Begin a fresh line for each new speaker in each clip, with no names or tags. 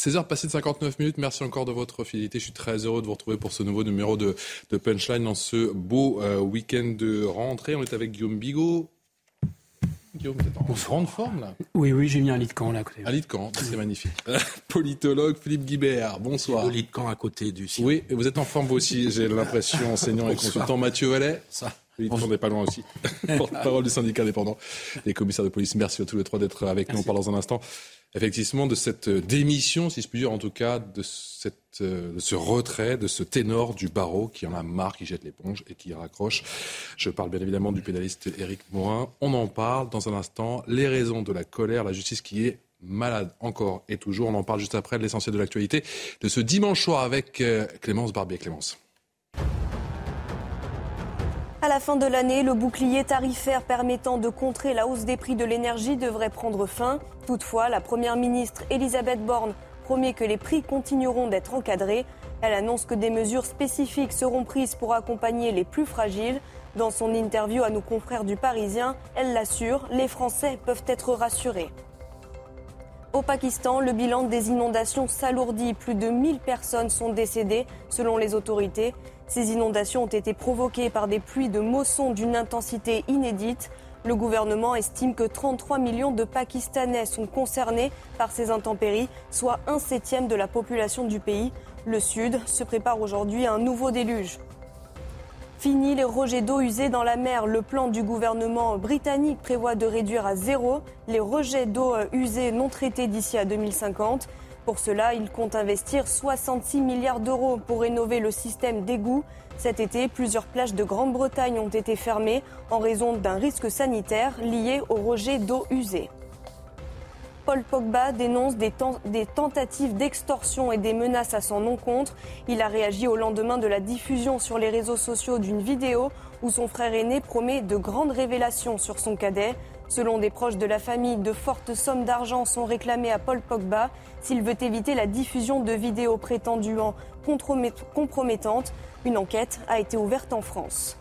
16h passées de 59 minutes, merci encore de votre fidélité. Je suis très heureux de vous retrouver pour ce nouveau numéro de, de Punchline dans ce beau euh, week-end de rentrée. On est avec Guillaume Bigot. Guillaume, vous êtes en grande forme là
Oui, oui, j'ai mis un lit de camp là à côté.
Un lit de camp, c'est magnifique. Politologue Philippe Guibert, bonsoir.
Le lit de camp à côté du site.
Oui, et vous êtes en forme vous aussi, j'ai l'impression, enseignant et consultant Mathieu Vallet.
Ça.
Oui, on n'est pas loin aussi. Porte-parole du syndicat indépendant des commissaires de police. Merci à tous les trois d'être avec nous. On parle dans un instant, effectivement, de cette démission, si je puis dire, en tout cas, de, cette, euh, de ce retrait, de ce ténor du barreau qui en a marre, qui jette l'éponge et qui raccroche. Je parle bien évidemment du pénaliste Éric Morin. On en parle dans un instant. Les raisons de la colère, la justice qui est malade encore et toujours. On en parle juste après l'essentiel de l'actualité de ce dimanche soir avec euh, Clémence Barbier. Clémence.
À la fin de l'année, le bouclier tarifaire permettant de contrer la hausse des prix de l'énergie devrait prendre fin. Toutefois, la Première ministre Elisabeth Borne promet que les prix continueront d'être encadrés. Elle annonce que des mesures spécifiques seront prises pour accompagner les plus fragiles. Dans son interview à nos confrères du Parisien, elle l'assure, les Français peuvent être rassurés. Au Pakistan, le bilan des inondations s'alourdit. Plus de 1000 personnes sont décédées selon les autorités. Ces inondations ont été provoquées par des pluies de moissons d'une intensité inédite. Le gouvernement estime que 33 millions de Pakistanais sont concernés par ces intempéries, soit un septième de la population du pays. Le Sud se prépare aujourd'hui à un nouveau déluge. Fini les rejets d'eau usée dans la mer. Le plan du gouvernement britannique prévoit de réduire à zéro les rejets d'eau euh, usée non traités d'ici à 2050. Pour cela, il compte investir 66 milliards d'euros pour rénover le système d'égouts. Cet été, plusieurs plages de Grande-Bretagne ont été fermées en raison d'un risque sanitaire lié au rejet d'eau usée. Paul Pogba dénonce des, des tentatives d'extorsion et des menaces à son encontre. Il a réagi au lendemain de la diffusion sur les réseaux sociaux d'une vidéo où son frère aîné promet de grandes révélations sur son cadet. Selon des proches de la famille, de fortes sommes d'argent sont réclamées à Paul Pogba s'il veut éviter la diffusion de vidéos prétendument compromet- compromettantes. Une enquête a été ouverte en France.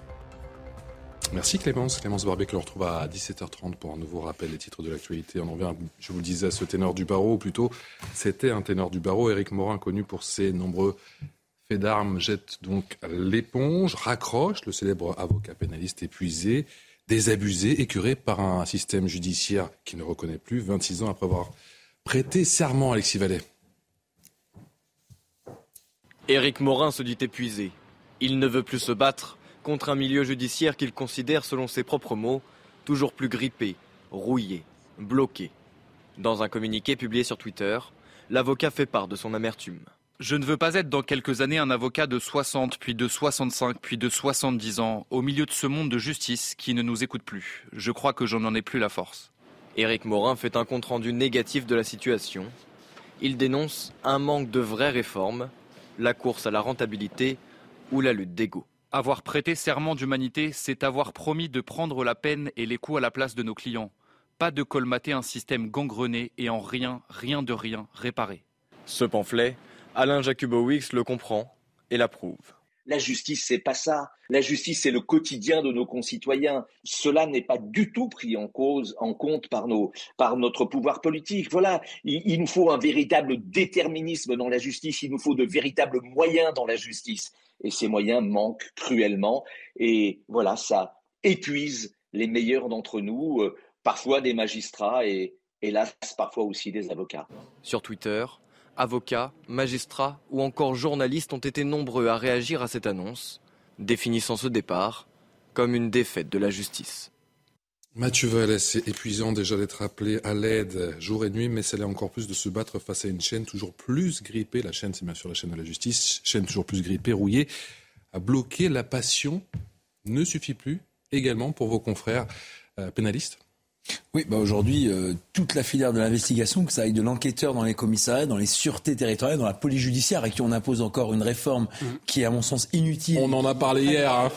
Merci Clémence. Clémence Barbier que l'on retrouve à 17h30 pour un nouveau rappel des titres de l'actualité. On en vient, je vous le disais, à ce ténor du barreau, ou plutôt c'était un ténor du barreau. Éric Morin, connu pour ses nombreux faits d'armes, jette donc l'éponge, raccroche le célèbre avocat pénaliste épuisé, désabusé, écœuré par un système judiciaire qui ne reconnaît plus 26 ans après avoir prêté serment à Alexis Vallée.
Éric Morin se dit épuisé. Il ne veut plus se battre contre un milieu judiciaire qu'il considère, selon ses propres mots, toujours plus grippé, rouillé, bloqué. Dans un communiqué publié sur Twitter, l'avocat fait part de son amertume.
Je ne veux pas être dans quelques années un avocat de 60, puis de 65, puis de 70 ans, au milieu de ce monde de justice qui ne nous écoute plus. Je crois que j'en en ai plus la force.
Éric Morin fait un compte-rendu négatif de la situation. Il dénonce un manque de vraies réformes, la course à la rentabilité ou la lutte d'ego.
Avoir prêté serment d'humanité, c'est avoir promis de prendre la peine et les coups à la place de nos clients. Pas de colmater un système gangrené et en rien, rien de rien réparé.
Ce pamphlet, Alain Jacubowicz le comprend et l'approuve.
La justice, c'est pas ça. La justice, c'est le quotidien de nos concitoyens. Cela n'est pas du tout pris en cause, en compte par nos, par notre pouvoir politique. Voilà. Il, il nous faut un véritable déterminisme dans la justice. Il nous faut de véritables moyens dans la justice. Et ces moyens manquent cruellement. Et voilà, ça épuise les meilleurs d'entre nous, euh, parfois des magistrats et, hélas, parfois aussi des avocats.
Sur Twitter, avocats, magistrats ou encore journalistes ont été nombreux à réagir à cette annonce, définissant ce départ comme une défaite de la justice.
Mathieu Vallès, c'est épuisant déjà d'être appelé à l'aide jour et nuit, mais ça l'est encore plus de se battre face à une chaîne toujours plus grippée. La chaîne, c'est bien sûr la chaîne de la justice, chaîne toujours plus grippée, rouillée, à bloquer la passion ne suffit plus également pour vos confrères euh, pénalistes
Oui, bah aujourd'hui, euh, toute la filière de l'investigation, que ça aille de l'enquêteur dans les commissariats, dans les sûretés territoriales, dans la police judiciaire, à qui on impose encore une réforme mmh. qui est, à mon sens, inutile.
On en a parlé hier. Hein.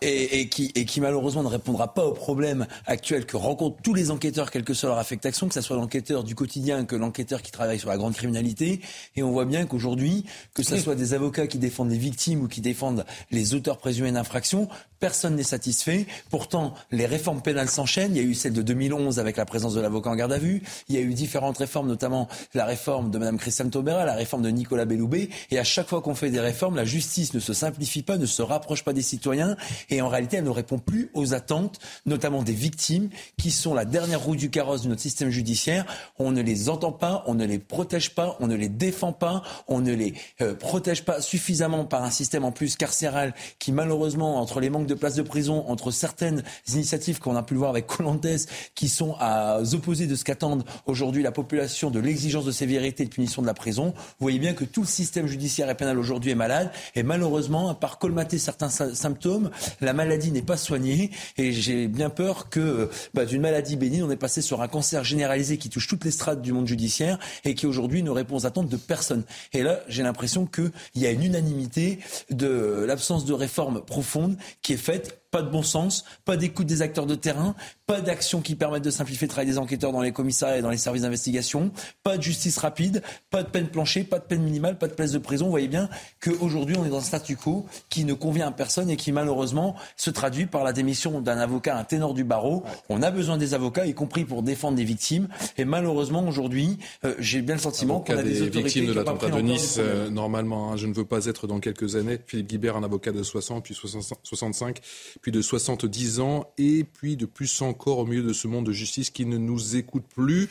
Et, et, qui, et qui, malheureusement, ne répondra pas aux problèmes actuels que rencontrent tous les enquêteurs, quelle que soit leur affectation, que ce soit l'enquêteur du quotidien que l'enquêteur qui travaille sur la grande criminalité. Et on voit bien qu'aujourd'hui, que ce soit des avocats qui défendent les victimes ou qui défendent les auteurs présumés d'infraction, personne n'est satisfait. Pourtant, les réformes pénales s'enchaînent. Il y a eu celle de 2000 2011 avec la présence de l'avocat en garde à vue. Il y a eu différentes réformes, notamment la réforme de Mme Christiane Taubera, la réforme de Nicolas Belloubet. Et à chaque fois qu'on fait des réformes, la justice ne se simplifie pas, ne se rapproche pas des citoyens. Et en réalité, elle ne répond plus aux attentes, notamment des victimes, qui sont la dernière roue du carrosse de notre système judiciaire. On ne les entend pas, on ne les protège pas, on ne les défend pas, on ne les euh, protège pas suffisamment par un système en plus carcéral qui, malheureusement, entre les manques de places de prison, entre certaines initiatives qu'on a pu le voir avec Colantes, qui sont à opposer de ce qu'attendent aujourd'hui la population de l'exigence de sévérité et de punition de la prison. Vous voyez bien que tout le système judiciaire et pénal aujourd'hui est malade. Et malheureusement, à part colmater certains symptômes, la maladie n'est pas soignée. Et j'ai bien peur que bah, d'une maladie bénigne, on est passé sur un cancer généralisé qui touche toutes les strates du monde judiciaire et qui aujourd'hui ne répond aux attentes de personne. Et là, j'ai l'impression qu'il y a une unanimité de l'absence de réforme profonde qui est faite pas de bon sens, pas d'écoute des acteurs de terrain, pas d'actions qui permettent de simplifier le travail des enquêteurs dans les commissariats et dans les services d'investigation, pas de justice rapide, pas de peine plancher, pas de peine minimale, pas de place de prison. Vous voyez bien qu'aujourd'hui, on est dans un statu quo qui ne convient à personne et qui malheureusement se traduit par la démission d'un avocat, un ténor du barreau. On a besoin des avocats, y compris pour défendre des victimes. Et malheureusement, aujourd'hui, euh, j'ai bien le sentiment qu'on a des, autorités
victimes de l'attentat de Nice. Euh, normalement, hein, je ne veux pas être dans quelques années. Philippe Guibert, un avocat de 60 puis 65 puis de 70 ans, et puis de plus encore au milieu de ce monde de justice qui ne nous écoute plus.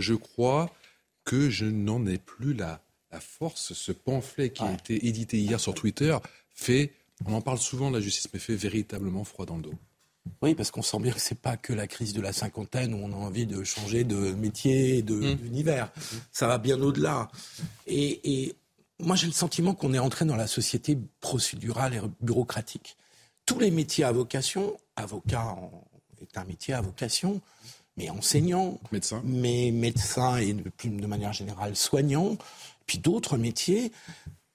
Je crois que je n'en ai plus la, la force. Ce pamphlet qui a été édité hier sur Twitter fait, on en parle souvent de la justice, mais fait véritablement froid dans le dos.
Oui, parce qu'on sent bien que c'est pas que la crise de la cinquantaine où on a envie de changer de métier, de, mmh. d'univers. Ça va bien au-delà. Et, et moi, j'ai le sentiment qu'on est entré dans la société procédurale et bureaucratique tous les métiers à vocation, avocat est un métier à vocation, mais enseignant,
médecin,
mais médecin et de, de manière générale soignant, puis d'autres métiers,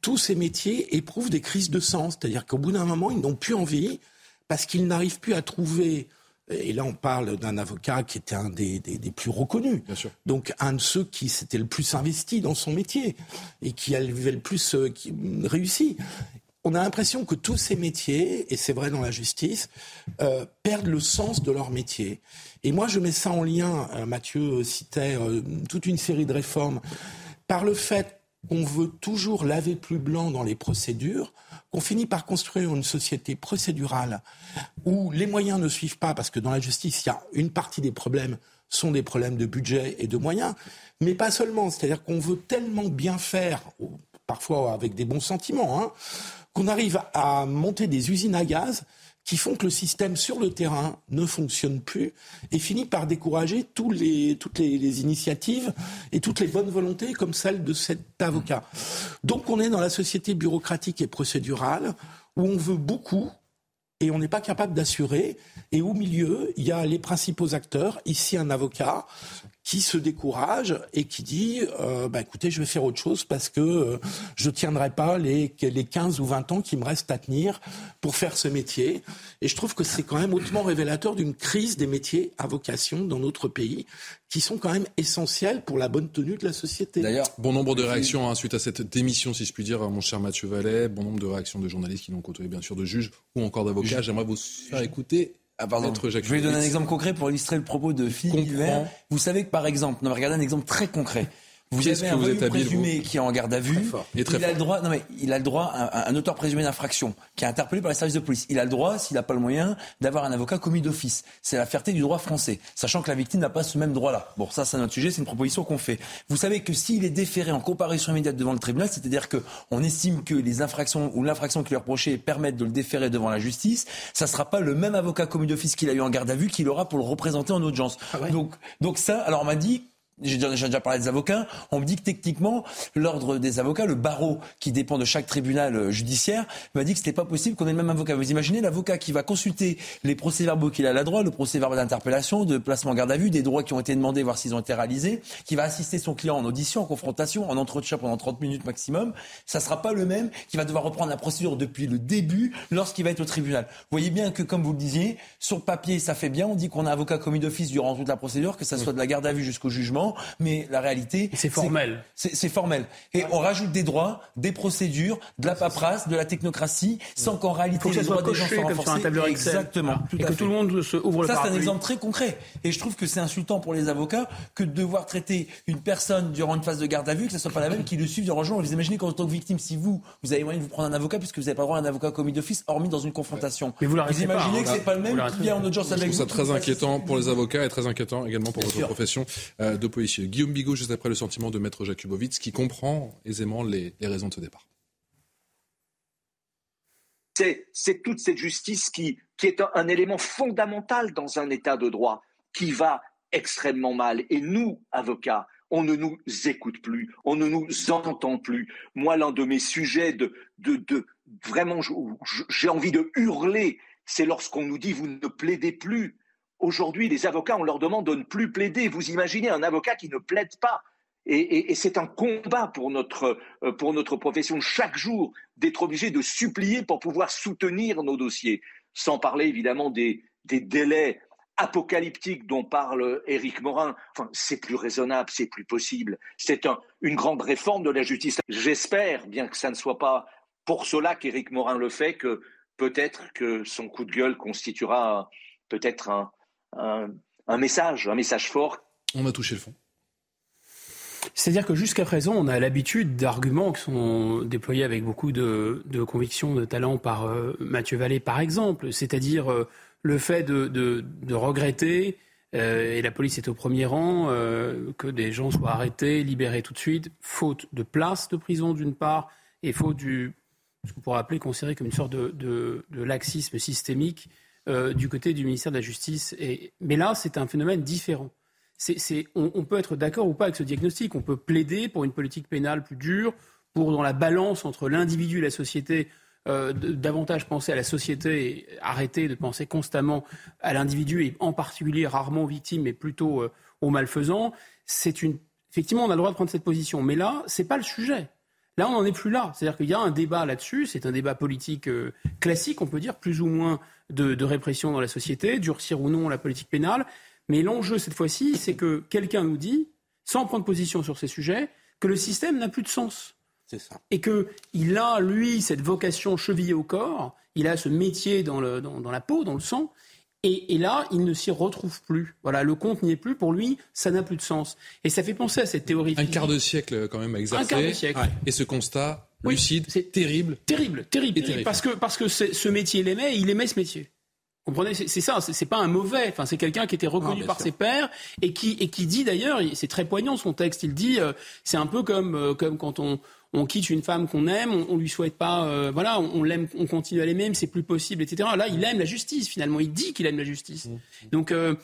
tous ces métiers éprouvent des crises de sens, c'est-à-dire qu'au bout d'un moment, ils n'ont plus envie parce qu'ils n'arrivent plus à trouver et là, on parle d'un avocat qui était un des, plus reconnus.
Bien sûr.
Donc, un de ceux qui s'était le plus investi dans son métier et qui avait le plus euh, réussi on a l'impression que tous ces métiers, et c'est vrai dans la justice, euh, perdent le sens de leur métier. Et moi, je mets ça en lien, euh, Mathieu citait euh, toute une série de réformes, par le fait qu'on veut toujours laver plus blanc dans les procédures, qu'on finit par construire une société procédurale où les moyens ne suivent pas, parce que dans la justice, il y a une partie des problèmes sont des problèmes de budget et de moyens, mais pas seulement. C'est-à-dire qu'on veut tellement bien faire, parfois avec des bons sentiments, hein, qu'on arrive à monter des usines à gaz qui font que le système sur le terrain ne fonctionne plus et finit par décourager tous les, toutes les, initiatives et toutes les bonnes volontés comme celle de cet avocat. Donc on est dans la société bureaucratique et procédurale où on veut beaucoup et on n'est pas capable d'assurer. Et au milieu, il y a les principaux acteurs, ici un avocat, qui se décourage et qui dit euh, bah, écoutez, je vais faire autre chose parce que euh, je ne tiendrai pas les, les 15 ou 20 ans qui me restent à tenir pour faire ce métier. Et je trouve que c'est quand même hautement révélateur d'une crise des métiers à vocation dans notre pays qui sont quand même essentiels pour la bonne tenue de la société.
D'ailleurs, bon nombre de réactions hein, suite à cette démission, si je puis dire, mon cher Mathieu Vallet, bon nombre de réactions de journalistes qui l'ont côtoyé, bien sûr, de juges ou encore d'avocats. J'aimerais vous faire écouter
ah, pardon. Je vais donner un exemple concret pour illustrer le propos de Philippe. Vous savez que par exemple, non, regardez un exemple très concret. Vous avez un voyou présumé qui est en garde à vue. il a le droit, non mais il a le droit, un, un auteur présumé d'infraction qui est interpellé par les services de police. Il a le droit, s'il n'a pas le moyen, d'avoir un avocat commis d'office. C'est la fierté du droit français, sachant que la victime n'a pas ce même droit-là. Bon, ça, c'est notre sujet, c'est une proposition qu'on fait. Vous savez que s'il est déféré en comparution immédiate devant le tribunal, c'est-à-dire que on estime que les infractions ou l'infraction qui lui est reprochée permettent de le déférer devant la justice, ça sera pas le même avocat commis d'office qu'il a eu en garde à vue qu'il aura pour le représenter en audience. Ah donc, donc ça, alors on m'a dit j'ai déjà parlé des avocats, on me dit que techniquement, l'ordre des avocats, le barreau qui dépend de chaque tribunal euh, judiciaire, m'a dit que c'était pas possible qu'on ait le même avocat. Vous imaginez l'avocat qui va consulter les procès-verbaux qu'il a la droit, le procès-verbal d'interpellation, de placement en garde à vue, des droits qui ont été demandés, voir s'ils ont été réalisés, qui va assister son client en audition, en confrontation, en entretien pendant 30 minutes maximum, ça sera pas le même qui va devoir reprendre la procédure depuis le début lorsqu'il va être au tribunal. Vous voyez bien que, comme vous le disiez, sur le papier, ça fait bien, on dit qu'on a avocat commis d'office durant toute la procédure, que ça soit de la garde à vue jusqu'au jugement, mais la réalité.
C'est formel.
C'est formel. Et on rajoute des droits, des procédures, de la paperasse, de la technocratie, sans qu'en réalité
les
droits des gens soient
renforcés.
Exactement.
et que tout le monde se ouvre le
Ça, c'est un exemple très concret. Et je trouve que c'est insultant pour les avocats que de devoir traiter une personne durant une phase de garde à vue, que ce soit pas la même qui le suive durant le jour. Vous imaginez qu'en tant que victime, si vous, vous avez moyen de vous prendre un avocat, puisque vous n'avez pas droit à un avocat commis d'office, hormis dans une confrontation.
Mais vous,
vous imaginez
hein.
que c'est pas le même qui vient en audience avec
vous. Je trouve ça très inquiétant pour les avocats et très inquiétant également pour votre profession euh, de policier. Guillaume Bigot, juste après le sentiment de Maître Jakubowicz, qui comprend aisément les, raisons de ce départ.
C'est toute cette justice qui, est un, élément fondamental dans un État de droit, qui va extrêmement mal. Et nous, avocats, on ne nous écoute plus, on ne nous entend plus. Moi, l'un de mes sujets de vraiment, j'ai envie de hurler, c'est lorsqu'on nous dit vous ne plaidez plus. Aujourd'hui, les avocats, on leur demande de ne plus plaider. Vous imaginez un avocat qui ne plaide pas. Et, c'est un combat pour notre, euh, pour notre profession chaque jour d'être obligé de supplier pour pouvoir soutenir nos dossiers. Sans parler évidemment des, des délais apocalyptiques dont parle Éric Morin. Enfin, c'est plus raisonnable, c'est plus possible. C'est un, une grande réforme de la justice. J'espère, bien que ça ne soit pas pour cela qu'Éric Morin le fait, que peut-être que son coup de gueule constituera peut-être un, un, message, un message fort.
On a touché le fond.
C'est-à-dire que jusqu'à présent, on a l'habitude d'arguments qui sont déployés avec beaucoup de, conviction, de talent par euh, Mathieu Vallée, par exemple. C'est-à-dire euh, le fait de, regretter, euh, et la police est au premier rang, que des gens soient arrêtés, libérés tout de suite, faute de place de prison d'une part, et faute du, ce qu'on pourrait appeler, considéré comme une sorte de laxisme systémique euh, du côté du ministère de la Justice. mais là, c'est un phénomène différent. on, peut être d'accord ou pas avec ce diagnostic. On peut plaider pour une politique pénale plus dure, pour dans la balance entre l'individu et la société, euh, davantage penser à la société et arrêter de penser constamment à l'individu et en particulier rarement aux victimes, mais plutôt euh, aux malfaisants. Une effectivement, on a le droit de prendre cette position, mais là, c'est pas le sujet. Là, on n'en est plus là. C'est-à-dire qu'il y a un débat là-dessus. C'est un débat politique classique, on peut dire, plus ou moins de, répression dans la société, durcir ou non la politique pénale. Mais l'enjeu, cette fois-ci, c'est que quelqu'un nous dit, sans prendre position sur ces sujets, que le système n'a plus de sens.
Ça.
Et qu'il a, lui, cette vocation chevillée au corps, il a ce métier dans, le, dans la peau, dans le sang, et, là, il ne s'y retrouve plus. Voilà, le compte n'y est plus. Pour lui, ça n'a plus de sens. Et ça fait penser à cette théorie.
Un quart de siècle, quand même, à exercer.
Un quart de siècle.
Et ce constat lucide, c'est terrible.
Terrible, terrible, terrible. Parce que, parce que ce métier, il aimait, et il aimait ce métier. Vous comprenez C'est ça, c'est pas un mauvais. Enfin, c'est quelqu'un qui était reconnu par ses pairs et qui, et qui dit d'ailleurs, c'est très poignant son texte. Il dit, euh, c'est un peu comme, euh, comme quand on, on quitte une femme qu'on aime, on, on, lui souhaite pas, euh, voilà, on, l'aime, on continue à l'aimer, mais c'est plus possible, etc. Là, il aime la justice finalement. Il dit qu'il aime la justice. Mmh. Donc euh,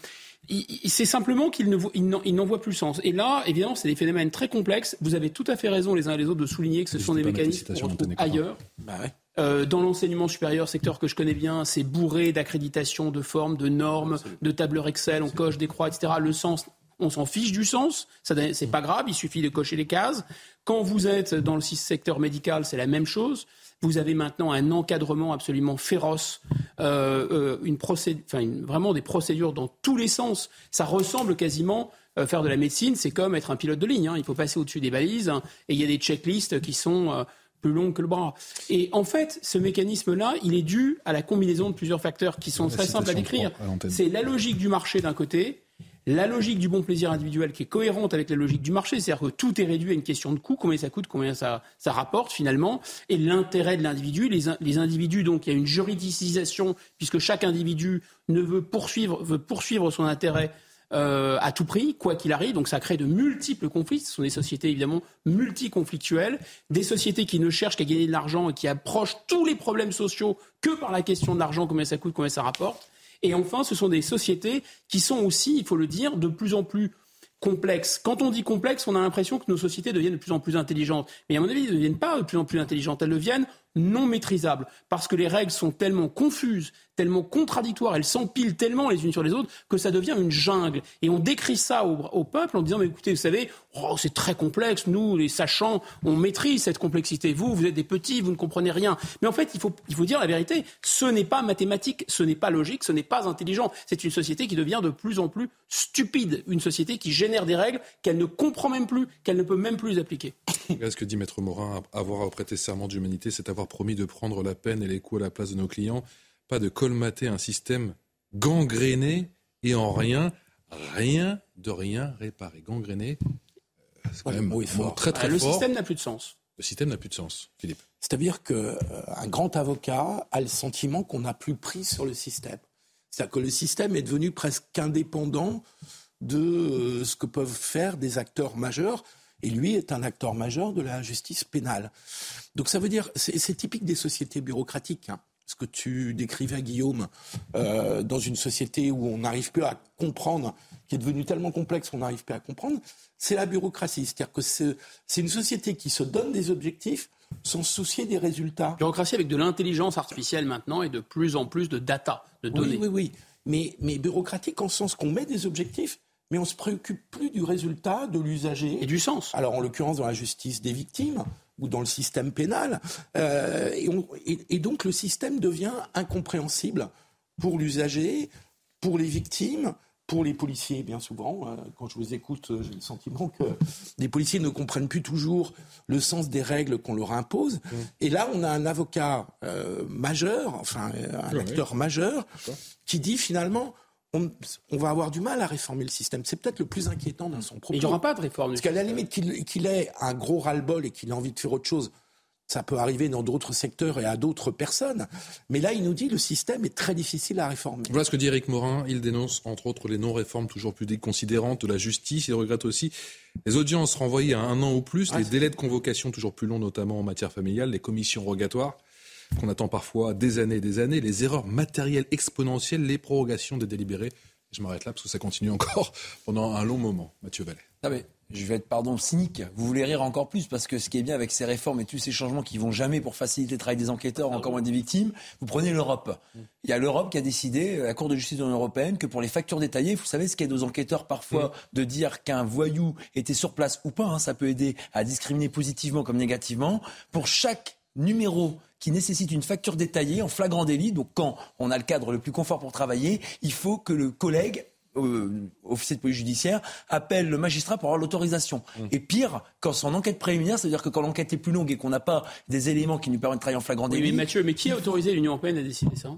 c'est simplement qu'il n'en voit plus le sens. Et là, évidemment, c'est des phénomènes très complexes. Vous avez tout à fait raison les uns et les autres de souligner que ce sont des mécanismes qu'on retrouve ailleurs. Bah euh, dans l'enseignement supérieur, secteur que je connais bien, c'est bourré d'accréditation, de formes, de normes, de tableurs Excel, on coche des croix, etc. Le sens on s'en fiche du sens, c'est pas grave, il suffit de cocher les cases. Quand vous êtes dans le secteur médical, c'est la même chose. Vous avez maintenant un encadrement absolument féroce, euh, euh, une enfin, vraiment des procédures dans tous les sens. Ça ressemble quasiment euh, faire de la médecine, c'est comme être un pilote de ligne. Hein. Il faut passer au-dessus des balises hein, et il y a des checklists qui sont plus longues que le bras. Et en fait, ce mécanisme-là, il est dû à la combinaison de plusieurs facteurs qui sont très simples à décrire. C'est la logique du marché d'un côté la logique du bon plaisir individuel qui est cohérente avec la logique du marché, c'est-à-dire que tout est réduit à une question de coût, combien ça coûte, combien ça, rapporte finalement, et l'intérêt de l'individu. Les, les, individus, donc, il y a une juridicisation, puisque chaque individu ne veut poursuivre, veut poursuivre son intérêt euh, à tout prix, quoi qu'il arrive. Donc ça crée de multiples conflits. Ce sont des sociétés évidemment multiconflictuelles, des sociétés qui ne cherchent qu'à gagner de l'argent et qui approchent tous les problèmes sociaux que par la question de l'argent, combien ça coûte, combien ça rapporte. Et enfin, ce sont des sociétés qui sont aussi, il faut le dire, de plus en plus complexe. Quand on dit complexe, on a l'impression que nos sociétés deviennent de plus en plus intelligentes. Mais à mon avis, elles ne deviennent pas de plus en plus intelligentes. Elles deviennent non maîtrisables parce que les règles sont tellement confuses, tellement contradictoires, elles s'empilent tellement les unes sur les autres que ça devient une jungle. Et on décrit ça au, peuple en disant, mais écoutez, vous savez, oh, c'est très complexe, nous, les sachants, on maîtrise cette complexité. Vous, vous êtes des petits, vous ne comprenez rien. Mais en fait, il faut, il faut dire la vérité, ce n'est pas mathématique, ce n'est pas logique, ce n'est pas intelligent. C'est une société qui devient de plus en plus stupide, une société qui génère des règles qu'elle ne comprend même plus, qu'elle ne peut même plus appliquer.
Ce que dit Maître Morin, avoir prêté serment d'humanité, c'est avoir promis de prendre la peine et les coups à la place de nos clients, pas de colmater un système gangréné et en rien, rien de rien réparé. Gangréné,
euh, c'est quand même très très Le système n'a plus de sens.
Le système n'a plus de sens, Philippe.
C'est-à-dire qu'un euh, grand avocat a le sentiment qu'on n'a plus pris sur le système. C'est-à-dire que le système est devenu presque indépendant de euh, ce que peuvent faire des acteurs majeurs. Et lui est un acteur majeur de la justice pénale. Donc ça veut dire, c'est typique des sociétés bureaucratiques. Hein. ce que tu décrivais, Guillaume, euh, dans une société où on n'arrive plus à comprendre, qui est devenue tellement complexe qu'on n'arrive plus à comprendre, c'est la bureaucratie. C'est-à-dire que c'est une société qui se donne des objectifs sans soucier des résultats.
Bureaucratie avec de l'intelligence artificielle maintenant et de plus en plus de data, de données.
Oui, oui, oui. Mais, mais bureaucratique en sens qu'on met des objectifs mais on ne se préoccupe plus du résultat, de l'usager.
Et du sens.
Alors, en l'occurrence, dans la justice des victimes ou dans le système pénal. Euh, et, donc, le système devient incompréhensible pour l'usager, pour les victimes, pour les policiers, bien souvent. Euh, quand je vous écoute, j'ai le sentiment que les policiers ne comprennent plus toujours le sens des règles qu'on leur impose. Mmh. Et là, on a un avocat euh, majeur, enfin, un acteur majeur, qui dit finalement on, va avoir du mal à réformer le système. C'est peut-être le plus inquiétant dans son propos.
il n'y aura pas de réforme.
Parce qu'à la limite, qu'il ait un gros ras-le-bol et qu'il ait envie de faire autre chose, ça peut arriver dans d'autres secteurs et à d'autres personnes. Mais là, il nous dit que le système est très difficile à réformer.
Voilà ce que dit Eric Morin. Il dénonce, entre autres, les non-réformes toujours plus déconsidérantes de la justice. Il regrette aussi les audiences renvoyées à un an ou plus, les délais de convocation toujours plus longs, notamment en matière familiale, les commissions rogatoires qu'on attend parfois des années et des années, les erreurs matérielles exponentielles, les prorogations des délibérés. Je m'arrête là parce que ça continue encore pendant un long moment. Mathieu Vallet.
Ah mais, je vais être, pardon, cynique. Vous voulez rire encore plus parce que ce qui est bien avec ces réformes et tous ces changements qui vont jamais pour faciliter le travail des enquêteurs, encore moins des victimes, vous prenez l'Europe. Il y a l'Europe qui a décidé, la Cour de justice de l'Union européenne, que pour les factures détaillées, vous savez ce qu'aide aux enquêteurs parfois de dire qu'un voyou était sur place ou pas, hein, ça peut aider à discriminer positivement comme négativement. Pour chaque numéro qui nécessite une facture détaillée en flagrant délit. Donc quand on a le cadre le plus confort pour travailler, il faut que le collègue euh, officier de police judiciaire appelle le magistrat pour avoir l'autorisation. Mmh. Et pire, quand c'est en enquête préliminaire, c'est-à-dire que quand l'enquête est plus longue et qu'on n'a pas des éléments qui nous permettent de travailler en flagrant délit.
mais Mathieu, mais qui a autorisé l'Union européenne à décider ça?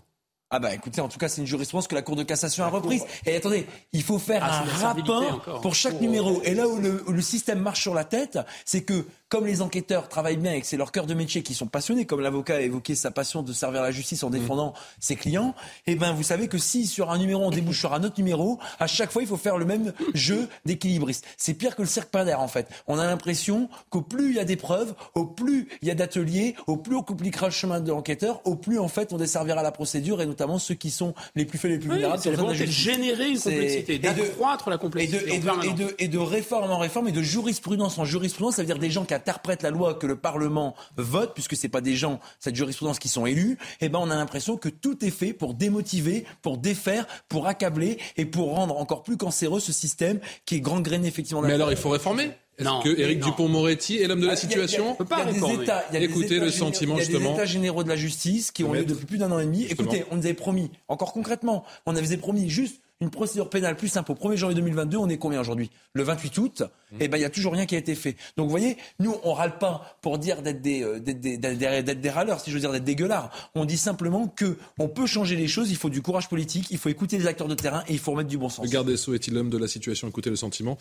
Ah bah écoutez, en tout cas, c'est une jurisprudence que la Cour de cassation a reprise. Et attendez, il faut faire ah, un rapport pour chaque numéro. Et là où le, où le, système marche sur la tête, c'est que comme les enquêteurs travaillent bien et que c'est leur cœur de métier qui sont passionnés, comme l'avocat a évoqué sa passion de servir la justice en défendant ses clients, eh ben vous savez que si sur un numéro on débouche sur un autre numéro, à chaque fois il faut faire le même jeu d'équilibriste. C'est pire que le cirque d'air en fait. On a l'impression qu'au plus il y a des preuves, au plus il y a d'ateliers, au plus on compliquera le chemin de l'enquêteur, au plus en fait on desservira la procédure et notamment ceux qui sont les plus faibles, les plus vulnérables.
C'est la de générer une complexité, d'accroître la complexité.
Et de, et, de, réforme en réforme et de jurisprudence en jurisprudence, ça veut dire des gens qui interprètent la loi que le Parlement vote, puisque c'est pas des gens, cette jurisprudence qui sont élus, eh ben on a l'impression que tout est fait pour démotiver, pour défaire, pour accabler et pour rendre encore plus cancéreux ce système qui est grand grainé effectivement.
Mais alors il faut réformer est-ce que Éric Dupont-Moretti est l'homme de la situation
Il y a, des États,
Écoutez le sentiment justement. Il y a
des États généraux de la justice qui ont lieu depuis plus d'un an et demi. Écoutez, on nous avait promis, encore concrètement, on avait promis juste une procédure pénale plus simple au 1er janvier 2022, on est combien aujourd'hui? Le 28 août, mmh. eh ben il y a toujours rien qui a été fait. Donc vous voyez, nous on râle pas pour dire d'être des, euh, des, des, râleurs, si je veux dire d'être des gueulards. On dit simplement que on peut changer les choses, il faut du courage politique, il faut écouter les acteurs de terrain et il faut remettre du bon sens.
Le garde des Sceaux est-il l'homme de la situation? Écoutez le sentiment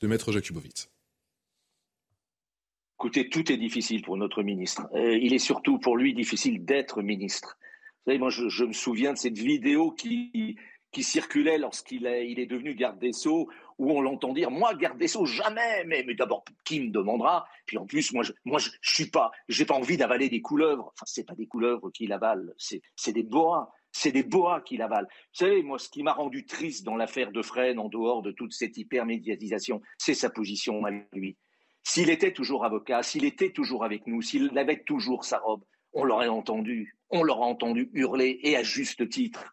de Maître Jakubowicz.
Écoutez, tout est difficile pour notre ministre. Euh, il est surtout pour lui difficile d'être ministre. Vous savez, moi je, me souviens de cette vidéo qui circulait lorsqu'il est, devenu garde des Sceaux, où on l'entend dire Moi, garde des Sceaux, jamais Mais, d'abord, qui me demandera? Puis en plus, moi, je, moi, je, suis pas, j'ai pas envie d'avaler des couleuvres. Enfin, c'est pas des couleuvres qu'il avale, c'est, des boas. C'est des boas qui l'avalent. Vous savez, moi, ce qui m'a rendu triste dans l'affaire de Fresnes, en dehors de toute cette hypermédiatisation, c'est sa position à lui. S'il était toujours avocat, s'il était toujours avec nous, s'il avait toujours sa robe, on l'aurait entendu. On l'aurait entendu hurler, et à juste titre.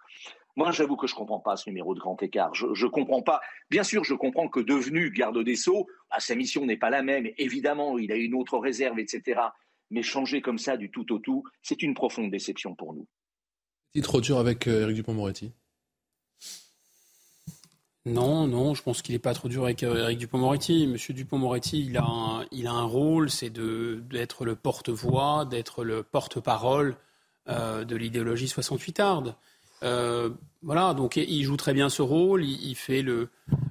Moi, j'avoue que je ne comprends pas ce numéro de grand écart. Je ne comprends pas. Bien sûr, je comprends que devenu garde des Sceaux, bah, sa mission n'est pas la même. Évidemment, il a une autre réserve, etc. Mais changer comme ça du tout au tout, c'est une profonde déception pour nous.
Trop dur avec Eric euh, Dupont-Moretti
non, non, je pense qu'il n'est pas trop dur avec Eric Dupont-Moretti. Monsieur Dupont-Moretti, il, a un, il a un rôle, c'est d'être le porte-voix, d'être le porte-parole euh, de l'idéologie 68 arde. Euh, voilà, donc il joue très bien ce rôle, il, fait le,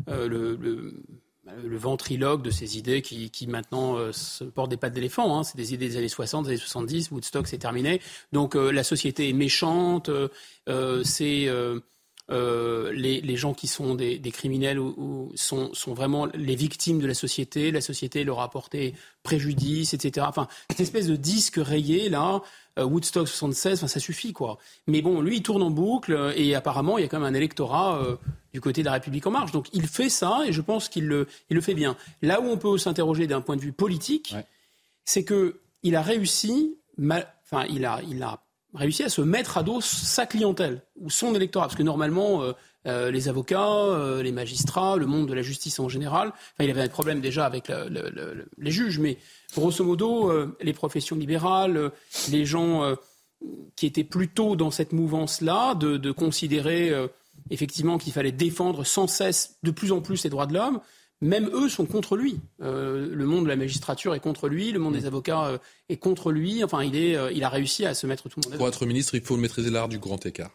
euh, le, ventriloque de ces idées qui, qui maintenant euh, se portent des pattes d'éléphant. Hein. C'est des idées des années 60, des années 70, Woodstock, c'est terminé. Donc la société est méchante, c'est... les, les, gens qui sont des, des criminels ou, sont, sont, vraiment les victimes de la société, la société leur a apporté préjudice, etc. Enfin, cette espèce de disque rayé, là, euh, Woodstock 76, ça suffit quoi. Mais bon, lui, il tourne en boucle euh, et apparemment, il y a quand même un électorat euh, du côté de la République en marche. Donc il fait ça et je pense qu'il le, il le fait bien. Là où on peut s'interroger d'un point de vue politique, c'est que il a réussi, enfin il a, il a réussi à se mettre à dos sa clientèle ou son électorat, parce que normalement. les avocats, les magistrats, le monde de la justice en général. Il avait un problème déjà avec les juges, mais grosso modo, euh, les professions libérales, euh, les gens euh, qui étaient plutôt dans cette mouvance-là, de, considérer effectivement qu'il fallait défendre sans cesse de plus en plus les droits de l'homme, même eux sont contre lui. le monde de la magistrature est contre lui, le monde des avocats est contre lui. Enfin, il, est, il a réussi à se mettre tout le monde.
Pour être ministre, il faut maîtriser l'art du grand écart.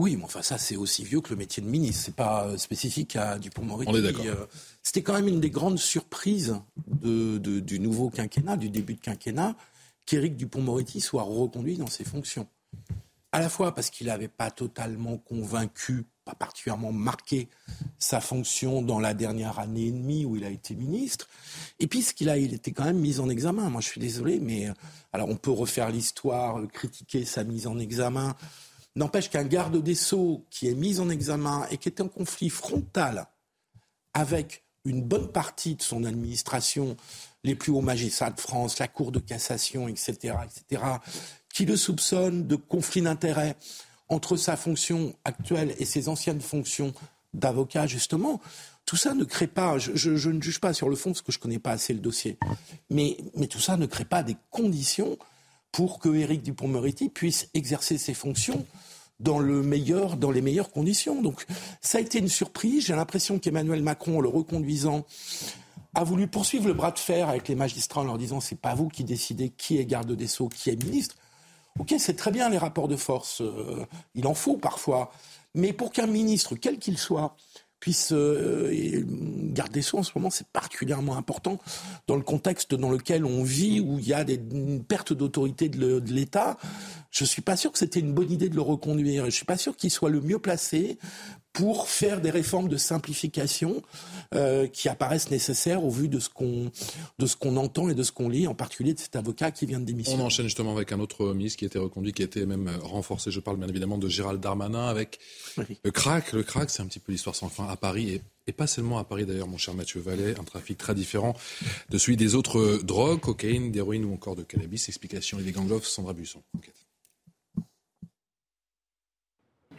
Oui, mais enfin ça c'est aussi vieux que le métier de ministre. C'est pas euh, spécifique à Dupont-Moretti.
On est d'accord.
Euh, c'était quand même une des grandes surprises du nouveau quinquennat, du début de quinquennat, qu'Éric Dupont-Moretti soit reconduit dans ses fonctions. À la fois parce qu'il n'avait pas totalement convaincu, pas particulièrement marqué sa fonction dans la dernière année et demie où il a été ministre, et puis qu'il a, il était quand même mis en examen. Moi, je suis désolé, mais euh, alors on peut refaire l'histoire, critiquer sa mise en examen N'empêche qu'un garde des Sceaux qui est mis en examen et qui est en conflit frontal avec une bonne partie de son administration, les plus hauts magistrats de France, la Cour de cassation, etc., etc., qui le soupçonne de conflit d'intérêts entre sa fonction actuelle et ses anciennes fonctions d'avocat, justement, tout ça ne crée pas, je, ne juge pas sur le fond parce que je ne connais pas assez le dossier, mais, tout ça ne crée pas des conditions pour que Éric Dupont-Moretti puisse exercer ses fonctions dans les meilleures conditions. Donc ça a été une surprise. J'ai l'impression qu'Emmanuel Macron, en le reconduisant, a voulu poursuivre le bras de fer avec les magistrats en leur disant c'est pas vous qui décidez qui est garde des sceaux, qui est ministre. Ok, c'est très bien les rapports de force, euh, il en faut parfois, mais pour qu'un ministre, quel qu'il soit, puisse euh, garder soi en ce moment, c'est particulièrement important dans le contexte dans lequel on vit, où il y a une perte d'autorité de l'État. Je ne suis pas sûr que c'était une bonne idée de le reconduire. Je ne suis pas sûr qu'il soit le mieux placé pour faire des réformes de simplification euh, qui apparaissent nécessaires au vu de ce qu'on de ce qu'on entend et de ce qu'on lit, en particulier de cet avocat qui vient de démissionner.
On enchaîne justement avec un autre ministre qui a été reconduit, qui a été même renforcé. Je parle bien évidemment de Gérald Darmanin avec le crack. Le crack, c'est un petit peu l'histoire sans fin à Paris et, et pas seulement à Paris d'ailleurs, mon cher Mathieu Vallet, un trafic très différent de celui des autres drogues, cocaïne, d'héroïne ou encore de cannabis. Explication et des gangloffs, Sandra Busson.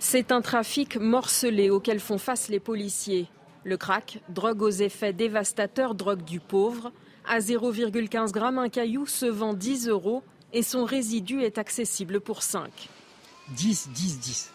C'est un trafic morcelé auquel font face les policiers. Le crack, drogue aux effets dévastateurs, drogue du pauvre. À 0,15 g, un caillou se vend 10 euros et son résidu est accessible pour 5.
10, 10, 10.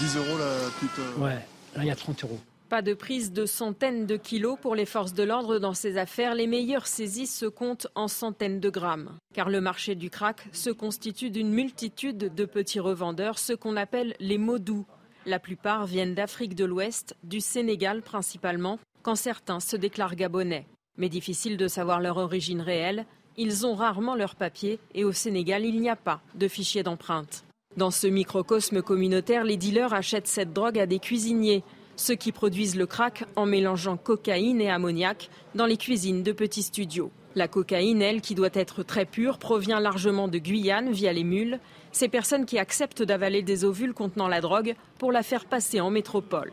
10 euros la toute.
Euh, ouais, là il y a 30 euros.
Pas de prise de centaines de kilos pour les forces de l'ordre dans ces affaires. Les meilleures saisies se comptent en centaines de grammes. Car le marché du crack se constitue d'une multitude de petits revendeurs, ce qu'on appelle les modous. La plupart viennent d'Afrique de l'Ouest, du Sénégal principalement, quand certains se déclarent gabonais. Mais difficile de savoir leur origine réelle. Ils ont rarement leurs papiers et au Sénégal, il n'y a pas de fichier d'empreinte. Dans ce microcosme communautaire, les dealers achètent cette drogue à des cuisiniers ceux qui produisent le crack en mélangeant cocaïne et ammoniac dans les cuisines de petits studios. La cocaïne, elle, qui doit être très pure, provient largement de Guyane via les mules, ces personnes qui acceptent d'avaler des ovules contenant la drogue pour la faire passer en métropole.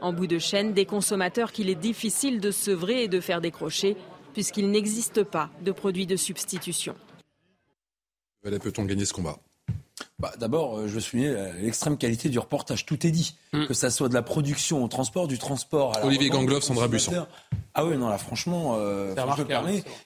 En bout de chaîne, des consommateurs qu'il est difficile de sevrer et de faire décrocher, puisqu'il n'existe pas de produits de substitution.
Peut-on gagner ce combat?
Bah, D'abord, euh, je veux souligner l'extrême qualité du reportage. Tout est dit. Mm. Que ça soit de la production au transport, du transport à la
Olivier Gangloff, Sandra Busson.
Ah oui, non, là, franchement, euh,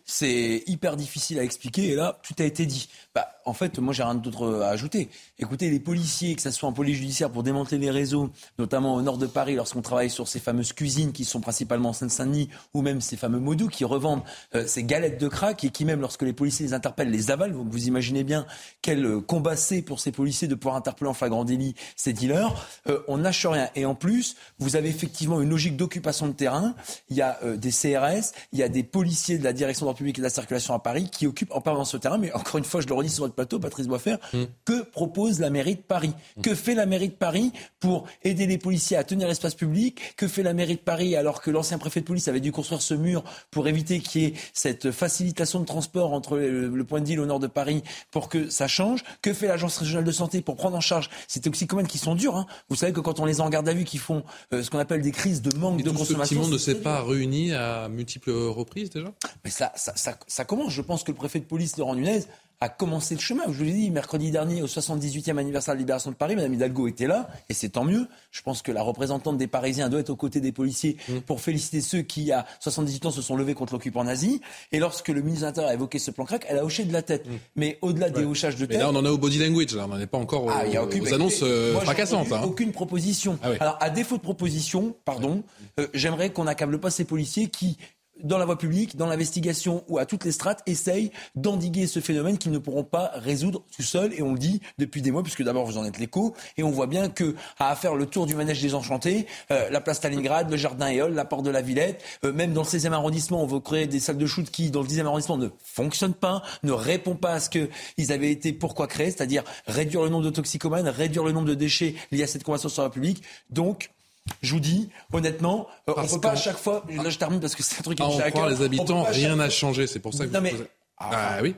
c'est hyper difficile à expliquer. Et là, tout a été dit. Bah, en fait, moi, j'ai rien d'autre à ajouter. Écoutez, les policiers, que ce soit en police judiciaire pour démanteler les réseaux, notamment au nord de Paris, lorsqu'on travaille sur ces fameuses cuisines qui sont principalement en Seine-Saint-Denis, ou même ces fameux modus qui revendent euh, ces galettes de crack et qui, même lorsque les policiers les interpellent, les avalent. Donc, vous imaginez bien quel euh, combat c'est pour ces policiers de pouvoir interpeller en flagrant délit ces dealers. Euh, on nâche rien. Et en plus, vous avez effectivement une logique d'occupation de terrain. Il y a des CRS, il y a des policiers de la direction de l'ordre public et de la circulation à Paris qui occupent en permanence ce terrain. Mais encore une fois, je le redis sur votre plateau, Patrice Boisfer, mm. que propose la mairie de Paris? Mm. Que fait la mairie de Paris pour aider les policiers à tenir l'espace public? Que fait la mairie de Paris alors que l'ancien préfet de police avait dû construire ce mur pour éviter qu'il y ait cette facilitation de transport entre le, point de deal au nord de Paris pour que ça change? Que fait l'agence régionale de santé pour prendre en charge ces toxicomènes qui sont durs hein Vous savez que quand on les a en garde à vue, qui font euh, ce qu'on appelle des crises de manque de consommation.
Tout ce ne s'est pas réuni à multiples reprises déjà?
Mais ça, ça, ça, ça commence. Je pense que le préfet de police, Laurent Nunez, a commencé le chemin. Je vous l'ai dit, mercredi dernier, au 78e anniversaire de la libération de Paris, Mme Hidalgo était là, et c'est tant mieux. Je pense que la représentante des Parisiens doit être aux côtés des policiers mmh. pour féliciter ceux qui, à 78 ans, se sont levés contre l'occupant nazi. Et lorsque le ministre de l'Intérieur a évoqué ce plan crack, elle a hoché de la tête. Mmh. Mais au-delà des hochages de tête.
Mais là, on en a au body language, là. On n'en est pas encore ah, aux, annonces euh, fracassantes.
Hein. Aucune proposition. Ah Alors, à défaut de proposition, pardon, euh, j'aimerais qu'on n'accable pas ces policiers qui dans la voie publique, dans l'investigation ou à toutes les strates, essayent d'endiguer ce phénomène qu'ils ne pourront pas résoudre tout seuls. Et on le dit depuis des mois, puisque d'abord vous en êtes l'écho, et on voit bien que à faire le tour du manège des Enchantés, euh, la place Stalingrad, le jardin Éole, la porte de la Villette, euh, même dans le 16e arrondissement, on veut créer des salles de shoot qui, dans le 10e arrondissement, ne fonctionnent pas, ne répondent pas à ce qu'ils avaient été pourquoi créer, c'est-à-dire réduire le nombre de toxicomanes, réduire le nombre de déchets liés à cette convention sur la publique. Donc, je vous dis, honnêtement, euh, on ne peut pas à chaque fois. Là, je termine parce que c'est un truc qui
ah, on croit les habitants, rien n'a changé. C'est pour ça que non, mais...
ah, ah oui.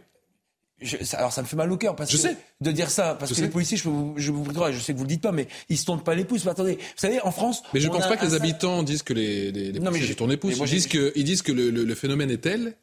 alors ça me fait mal au cœur parce
je
que
sais.
de dire ça parce que les policiers je, vous, je vous je sais que vous le dites pas mais ils se tournent pas les pouces mais attendez vous savez en France
mais je ne pense pas que les habitants disent que les, les, les policiers se tournent les pouces ils disent que ils disent que le, le, phénomène est tel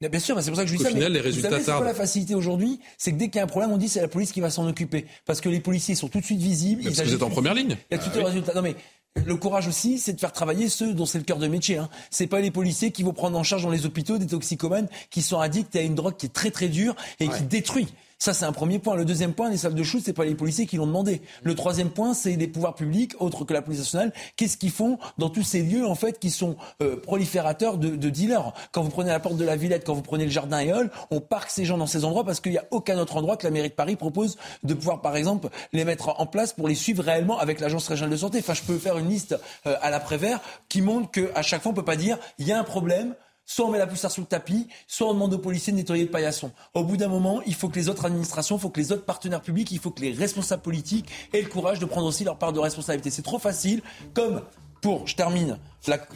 Bien sûr, c'est pour ça que je dis
ça.
Final,
mais les résultats
vous savez, la facilité aujourd'hui C'est que dès qu'il y a un problème, on dit c'est la police qui va s'en occuper. Parce que les policiers sont tout de suite visibles.
Parce que vous êtes en première ligne.
Il y a tout ah, le résultat. Non mais le courage aussi, c'est de faire travailler ceux dont c'est le cœur de métier. Hein. C'est pas les policiers qui vont prendre en charge dans les hôpitaux des toxicomanes qui sont addicts à une drogue qui est très très dure et qui détruit. Ça, c'est un premier point. Le deuxième point, les salles de shoot, c'est pas les policiers qui l'ont demandé. Le troisième point, c'est les pouvoirs publics, autres que la police nationale. Qu'est-ce qu'ils font dans tous ces lieux, en fait, qui sont euh, proliférateurs de, de, dealers? Quand vous prenez la porte de la Villette, quand vous prenez le jardin Éole, on parque ces gens dans ces endroits parce qu'il n'y a aucun autre endroit que la mairie de Paris propose de pouvoir, par exemple, les mettre en place pour les suivre réellement avec l'agence régionale de santé. Enfin, je peux faire une liste euh, à l'après-vert qui montre qu'à chaque fois, on peut pas dire il y a un problème, Soit on met la poussière sous le tapis, soit on demande aux policiers de nettoyer le paillasson. Au bout d'un moment, il faut que les autres administrations, il faut que les autres partenaires publics, il faut que les responsables politiques aient le courage de prendre aussi leur part de responsabilité. C'est trop facile, comme pour, je termine,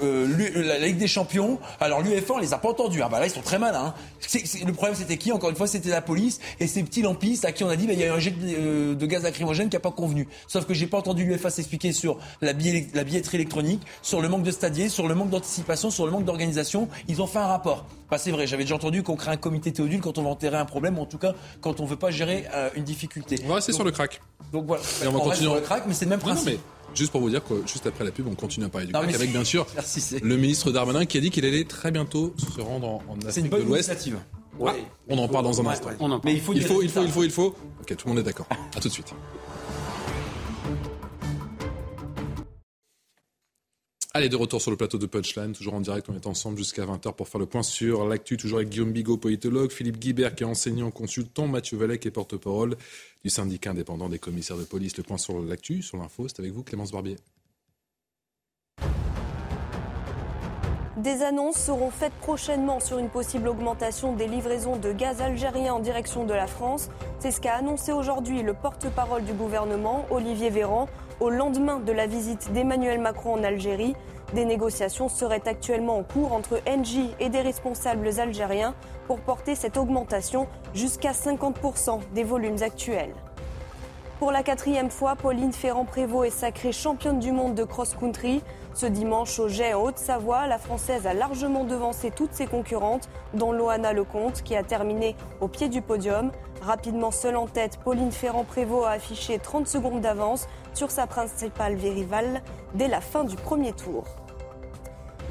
euh, la, Ligue des Champions. Alors l'UEFA, on les a pas entendus. Ah bah là, ils sont très malins. Hein. le problème, c'était qui? Encore une fois, c'était la police et ces petits lampistes à qui on a dit, bah, il y a eu un jet de, euh, gaz lacrymogène qui a pas convenu. Sauf que j'ai pas entendu l'UEFA s'expliquer sur la, la, billetterie électronique, sur le manque de stadiers, sur le manque d'anticipation, sur le manque d'organisation. Ils ont fait un rapport. Bah, c'est vrai, j'avais déjà entendu qu'on crée un comité théodule quand on va enterrer un problème, ou en tout cas quand on veut pas gérer euh, une difficulté.
On va rester sur le crack.
Donc voilà, on, va continuer sur le crack, mais c'est le même principe.
Juste pour vous dire que juste après la pub, on continue à parler du crack avec bien sûr le ministre Darmanin qui a dit qu'il allait très bientôt se rendre en, en Afrique de l'Ouest. Ah, on en parle dans un instant.
Mais il faut,
il faut, il faut, il faut, il faut. Ok, tout le monde est d'accord. À tout de suite. Allez, de retour sur le plateau de Punchline, toujours en direct, on est ensemble jusqu'à 20h pour faire le point sur l'actu, toujours avec Guillaume Bigot, politologue, Philippe Guibert qui est enseignant, consultant, Mathieu Vallet qui est porte-parole du syndicat indépendant des commissaires de police. Le point sur l'actu, sur l'info, c'est avec vous Clémence Barbier.
Des annonces seront faites prochainement sur une possible augmentation des livraisons de gaz algérien en direction de la France. C'est ce qu'a annoncé aujourd'hui le porte-parole du gouvernement, Olivier Véran. Au lendemain de la visite d'Emmanuel Macron en Algérie. Des négociations seraient actuellement en cours entre Engie et des responsables algériens pour porter cette augmentation jusqu'à 50% des volumes actuels. Pour la quatrième fois, Pauline Ferrand-Prévot est sacrée championne du monde de cross-country. Ce dimanche, au Jet en Haute-Savoie, la Française a largement devancé toutes ses concurrentes, dont Loana Lecomte, qui a terminé au pied du podium. Rapidement seule en tête, Pauline Ferrand-Prévot a affiché 30 secondes d'avance sur sa principale rivale dès la fin du premier tour.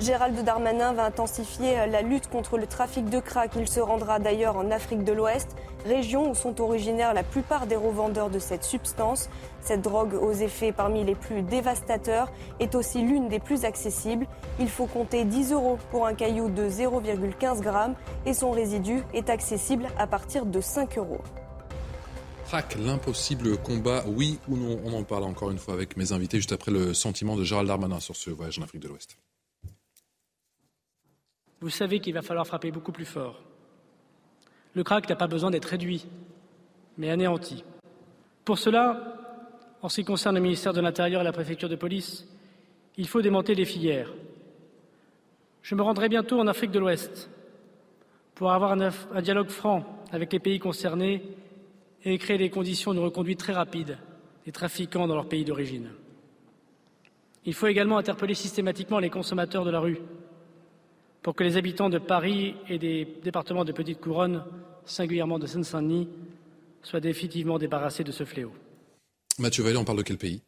Gérald Darmanin va intensifier la lutte contre le trafic de crack. Il se rendra d'ailleurs en Afrique de l'Ouest, région où sont originaires la plupart des revendeurs de cette substance. Cette drogue aux effets parmi les plus dévastateurs est aussi l'une des plus accessibles. Il faut compter 10 euros pour un caillou de 0,15 g et son résidu est accessible à partir de 5 euros.
Crack, l'impossible combat, oui ou non On en parle encore une fois avec mes invités juste après le sentiment de Gérald Darmanin sur ce voyage en Afrique de l'Ouest.
Vous savez qu'il va falloir frapper beaucoup plus fort. Le crack n'a pas besoin d'être réduit, mais anéanti. Pour cela, en ce qui concerne le ministère de l'Intérieur et la préfecture de police, il faut démonter les filières. Je me rendrai bientôt en Afrique de l'Ouest pour avoir un, dialogue franc avec les pays concernés et créer les conditions de reconduite très rapide des trafiquants dans leur pays d'origine. Il faut également interpeller systématiquement les consommateurs de la rue pour que les habitants de Paris et des départements de Petite Couronne, singulièrement de Seine-Saint-Denis, soient définitivement débarrassés de ce fléau.
Mathieu Vallée, on parle de quel pays?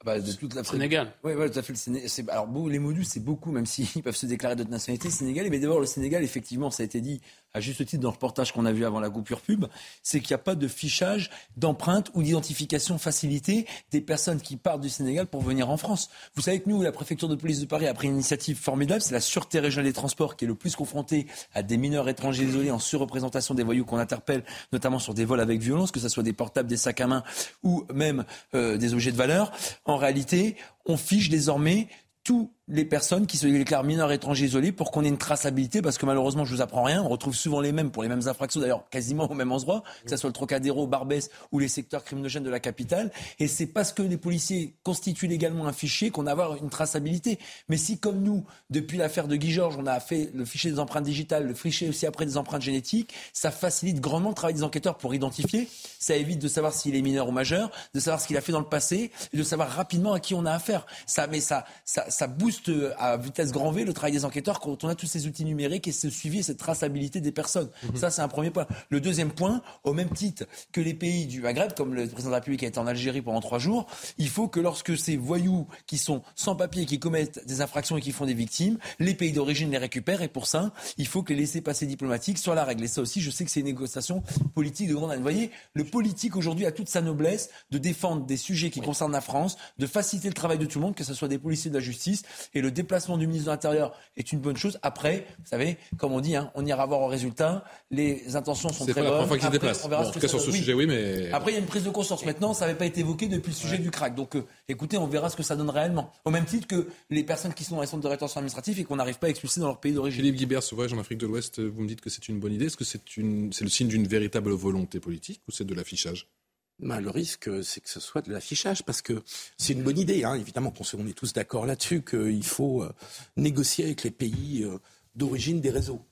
Ah bah, de toute la
Sénégal.
Oui, ouais, tout à fait. Le Alors, les modus, c'est beaucoup, même s'ils peuvent se déclarer d'autres nationalités sénégalais. Mais d'abord, le Sénégal, effectivement, ça a été dit à juste titre dans le reportage qu'on a vu avant la coupure pub, c'est qu'il n'y a pas de fichage d'empreinte ou d'identification facilitée des personnes qui partent du Sénégal pour venir en France. Vous savez que nous, la préfecture de police de Paris a pris une initiative formidable, c'est la Sûreté régionale des transports qui est le plus confrontée à des mineurs étrangers isolés en surreprésentation des voyous qu'on interpelle, notamment sur des vols avec violence, que ce soit des portables, des sacs à main ou même euh, des objets de valeur. En réalité, on fiche désormais tous les personnes qui se déclarent mineurs étrangers isolés pour qu'on ait une traçabilité, parce que malheureusement, je vous apprends rien, on retrouve souvent les mêmes pour les mêmes infractions, d'ailleurs quasiment au même endroit, que ce soit le Trocadéro, Barbès ou les secteurs criminogènes de la capitale. Et c'est parce que les policiers constituent légalement un fichier qu'on a avoir une traçabilité. Mais si, comme nous, depuis l'affaire de Guy Georges, on a fait le fichier des empreintes digitales, le fichier aussi après des empreintes génétiques, ça facilite grandement le travail des enquêteurs pour identifier. Ça évite de savoir s'il est mineur ou majeur, de savoir ce qu'il a fait dans le passé, et de savoir rapidement à qui on a affaire. Ça, mais ça, ça, ça booste à vitesse grand V le travail des enquêteurs quand on a tous ces outils numériques et ce suivi et cette traçabilité des personnes. Mhm. Ça, c'est un premier point. Le deuxième point, au même titre que les pays du Maghreb, comme le président de la République a été en Algérie pendant trois jours, il faut que lorsque ces voyous qui sont sans papier, qui commettent des infractions et qui font des victimes, les pays d'origine les récupèrent. Et pour ça, il faut que les laissés-passer diplomatiques soient la règle. Et ça aussi, je sais que c'est une négociation politique de grande Vous voyez, le politique aujourd'hui a toute sa noblesse de défendre des sujets qui concernent la France, de faciliter le travail de tout le monde, que ce soit des policiers de la justice. Et le déplacement du ministre de l'Intérieur est une bonne chose. Après, vous savez, comme on dit, hein, on ira voir au résultat. Les intentions sont très bonnes.
C'est pas la déplace. en tout cas, sur ce sujet, oui, mais.
Après, il y a une prise de conscience. Maintenant, ça n'avait pas été évoqué depuis le sujet du crack. Donc, euh, écoutez, on verra ce que ça donne réellement. Au même titre que les personnes qui sont dans les centres de rétention administrative et qu'on n'arrive pas à expulser dans leur pays d'origine.
Philippe Guibert, voyage en Afrique de l'Ouest, vous me dites que c'est une bonne idée. Est-ce que c'est une... le signe d'une véritable volonté politique ou c'est de l'affichage?
Ben, le risque, c'est que ce soit de l'affichage, parce que c'est une bonne idée, hein, évidemment, qu'on est tous d'accord là-dessus, qu'il faut euh, négocier avec les pays euh, d'origine des réseaux.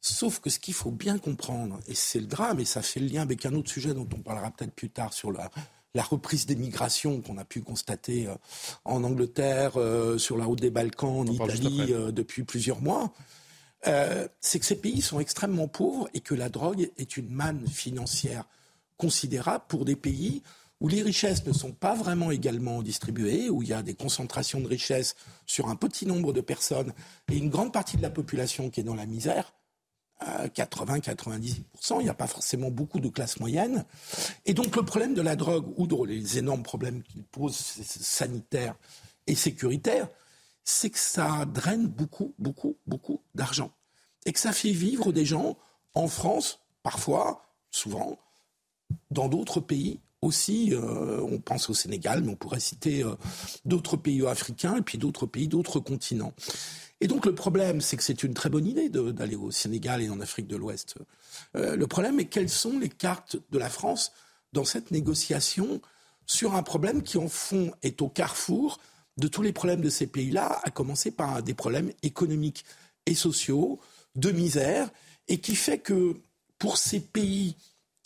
Sauf que ce qu'il faut bien comprendre, et c'est le drame, et ça fait le lien avec un autre sujet dont on parlera peut-être plus tard sur la, la reprise des migrations qu'on a pu constater euh, en Angleterre, sur la route des Balkans, en Italie, depuis plusieurs mois, c'est que ces pays sont extrêmement pauvres et que la drogue est une manne financière considérable pour des pays où les richesses ne sont pas vraiment également distribuées, où il y a des concentrations de richesses sur un petit nombre de personnes et une grande partie de la population qui est dans la misère. 80-90%, il n'y a pas forcément beaucoup de classes moyennes. Et donc le problème de la drogue, outre les énormes problèmes qu'il pose sanitaires et sécuritaires, c'est que ça draine beaucoup, beaucoup, beaucoup d'argent. Et que ça fait vivre des gens en France, parfois, souvent, dans d'autres pays aussi, euh, on pense au Sénégal, mais on pourrait citer euh, d'autres pays africains et puis d'autres pays, d'autres continents. Et donc le problème, c'est que c'est une très bonne idée d'aller au Sénégal et en Afrique de l'Ouest. Euh, le problème est quelles sont les cartes de la France dans cette négociation sur un problème qui, en fond, est au carrefour de tous les problèmes de ces pays-là, à commencer par des problèmes économiques et sociaux, de misère, et qui fait que pour ces pays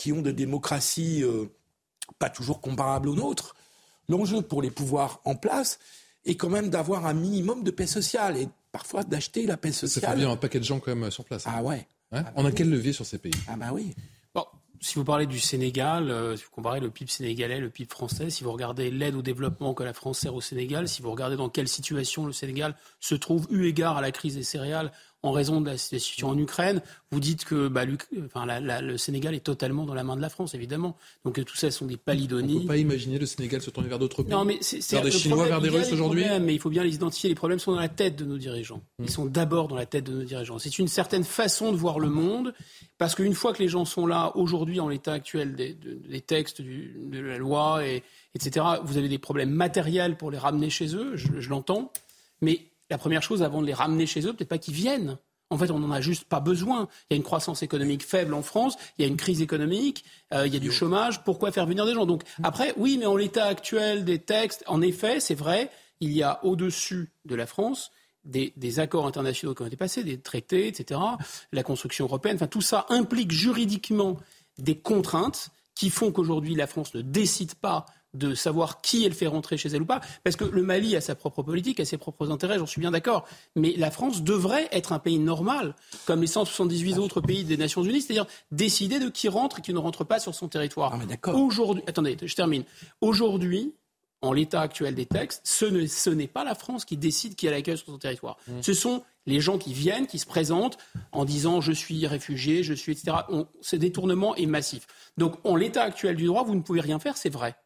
qui ont des démocraties euh, pas toujours comparables aux nôtres, l'enjeu pour les pouvoirs en place est quand même d'avoir un minimum de paix sociale et parfois d'acheter la paix sociale.
Ça fait bien un paquet de gens quand même sur place.
Hein. Ah ouais.
Hein On a quel levier sur ces pays?
Ah bah oui.
Bon, si vous parlez du Sénégal, euh, si vous comparez le PIB sénégalais, le PIB français, si vous regardez l'aide au développement que la France sert au Sénégal, si vous regardez dans quelle situation le Sénégal se trouve eu égard à la crise des céréales en raison de la situation en Ukraine. Vous dites que bah, enfin, le Sénégal est totalement dans la main de la France, évidemment. Donc tout ça sont des palidonies.
On ne peut pas imaginer le Sénégal se tourner vers d'autres pays.
Non, mais c'est,
vers des Chinois, vers des Russes aujourd'hui?
Mais il faut bien les identifier. Les problèmes sont dans la tête de nos dirigeants. Ils hmm. sont d'abord dans la tête de nos dirigeants. C'est une certaine façon de voir le monde, parce qu'une fois que les gens sont là, aujourd'hui, en l'état actuel des, textes, de la loi, et, etc., vous avez des problèmes matériels pour les ramener chez eux, je, je l'entends. Mais la première chose avant de les ramener chez eux, peut-être pas qu'ils viennent. En fait, on n'en a juste pas besoin. Il y a une croissance économique faible en France, il y a une crise économique, euh, il y a du chômage. Pourquoi faire venir des gens? Donc après, oui, mais en l'état actuel des textes, en effet, c'est vrai, il y a au-dessus de la France des, des, accords internationaux qui ont été passés, des traités, etc., la construction européenne. Enfin, tout ça implique juridiquement des contraintes qui font qu'aujourd'hui la France ne décide pas de savoir qui elle fait rentrer chez elle ou pas, parce que le Mali a sa propre politique, a ses propres intérêts, j'en suis bien d'accord, mais la France devrait être un pays normal, comme les 178 autres pays des Nations Unies, c'est-à-dire décider de qui rentre et qui ne rentre pas sur son territoire. Aujourd'hui, attendez, je termine. Aujourd'hui, en l'état actuel des textes, ce n'est pas la France qui décide qui a l'accueil sur son territoire. Mmh. Ce sont les gens qui viennent, qui se présentent en disant je suis réfugié, je suis, etc. ce détournement est massif. Donc, en l'état actuel du droit, vous ne pouvez rien faire, c'est vrai.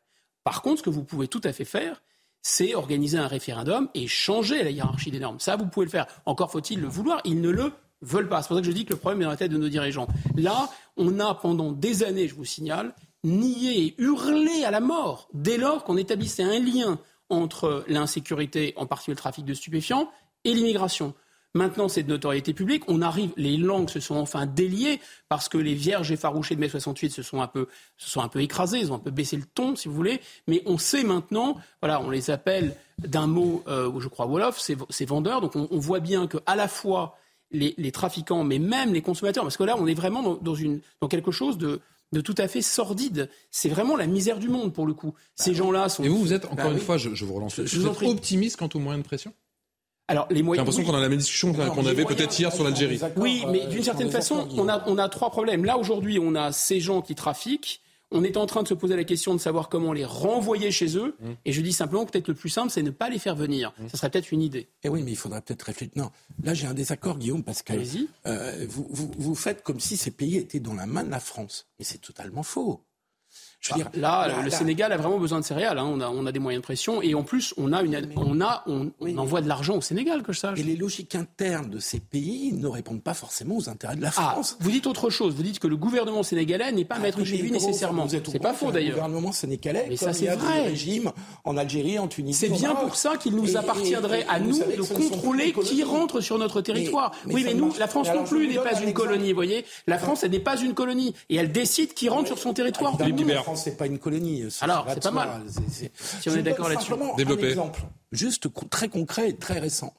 Par contre, ce que vous pouvez tout à fait faire, c'est organiser un référendum et changer la hiérarchie des normes. Ça, vous pouvez le faire. Encore faut-il le vouloir. Ils ne le veulent pas. C'est pour ça que je dis que le problème est dans la tête de nos dirigeants. Là, on a pendant des années, je vous signale, nié et hurlé à la mort dès lors qu'on établissait un lien entre l'insécurité, en particulier le trafic de stupéfiants, et l'immigration. Maintenant, c'est de notoriété publique. On arrive, les langues se sont enfin déliées parce que les vierges effarouchées de mai 68 se sont un peu, se sont un peu écrasées, ils ont un peu baissé le ton, si vous voulez. Mais on sait maintenant, voilà, on les appelle d'un mot, euh, je crois Wolof, ces vendeurs. Donc on, voit bien que à la fois les, trafiquants, mais même les consommateurs, parce que là, on est vraiment dans, une, dans quelque chose de, de tout à fait sordide. C'est vraiment la misère du monde pour le coup. Ces bah gens-là sont.
Et vous, vous êtes encore bah une fois, je, vous relance. vous êtes optimiste quant aux moyens de pression?
Alors, les moyens.
J'ai l'impression qu'on a la même discussion qu'on avait peut-être hier sur l'Algérie.
Oui, mais d'une certaine façon, on a, on a trois problèmes. Là, aujourd'hui, on a ces gens qui trafiquent. On est en train de se poser la question de savoir comment les renvoyer chez eux. Mmh. Et je dis simplement, peut-être le plus simple, c'est ne pas les faire venir. Mmh. Ça serait peut-être une idée.
Eh oui, mais il faudrait peut-être réfléchir. Non, là, j'ai un désaccord, Guillaume, parce que euh, vous, vous, vous faites comme si ces pays étaient dans la main de la France. Mais c'est totalement faux.
Bah, là, le Sénégal a vraiment besoin de céréales. Hein. On, a, on, a, des moyens de pression et en plus, on a une, on a, on, envoie de l'argent au Sénégal, que je sache.
Et les logiques internes de ces pays ne répondent pas forcément aux intérêts de la ah, France.
vous dites autre chose. Vous dites que le gouvernement sénégalais n'est pas ah, maître chez lui nécessairement. C'est pas faux d'ailleurs.
Le gouvernement sénégalais,
mais ça c'est vrai.
régime en Algérie, en Tunisie.
C'est bien pour ça qu'il nous appartiendrait à nous de contrôler qui rentre sur notre territoire. oui, mais nous, la France non plus n'est pas une colonie. Vous voyez, la France, elle n'est pas une colonie et elle décide qui rentre sur son territoire.
France, c'est pas une colonie.
Alors, c'est pas mal. Si on est d'accord là-dessus.
Développer.
Un exemple juste très concret et très récent.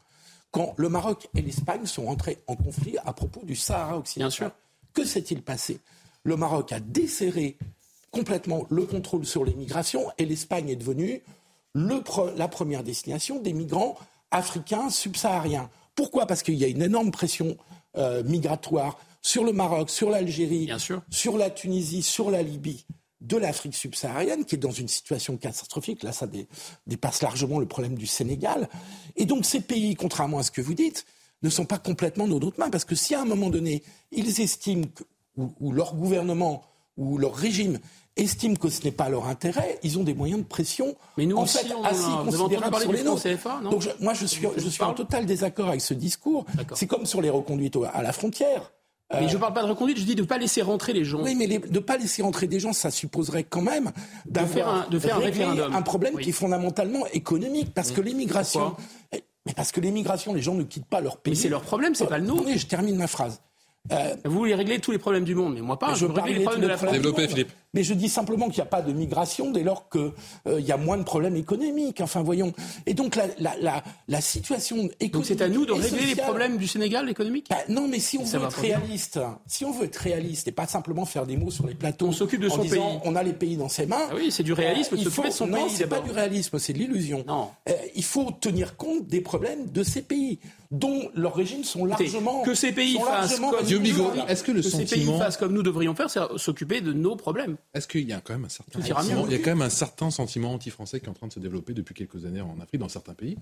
Quand le Maroc et l'Espagne sont rentrés en conflit à propos du Sahara occidental,
Bien sûr.
que s'est-il passé? Le Maroc a desserré complètement le contrôle sur les migrations et l'Espagne est devenue le, la première destination des migrants africains subsahariens. Pourquoi? Parce qu'il y a une énorme pression euh, migratoire sur le Maroc, sur l'Algérie, sur la Tunisie, sur la Libye de l'Afrique subsaharienne, qui est dans une situation catastrophique. Là, ça dépasse largement le problème du Sénégal. Et donc, ces pays, contrairement à ce que vous dites, ne sont pas complètement dans d'autres mains. Parce que si à un moment donné, ils estiment, ou, leur gouvernement, ou leur régime estime que ce n'est pas leur intérêt, ils ont des moyens de pression
Mais nous
en
aussi,
fait, assez considérables sur les nôtres. Donc moi, je suis, je suis en total désaccord avec ce discours. C'est comme sur les reconduites à la frontière.
Mais je ne parle pas de reconduite, je dis de ne pas laisser rentrer les gens.
Oui, mais de ne pas laisser rentrer des gens, ça supposerait quand même d'avoir
de faire un, référendum.
un problème qui est fondamentalement économique, parce que l'immigration... Mais parce que l'immigration, les gens ne quittent pas leur pays.
Mais c'est leur problème, c'est pas le nôtre.
Oui, je termine ma phrase.
Euh, vous voulez régler tous les problèmes du monde, mais moi pas. Je, veux régler les problèmes de la France.
Développer, Philippe.
Mais je dis simplement qu'il n'y a pas de migration dès lors qu'il euh, y a moins de problèmes économiques. Enfin, voyons. Et donc, la, la, la, la situation économique.
Donc, c'est à nous de régler les problèmes du Sénégal économiques
bah, Non, mais si on veut être réaliste, si on veut être réaliste et pas simplement faire des mots sur les plateaux.
On s'occupe de son pays.
On a les pays dans ses mains.
Ah oui, c'est du réalisme de s'occuper de son
non,
pays.
Non, c'est pas du réalisme, c'est de l'illusion.
Non.
Euh, il faut tenir compte des problèmes de ces pays dont leurs régimes sont largement
que ces pays fassent comme
Dieu Bigot, est-ce que le
que
sentiment
ces pays fassent comme nous devrions faire, c'est s'occuper de nos problèmes.
Est-ce qu'il y a quand même un certain
Tout
sentiment, il y a quand même un certain sentiment anti-français qui est en train de se développer depuis quelques années en Afrique dans certains pays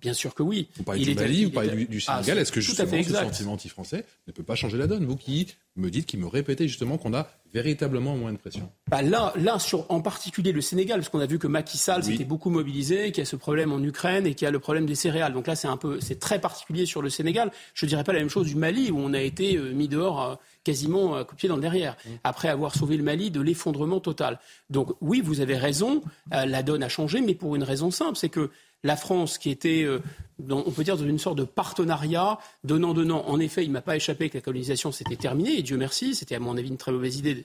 Bien sûr que oui.
Vous parlez
Il
du Mali, vous parlez du,
Ah,
Sénégal. Est-ce que justement ce sentiment anti-français ne peut pas changer la donne Vous qui me dites, qui me répétez justement qu'on a véritablement moins de pression.
Bah là, là sur, en particulier le Sénégal, parce qu'on a vu que Macky Sall
Oui.
s'était beaucoup mobilisé, qu'il y a ce problème en Ukraine et qu'il y a le problème des céréales. Donc là, c'est un peu, c'est très particulier sur le Sénégal. Je dirais pas la même chose du Mali, où on a été euh, mis dehors euh, quasiment euh, copié dans le derrière, après avoir sauvé le Mali de l'effondrement total. Donc oui, vous avez raison, la donne a changé, mais pour une raison simple, c'est que la France, qui était, euh, dans- on peut dire, dans une sorte de partenariat, donnant-donnant, en effet, il m'a pas échappé que la colonisation s'était terminée, et Dieu merci, c'était à mon avis une très mauvaise idée de,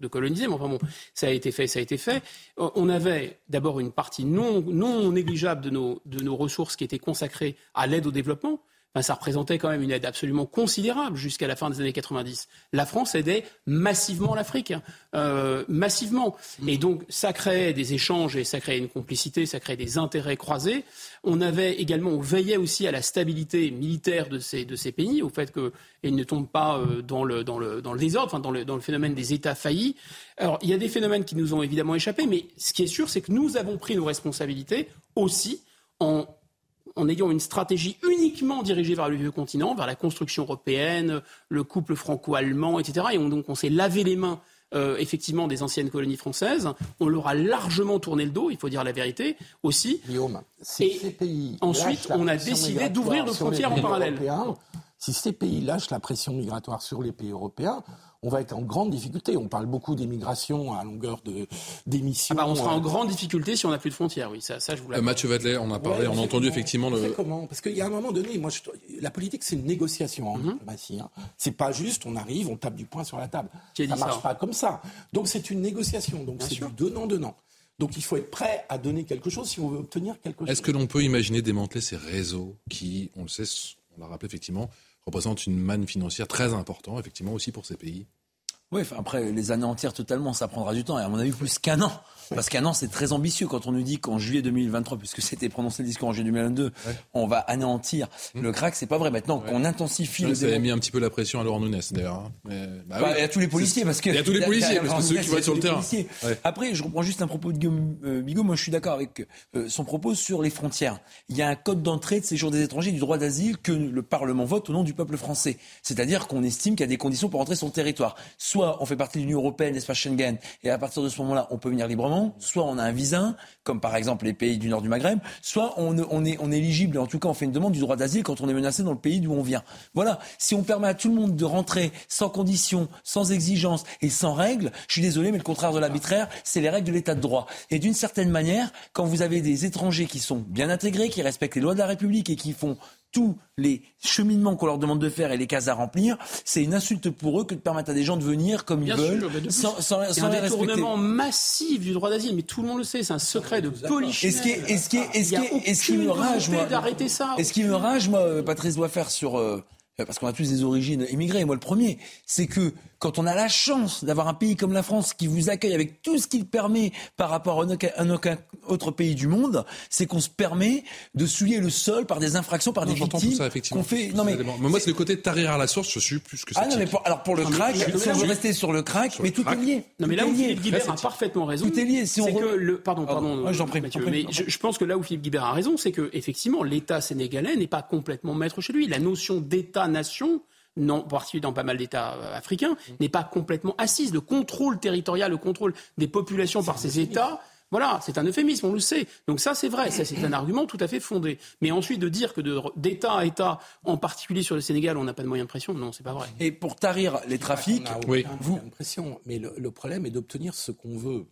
de coloniser, mais enfin bon, ça a été fait, ça a été fait. Euh, On avait d'abord une partie non, non négligeable de nos, de nos ressources qui était consacrée à l'aide au développement. Enfin, ça représentait quand même une aide absolument considérable jusqu'à la fin des années 90. La France aidait massivement l'Afrique, hein, euh, massivement. Et donc, ça créait des échanges et ça créait une complicité, ça créait des intérêts croisés. On avait également, on veillait aussi à la stabilité militaire de ces, de ces pays, au fait qu'ils ne tombent pas euh, dans, le, dans, le, dans le désordre, enfin, dans, le, dans le phénomène des États faillis. Alors, il y a des phénomènes qui nous ont évidemment échappé, mais ce qui est sûr, c'est que nous avons pris nos responsabilités aussi en en ayant une stratégie uniquement dirigée vers le vieux continent, vers la construction européenne, le couple franco-allemand, etc. Et on, donc on s'est lavé les mains euh, effectivement des anciennes colonies françaises. On leur a largement tourné le dos, il faut dire la vérité aussi.
Guillaume, si
Et
ces pays
ensuite, on a décidé d'ouvrir nos frontières en parallèle.
si ces pays lâchent la pression migratoire sur les pays européens, on va être en grande difficulté. On parle beaucoup des migrations à longueur de d'émissions.
Ah bah, on sera en
euh,
grande difficulté si on n'a plus de frontières, oui, ça, ça je vous l'accorde.
Mathieu Vadelet, on a parlé,
Ouais,
on a entendu effectivement le.
comment Parce qu'il y a un moment donné, moi, je- la politique, c'est une négociation en diplomatie. Hein. C'est pas juste, on arrive, on tape du poing sur la table.
Qui a
ça marche
ça
pas comme ça. Donc c'est une négociation. Donc
Bien
c'est
sûr.
du donnant-donnant. Donc il faut être prêt à donner quelque chose si on veut obtenir quelque chose.
Est-ce que l'on peut imaginer démanteler ces réseaux qui, on le sait, on l'a rappelé effectivement, représentent une manne financière très importante, effectivement aussi pour ces pays
Oui, après, les anéantir totalement, ça prendra du temps. Et à mon avis, plus qu'un an. Parce qu'un an, c'est très ambitieux quand on nous dit qu'en juillet 2023, puisque c'était prononcé le discours en juillet 2022, on va anéantir le crack. C'est pas vrai. Maintenant qu'on intensifie le
Ça a mis un petit peu la pression à Laurent Nunez d'ailleurs. hein. Mais, bah
Bah,
oui.
et à tous les policiers, parce que.
Et à tous les policiers, parce que ceux qui vont être sur le
il y a
terrain. Ouais.
Après, je reprends juste un propos de Guillaume euh, Bigot. Moi, je suis d'accord avec euh, son propos sur les frontières. Il y a un code d'entrée de séjour des étrangers du droit d'asile que le Parlement vote au nom du peuple français. C'est-à-dire qu'on estime qu'il y a des conditions pour entrer sur le territoire. Soit on fait partie de l'Union européenne, l'espace Schengen, et à partir de ce moment-là, on peut venir librement. Soit on a un visa, comme par exemple les pays du nord du Maghreb. Soit on, est, on est éligible, et en tout cas, on fait une demande du droit d'asile quand on est menacé dans le pays d'où on vient. Voilà. Si on permet à tout le monde de rentrer sans conditions, sans exigences et sans règles, je suis désolé, mais le contraire de l'arbitraire, c'est les règles de l'état de droit. Et d'une certaine manière, quand vous avez des étrangers qui sont bien intégrés, qui respectent les lois de la République et qui font tous les cheminements qu'on leur demande de faire et les cases à remplir, c'est une insulte pour eux que de permettre à des gens de venir comme
Bien
ils veulent,
mais de
sans, sans, sans
un
les respecter.
détournement massif du droit d'asile, mais tout le monde le sait, c'est un secret de police.
Et ce qui est, et ce qui me rage, moi,
d'arrêter ça.
et ce qui me rage, moi, euh, Patrice doit faire sur, euh, parce qu'on a tous des origines immigrées, moi le premier, c'est que quand on a la chance d'avoir un pays comme la France qui vous accueille avec tout ce qu'il permet par rapport à aucun, autre pays du monde, c'est qu'on se permet de souiller le sol par des infractions, par
Non,
des
J'entends
victimes
tout ça effectivement.
fait. Non mais,
moi c'est le côté tarir à la source, je suis plus que
ah non mais pour, alors pour le crack,
mais-
si on veut rester sur le crack,
Sur
mais
le
tout
crack.
est lié.
Non mais là où
lié.
Philippe Guibert a parfaitement raison.
Tout est lié. Si on
c'est
re-
que le pardon
Pardon. Ouais, j'en prie,
Mathieu,
prie,
mais je, je pense que là où Philippe Guibert a raison, c'est que effectivement l'État sénégalais n'est pas complètement maître chez lui. La notion d'État-nation non, en particulier dans pas mal d'États euh, africains, n'est pas complètement assise. Le contrôle territorial, le contrôle des populations par ces États, voilà, c'est un euphémisme, on le sait. Donc ça, c'est vrai, ça c'est un argument tout à fait fondé. Mais ensuite, de dire que de- d'État à État, en particulier sur le Sénégal, on n'a pas de moyens de pression, non, c'est pas vrai.
Et pour tarir les trafics,
On a
Oui.
Vous-
de pression. Mais le, le problème est d'obtenir ce qu'on veut.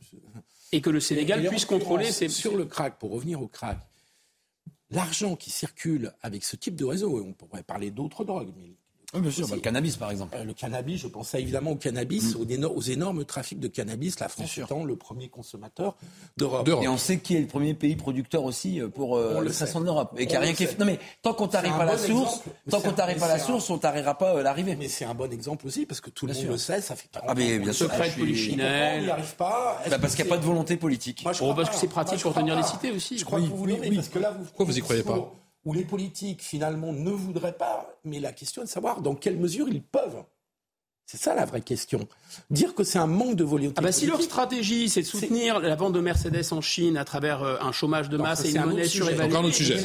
Et que le Sénégal
Et
puisse contrôler ses...
Sur le crack, pour revenir au crack, l'argent qui circule avec ce type de réseau, et on pourrait parler d'autres drogues, le
bien sûr, bah, le cannabis par exemple.
le cannabis, je pensais évidemment au cannabis, mm. aux, énormes trafics de cannabis, la France étant le premier consommateur d'Europe.
Et on sait qui est le premier pays producteur aussi pour le 500 de l'Europe. Et qu'il n'y a rien qui fait. Non mais tant qu'on t'arrive pas à la source, tant qu'on t'arrive pas à la source, on t'arrivera pas l'arrivée.
Mais c'est un bon exemple aussi parce que tout le monde le sait, ça fait
Ah mais bien sûr.
Secret polichinelle.
On n'y arrive pas.
Bah, parce qu'il n'y a pas de volonté politique.
Moi, je parce que c'est pratique pour tenir les cités aussi.
Je crois que vous oui, parce que là, vous,
pourquoi vous y croyez pas
Où les politiques finalement ne voudraient pas, mais la question est de savoir dans quelle mesure ils peuvent. C'est ça la vraie question. Dire que c'est un manque de volonté.
Ah bah si leur stratégie, c'est de soutenir la vente de Mercedes en Chine à travers euh, un chômage de masse et une monnaie surévaluée,
encore sujet.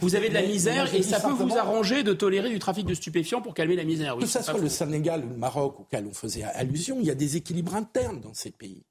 vous avez de la misère et ça peut vous arranger de tolérer du trafic de stupéfiants pour calmer la misère.
que ce soit le Sénégal ou le Maroc auquel on faisait allusion, il y a des équilibres internes dans ces pays.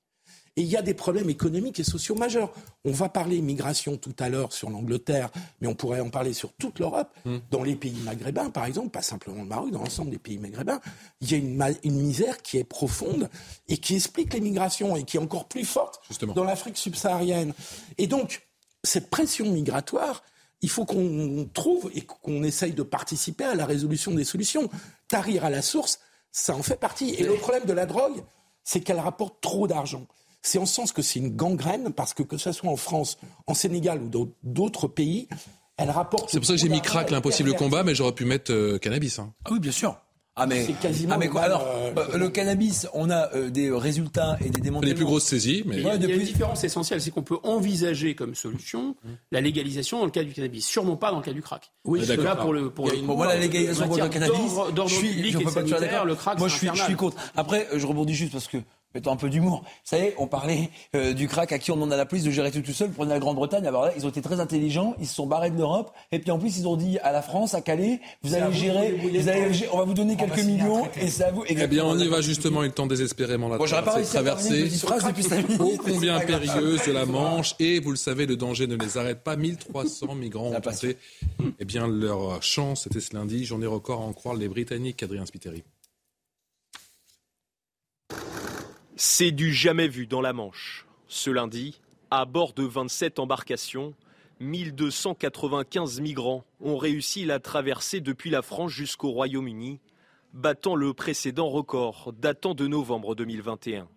Et il y a des problèmes économiques et sociaux majeurs. On va parler migration tout à l'heure sur l'Angleterre, mais on pourrait en parler sur toute l'Europe. Hmm. Dans les pays maghrébins, par exemple, pas simplement le Maroc, dans l'ensemble des pays maghrébins, il y a une, une, misère qui est profonde et qui explique les migrations et qui est encore plus forte dans l'Afrique subsaharienne. Et donc, cette pression migratoire, il faut qu'on trouve et qu'on essaye de participer à la résolution des solutions. Tarir à la source, ça en fait partie. Et le problème de la drogue, c'est qu'elle rapporte trop d'argent c'est en sens que c'est une gangrène, parce que que ce soit en France, en Sénégal ou d'autres pays, elle rapporte.
C'est pour ça que j'ai mis crack l'impossible combat, mais j'aurais pu mettre euh, cannabis. Hein.
Ah oui, bien sûr. Ah mais, quasiment ah mais quoi, alors euh, bah, le cannabis, on a euh, des résultats et des démonstrations.
Les plus grosses saisies, mais
il y a, une différence essentielle, c'est qu'on peut envisager comme solution la légalisation dans le cas du cannabis, sûrement pas dans le cas du crack.
Oui, Parce là pour le pour, moi la légalisation pour le cannabis, je suis, je pas le crack, moi je suis, je suis contre. Après, je rebondis juste parce que mettons un peu d'humour. Vous savez, on parlait euh, du crack à qui on demande à la police de gérer tout tout seul. Prenez la Grande-Bretagne. Alors là, ils ont été très intelligents. Ils se sont barrés de l'Europe. Et puis en plus, ils ont dit à la France, à Calais, vous allez gérer, vous allez, on va vous donner quelques millions et c'est à vous.
Eh bien, on y va justement. Il tente désespérément la bon, traversée. Ô combien périlleuse de la Manche. Et vous le savez, le danger ne les arrête pas. 1300 migrants ont passé. Eh bien, leur chance, c'était ce lundi. J'en ai record à en croire les Britanniques. Adrien Spiteri.
C'est du jamais vu dans la Manche. Ce lundi, à bord de 27 embarcations, 1295 migrants ont réussi la traversée depuis la France jusqu'au Royaume-Uni, battant le précédent record datant de novembre 2021.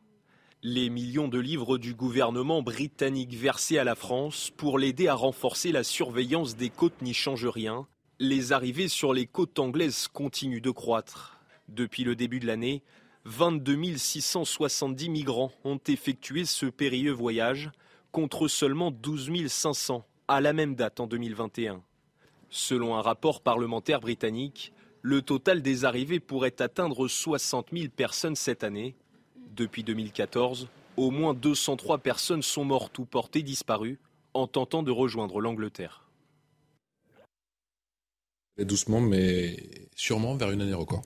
Les millions de livres du gouvernement britannique versés à la France pour l'aider à renforcer la surveillance des côtes n'y changent rien. Les arrivées sur les côtes anglaises continuent de croître. Depuis le début de l'année, 22 670 migrants ont effectué ce périlleux voyage, contre seulement 12 500 à la même date en 2021. Selon un rapport parlementaire britannique, le total des arrivées pourrait atteindre 60 000 personnes cette année. Depuis 2014, au moins 203 personnes sont mortes ou portées disparues en tentant de rejoindre l'Angleterre.
Doucement, mais sûrement vers une année record.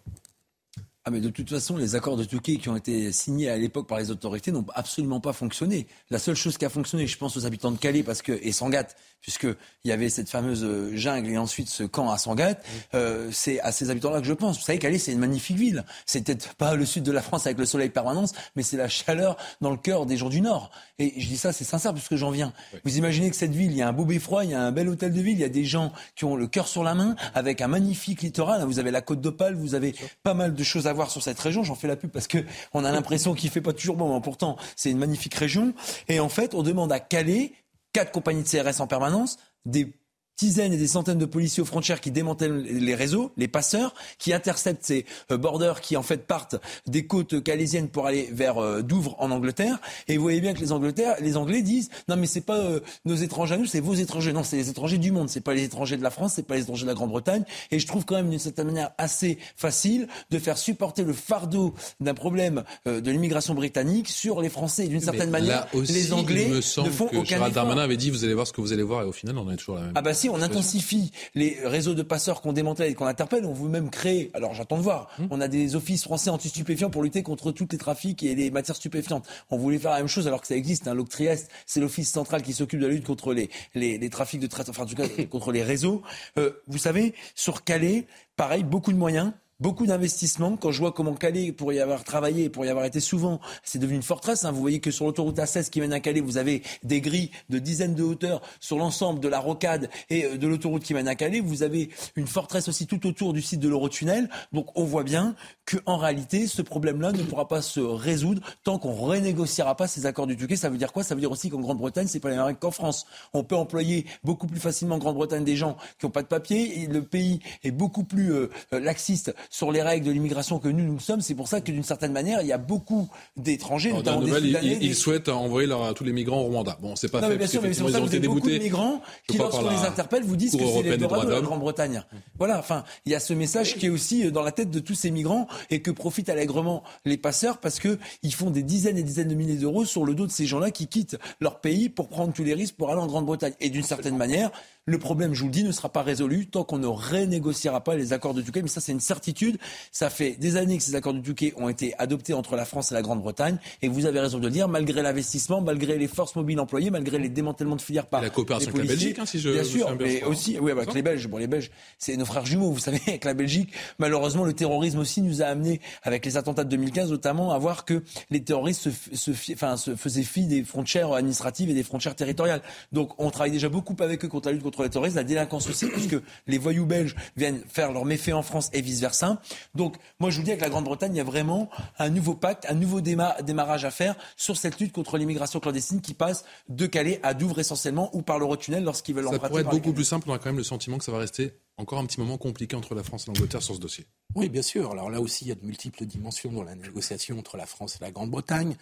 Ah mais de toute façon, les accords de Touquet qui ont été signés à l'époque par les autorités n'ont absolument pas fonctionné. La seule chose qui a fonctionné, je pense aux habitants de Calais parce que et Sangatte, puisqu'il y avait cette fameuse euh, jungle et ensuite ce camp à Sangatte, euh, c'est à ces habitants-là que je pense. Vous savez, Calais, c'est une magnifique ville. C'est peut-être pas le sud de la France avec le soleil permanent, mais c'est la chaleur dans le cœur des gens du Nord. Et je dis ça, c'est sincère puisque j'en viens. Vous imaginez que cette ville, il y a un beau beffroi, il y a un bel hôtel de ville, il y a des gens qui ont le cœur sur la main, avec un magnifique littoral. Vous avez la côte d'Opale, vous avez pas mal de choses à voir sur cette région. J'en fais la pub parce que on a l'impression qu'il fait pas toujours bon, mais pourtant c'est une magnifique région. Et en fait, on demande à Calais quatre compagnies de CRS en permanence, des dizaines et des centaines de policiers aux frontières qui démantèlent les réseaux, les passeurs, qui interceptent ces euh, borders qui en fait partent des côtes calaisiennes pour aller vers euh, Douvres en Angleterre. Et vous voyez bien que les, Angleterres, les Anglais disent non mais c'est pas euh, nos étrangers à nous, c'est vos étrangers. Non, c'est les étrangers du monde, c'est pas les étrangers de la France, c'est pas les étrangers de la Grande-Bretagne. Et je trouve quand même d'une certaine manière assez facile de faire supporter le fardeau d'un problème de l'immigration britannique sur les Français. D'une certaine manière, les Anglais
me semble
ne font
que
aucun
Darmanin avait dit vous allez voir ce que vous allez voir et au final on est toujours la même.
Ah bah on intensifie les réseaux de passeurs qu'on démantèle et qu'on interpelle. On veut même créer, alors j'attends de voir, hum. on a des offices français anti-stupéfiants pour lutter contre tous les trafics et les matières stupéfiantes. On voulait faire la même chose alors que ça existe. Hein. L'Octrieste, c'est l'office central qui s'occupe de la lutte contre les, les, trafics de traite, enfin en tout cas contre les réseaux. Euh, vous savez, sur Calais, pareil, beaucoup de moyens beaucoup d'investissements. Quand je vois comment Calais, pour y avoir travaillé, pour y avoir été souvent, c'est devenu une forteresse. Hein. Vous voyez que sur l'autoroute A16 qui mène à Calais, vous avez des grilles de dizaines de hauteurs sur l'ensemble de la rocade et euh, de l'autoroute qui mène à Calais. Vous avez une forteresse aussi tout autour du site de l'Eurotunnel. Donc on voit bien qu'en réalité, ce problème-là ne pourra pas se résoudre tant qu'on renégociera pas ces accords du Touquet. Ça veut dire quoi? Ça veut dire aussi qu'en Grande-Bretagne, c'est pas les mêmes qu'en France. On peut employer beaucoup plus facilement en Grande-Bretagne des gens qui n'ont pas de papier. Et le pays est beaucoup plus euh, laxiste sur les règles de l'immigration que nous, nous sommes. C'est pour ça que d'une certaine manière, il y a beaucoup d'étrangers,
notamment des ils, souhaitent envoyer tous les migrants au Rwanda. Bon, c'est pas fait. Mais bien sûr, mais c'est pour ça que vous
avez beaucoup de migrants qui, lorsqu'on les interpelle, vous disent que c'est les de la Grande-Bretagne. Voilà, enfin, il y a ce message qui est aussi dans la tête de tous ces migrants et que profitent allègrement les passeurs parce qu'ils font des dizaines et dizaines de milliers d'euros sur le dos de ces gens-là qui quittent leur pays pour prendre tous les risques pour aller en Grande-Bretagne. Et d'une certaine manière, le problème, je vous le dis, ne sera pas résolu tant qu'on ne renégociera pas les accords de Touquet. Mais ça, c'est une certitude. Ça fait des années que ces accords de Touquet ont été adoptés entre la France et la Grande-Bretagne. Et vous avez raison de le dire, malgré l'investissement, malgré les forces mobiles employées, malgré les démantèlements de filières par
la coopération avec la Belgique, hein, si je
bien sûr, mais aussi, oui, avec les Belges. Bon, les Belges, c'est nos frères jumeaux. Vous savez, avec la Belgique, malheureusement, le terrorisme aussi nous a amené, avec les attentats de 2015 notamment, à voir que les terroristes se, enfin, se faisaient fi des frontières administratives et des frontières territoriales. Donc, on travaille déjà beaucoup avec eux contre la lutte contre les terroristes, la délinquance aussi, puisque les voyous belges viennent faire leurs méfaits en France et vice-versa. Donc, moi, je vous dis, avec la Grande-Bretagne, il y a vraiment un nouveau pacte, un nouveau démarrage à faire sur cette lutte contre l'immigration clandestine qui passe de Calais à Douvres essentiellement ou par l'Eurotunnel lorsqu'ils veulent
emprunter. Ça pourrait être beaucoup plus simple, on a quand même le sentiment que ça va rester encore un petit moment compliqué entre la France et l'Angleterre sur ce dossier.
Oui, bien sûr. Alors là aussi, il y a de multiples dimensions dans la négociation entre la France et la Grande-Bretagne.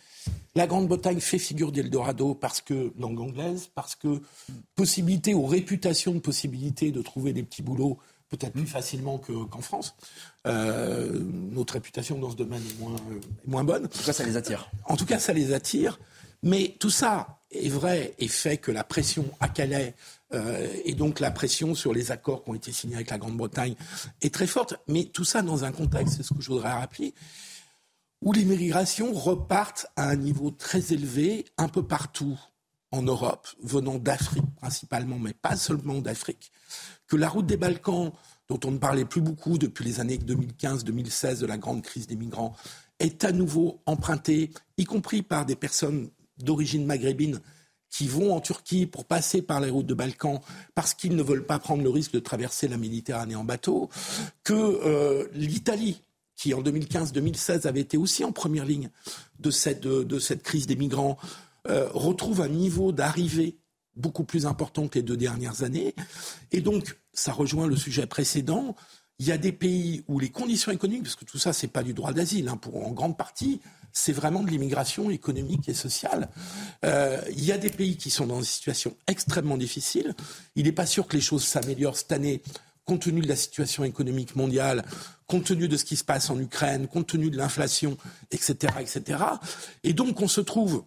La Grande-Bretagne fait figure d'Eldorado parce que, langue anglaise, parce que possibilité ou réputation de possibilité de trouver des petits boulots peut-être plus facilement qu'en France. Euh, notre réputation dans ce domaine est moins, bonne. En
tout cas, ça les attire.
En tout cas, ça les attire. Mais tout ça est vrai et fait que la pression à Calais euh, et donc la pression sur les accords qui ont été signés avec la Grande-Bretagne est très forte. Mais tout ça dans un contexte, c'est ce que je voudrais rappeler, où les migrations repartent à un niveau très élevé un peu partout en Europe, venant d'Afrique principalement, mais pas seulement d'Afrique, que la route des Balkans, dont on ne parlait plus beaucoup depuis les années 2015-2016 de la grande crise des migrants, est à nouveau empruntée, y compris par des personnes d'origine maghrébine qui vont en Turquie pour passer par les routes de Balkans parce qu'ils ne veulent pas prendre le risque de traverser la Méditerranée en bateau, que euh, l'Italie, qui en 2015-2016 avait été aussi en première ligne de cette, crise des migrants, euh, retrouve un niveau d'arrivée beaucoup plus important que les deux dernières années. Et donc, ça rejoint le sujet précédent. Il y a des pays où les conditions économiques, parce que tout ça, c'est pas du droit d'asile, hein, pour en grande partie, c'est vraiment de l'immigration économique et sociale. Euh, il y a des pays qui sont dans une situation extrêmement difficile. Il n'est pas sûr que les choses s'améliorent cette année compte tenu de la situation économique mondiale, compte tenu de ce qui se passe en Ukraine, compte tenu de l'inflation, etc., etc. Et donc on se trouve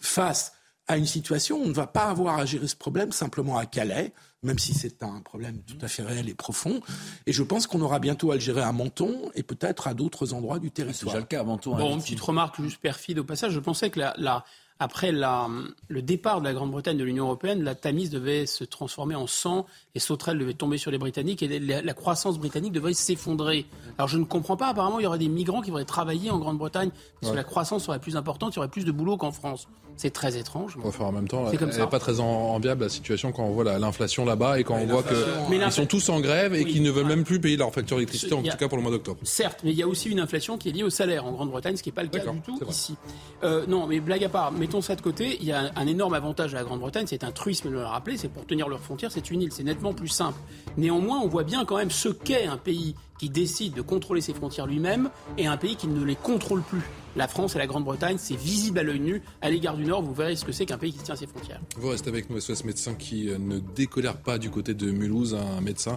face à une situation où on ne va pas avoir à gérer ce problème simplement à Calais, même si c'est un problème tout à fait réel et profond. Et je pense qu'on aura bientôt à le gérer à Menton et peut-être à d'autres endroits du territoire. C'est
déjà le cas à Menton.
Bon, une petite remarque juste perfide au passage. Je pensais que la, après le départ de la Grande-Bretagne de l'Union européenne, la Tamise devait se transformer en sang et sauterelles devaient tomber sur les Britanniques et la, croissance britannique devait s'effondrer. Alors je ne comprends pas, apparemment il y aurait des migrants qui voudraient travailler en Grande-Bretagne parce que la croissance serait plus importante, il y aurait plus de boulot qu'en France. C'est très étrange.
Enfin, en même temps, elle n'est pas très enviable la situation quand on voit l'inflation là-bas et quand on voit qu'ils sont tous en grève et qu'ils ne veulent même plus payer leur facture d'électricité, en tout cas pour le mois d'octobre.
Certes, mais il y a aussi une inflation qui est liée au salaire en Grande-Bretagne, ce qui n'est pas le cas du tout ici. Euh, non, mais blague à part, mettons ça de côté, il y a un énorme avantage à la Grande-Bretagne, c'est un truisme de le rappeler, c'est pour tenir leurs frontières, c'est une île, c'est nettement plus simple. Néanmoins, on voit bien quand même ce qu'est un pays qui décide de contrôler ses frontières lui-même et un pays qui ne les contrôle plus. La France et la Grande-Bretagne, c'est visible à l'œil nu. À l'égard du Nord, vous verrez ce que c'est qu'un pays qui tient ses frontières.
Vous restez avec nous, SOS médecin qui euh, ne décolère pas du côté de Mulhouse. Un médecin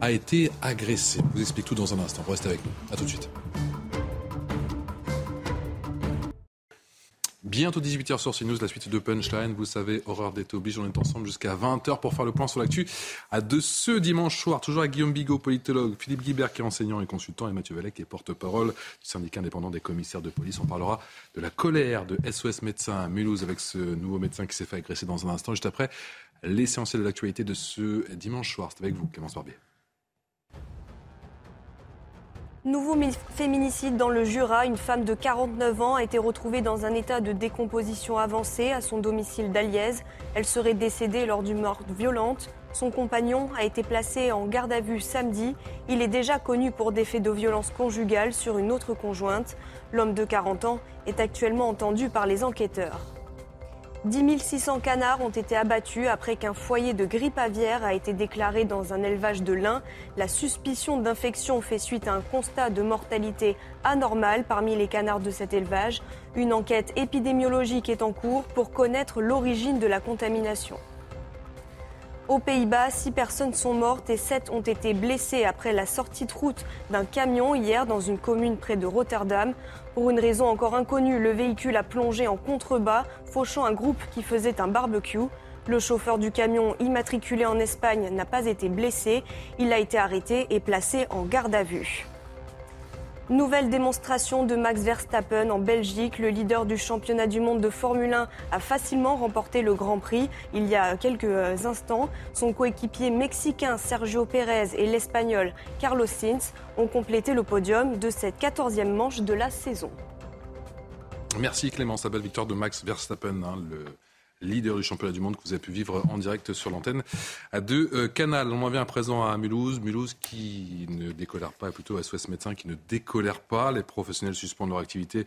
a été agressé. Je vous explique tout dans un instant. Vous restez avec nous. A tout de suite. Bientôt 18h sur CNews, la suite de Punchline. Vous savez, horreur d'été oblige, on est ensemble jusqu'à 20h pour faire le point sur l'actu. À de ce dimanche soir, toujours avec Guillaume Bigot, politologue, Philippe Guibert qui est enseignant et consultant, et Mathieu Vallet qui est porte-parole du syndicat indépendant des commissaires de police. On parlera de la colère de SOS Médecins à Mulhouse avec ce nouveau médecin qui s'est fait agresser dans un instant, juste après l'essentiel de l'actualité de ce dimanche soir. C'est avec vous, Clémence Barbier.
Nouveau féminicide dans le Jura. Une femme de 49 ans a été retrouvée dans un état de décomposition avancée à son domicile d'Alièze. Elle serait décédée lors d'une mort violente. Son compagnon a été placé en garde à vue samedi. Il est déjà connu pour des faits de violence conjugale sur une autre conjointe. L'homme de 40 ans est actuellement entendu par les enquêteurs. 10 600 canards ont été abattus après qu'un foyer de grippe aviaire a été déclaré dans un élevage de lin. La suspicion d'infection fait suite à un constat de mortalité anormale parmi les canards de cet élevage. Une enquête épidémiologique est en cours pour connaître l'origine de la contamination. Aux Pays-Bas, six personnes sont mortes et sept ont été blessées après la sortie de route d'un camion hier dans une commune près de Rotterdam. Pour une raison encore inconnue, le véhicule a plongé en contrebas, fauchant un groupe qui faisait un barbecue. Le chauffeur du camion, immatriculé en Espagne, n'a pas été blessé. Il a été arrêté et placé en garde à vue. Nouvelle démonstration de Max Verstappen en Belgique. Le leader du championnat du monde de Formule 1 a facilement remporté le Grand Prix il y a quelques instants. Son coéquipier mexicain Sergio Pérez et l'espagnol Carlos Sainz ont complété le podium de cette 14e manche de la saison.
Merci Clément, sa belle victoire de Max Verstappen, hein, leader du championnat du monde que vous avez pu vivre en direct sur l'antenne à deux euh. On en vient à présent à Mulhouse. Mulhouse qui ne décolère pas, plutôt SOS Médecins qui ne décolère pas. Les professionnels suspendent leur activité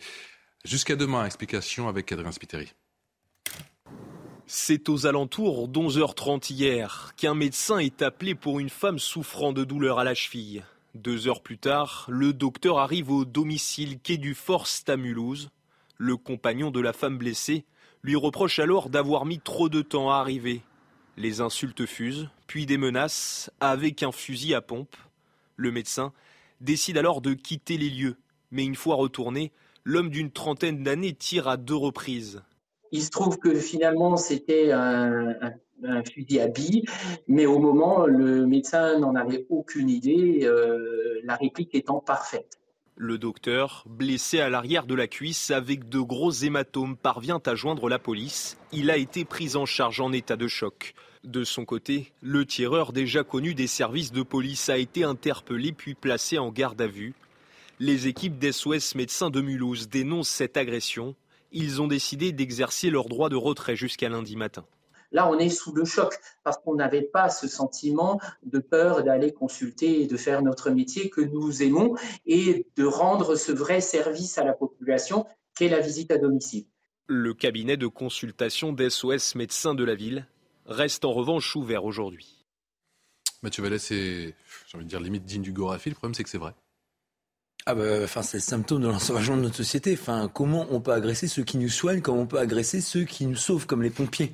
jusqu'à demain. Explication avec Adrien Spiteri.
C'est aux alentours d'11h30 hier qu'un médecin est appelé pour une femme souffrant de douleurs à la cheville. Deux heures plus tard, le docteur arrive au domicile quai du Forst à Mulhouse. Le compagnon de la femme blessée lui reproche alors d'avoir mis trop de temps à arriver. Les insultes fusent, puis des menaces avec un fusil à pompe. Le médecin décide alors de quitter les lieux, mais une fois retourné, l'homme d'une trentaine d'années tire à deux reprises.
Il se trouve que finalement c'était un, fusil à billes, mais au moment, le médecin n'en avait aucune idée, euh, la réplique étant parfaite.
Le docteur, blessé à l'arrière de la cuisse avec de gros hématomes, parvient à joindre la police. Il a été pris en charge en état de choc. De son côté, le tireur déjà connu des services de police a été interpellé puis placé en garde à vue. Les équipes d'SOS Médecins de Mulhouse dénoncent cette agression. Ils ont décidé d'exercer leur droit de retrait jusqu'à lundi matin.
Là, on est sous le choc parce qu'on n'avait pas ce sentiment de peur d'aller consulter et de faire notre métier que nous aimons et de rendre ce vrai service à la population qu'est la visite à domicile.
Le cabinet de consultation d'SOS médecins de la ville reste en revanche ouvert aujourd'hui.
Mathieu Vallée, c'est, j'ai envie de dire, limite digne du Gorafi. Le problème, c'est que c'est vrai.
Ah bah, enfin, c'est le symptôme de l'ensauvagement de notre société. Enfin, comment on peut agresser ceux qui nous soignent, comment on peut agresser ceux qui nous sauvent, comme les pompiers?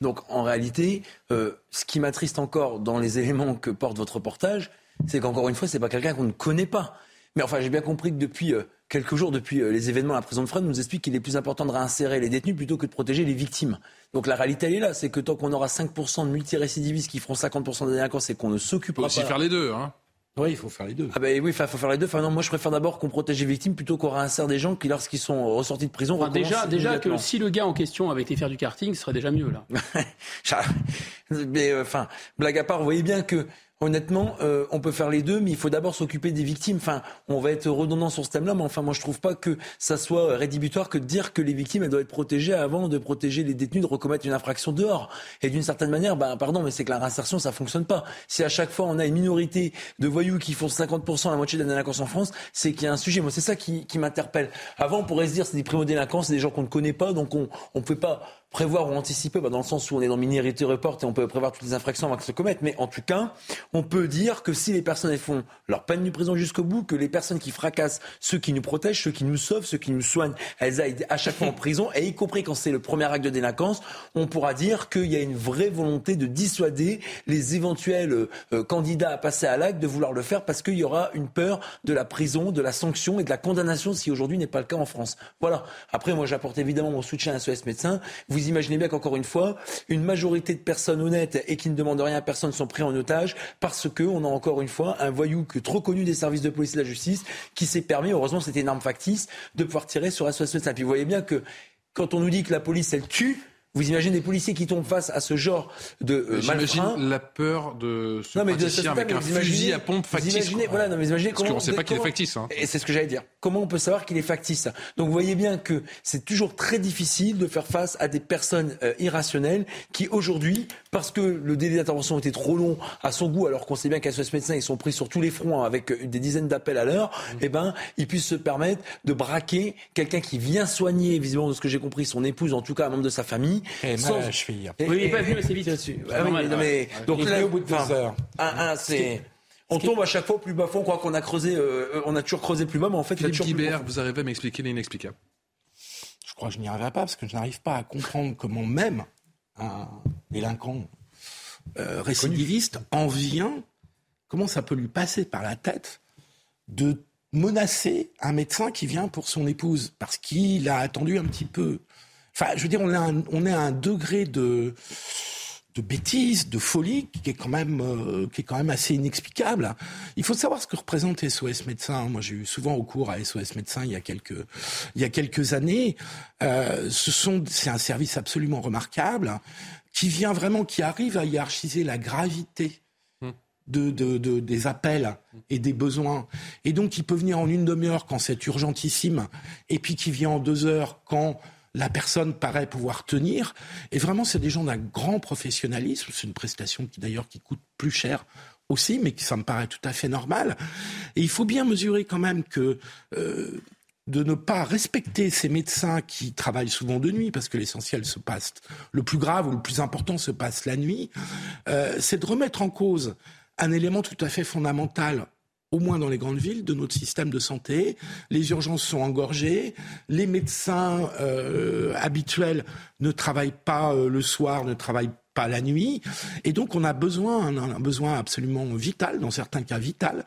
Donc en réalité, euh, ce qui m'attriste encore dans les éléments que porte votre reportage, c'est qu'encore une fois, c'est pas quelqu'un qu'on ne connaît pas. Mais enfin, j'ai bien compris que depuis euh, quelques jours, depuis euh, les événements à la prison de Fresnes, nous explique qu'il est plus important de réinsérer les détenus plutôt que de protéger les victimes. Donc la réalité, elle est là, c'est que tant qu'on aura 5% de multirécidivistes qui feront 50% des délinquants, et qu'on ne s'occupera pas.
Aussi faire les deux, hein.
Oui, il faut faire les deux.
Ah ben oui, il faut faire les deux. Enfin, non, moi, je préfère d'abord qu'on protège les victimes plutôt qu'on réinsère des gens qui, lorsqu'ils sont ressortis de prison,
enfin, déjà, déjà que si le gars en question avait été faire du karting, ce serait déjà mieux là.
Mais euh, enfin, blague à part, vous voyez bien que honnêtement, euh, on peut faire les deux, mais il faut d'abord s'occuper des victimes. Enfin, on va être redondant sur ce thème-là, mais enfin, moi, je trouve pas que ça soit rédhibitoire que de dire que les victimes, elles doivent être protégées avant de protéger les détenus de recommettre une infraction dehors. Et d'une certaine manière, ben, pardon, mais c'est que la réinsertion, ça fonctionne pas. Si à chaque fois on a une minorité de voyous qui font 50% la moitié de la délinquance en France, c'est qu'il y a un sujet. Moi, c'est ça qui, qui m'interpelle. Avant, on pourrait se dire c'est des primo-délinquants, c'est des gens qu'on ne connaît pas, donc on ne peut pas prévoir ou anticiper, bah, dans le sens où on est dans Minority Report et on peut prévoir toutes les infractions avant qu'elles se commettent. Mais en tout cas, on peut dire que si les personnes font leur peine du prison jusqu'au bout, que les personnes qui fracassent ceux qui nous protègent, ceux qui nous sauvent, ceux qui nous soignent, elles aillent à chaque fois en prison, et y compris quand c'est le premier acte de délinquance, on pourra dire qu'il y a une vraie volonté de dissuader les éventuels euh, candidats à passer à l'acte de vouloir le faire parce qu'il y aura une peur de la prison, de la sanction et de la condamnation si aujourd'hui n'est pas le cas en France. Voilà. Après, moi, j'apporte évidemment mon soutien à SOS Médecins. Vous imaginez bien qu'encore une fois, une majorité de personnes honnêtes et qui ne demandent rien à personne sont pris en otage parce qu'on a encore une fois un voyou trop connu des services de police et de la justice qui s'est permis, heureusement c'était une arme factice, de pouvoir tirer sur SOS Médecins. Puis vous voyez bien que quand on nous dit que la police, elle tue, Vous imaginez des policiers qui tombent face à ce genre de euh,
J'imagine la peur de ce non, mais praticien avec un fusil à pompe factice.
Imaginez, voilà, non, mais imaginez
Parce qu'on ne sait pas qu'il est factice. Hein.
Et c'est ce que j'allais dire. Comment on peut savoir qu'il est factice? Donc vous voyez bien que c'est toujours très difficile de faire face à des personnes euh, irrationnelles qui aujourd'hui, parce que le délai d'intervention était trop long à son goût, alors qu'on sait bien qu'à ce médecin ils sont pris sur tous les fronts avec euh, des dizaines d'appels à l'heure, mmh. eh ben ils puissent se permettre de braquer quelqu'un qui vient soigner, visiblement de ce que j'ai compris, son épouse, en tout cas un membre de sa famille.
Et sans... la cheville.
oui, il n'est pas venu assez vite là-dessus.
Ah, oui, mais, donc là, au bout de deux heures. Un, un, c'est. On tombe à chaque fois plus bas fond, quoi qu'on a creusé, euh, on a toujours creusé plus bas, mais en fait,
Philippe
il
Guibert, vous arrivez à m'expliquer l'inexplicable
Je crois que je n'y arriverai pas parce que je n'arrive pas à comprendre comment même un délinquant euh, récidiviste en vient, comment ça peut lui passer par la tête de menacer un médecin qui vient pour son épouse parce qu'il a attendu un petit peu. Enfin, je veux dire, on est un, on est à un degré de de bêtise, de folie, qui est quand même, euh, qui est quand même assez inexplicable. Il faut savoir ce que représente SOS Médecins. Moi, j'ai eu souvent au cours à SOS Médecins il y a quelques, il y a quelques années. Euh, ce sont, c'est un service absolument remarquable qui vient vraiment, qui arrive à hiérarchiser la gravité de, de, de, des appels et des besoins. Et donc, il peut venir en une demi-heure quand c'est urgentissime, et puis qui vient en deux heures quand la personne paraît pouvoir tenir. Et vraiment, c'est des gens d'un grand professionnalisme. C'est une prestation qui, d'ailleurs, qui coûte plus cher aussi, mais qui, ça me paraît tout à fait normal. Et il faut bien mesurer quand même que euh, de ne pas respecter ces médecins qui travaillent souvent de nuit, parce que l'essentiel se passe, le plus grave ou le plus important se passe la nuit, euh, c'est de remettre en cause un élément tout à fait fondamental au moins dans les grandes villes, de notre système de santé. Les urgences sont engorgées, les médecins euh, habituels ne travaillent pas euh, le soir, ne travaillent pas la nuit, et donc on a besoin, un, besoin absolument vital, dans certains cas vital,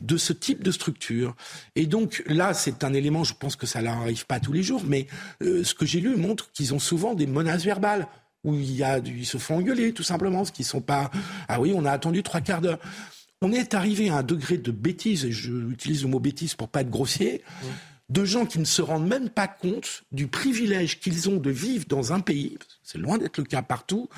de ce type de structure. Et donc là, c'est un élément, je pense que ça n'arrive pas tous les jours, mais euh, ce que j'ai lu montre qu'ils ont souvent des menaces verbales où il y a ils se font engueuler tout simplement, ce qui sont pas ah oui on a attendu trois quarts d'heure. On est arrivé à un degré de bêtise et j'utilise le mot bêtise pour pas être grossier. De gens qui ne se rendent même pas compte du privilège qu'ils ont de vivre dans un pays, c'est loin d'être le cas partout,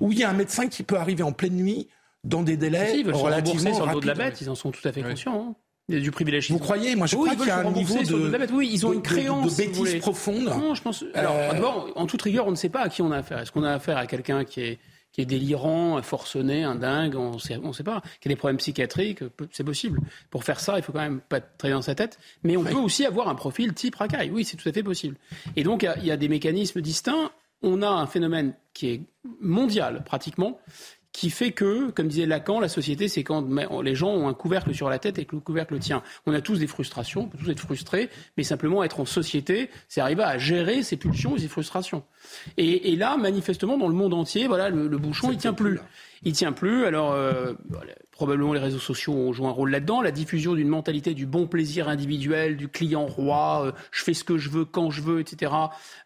où il y a un médecin qui peut arriver en pleine nuit dans des délais
ils relativement sur le dos de la bête, ils en sont tout à fait conscients. Hein. Il y a du privilège.
Vous croyez? Moi, je crois qu'il y a un niveau de,
Oui, ils ont une créance
de, bêtise profonde.
Non, je pense. Alors, euh, d'abord, en toute rigueur, on ne sait pas à qui on a affaire. Est-ce qu'on a affaire à quelqu'un qui est qui est délirant, un forcené, un dingue, on sait, ne sait pas, qui a des problèmes psychiatriques, c'est possible. Pour faire ça, il faut quand même pas être très dans sa tête. Mais on peut aussi avoir un profil type racaille. Oui, c'est tout à fait possible. Et donc, il y, a des mécanismes distincts. On a un phénomène qui est mondial, pratiquement, qui fait que, comme disait Lacan, la société, c'est quand les gens ont un couvercle sur la tête et que le couvercle tient. On a tous des frustrations, on peut tous être frustrés, mais simplement être en société, c'est arriver à gérer ces pulsions et ces frustrations. Et, là, manifestement, dans le monde entier, voilà, le, bouchon, il tient plus. Il tient plus. Alors, euh, probablement les réseaux sociaux ont joué un rôle là-dedans. La diffusion d'une mentalité du bon plaisir individuel, du client roi, euh, je fais ce que je veux quand je veux, etc.,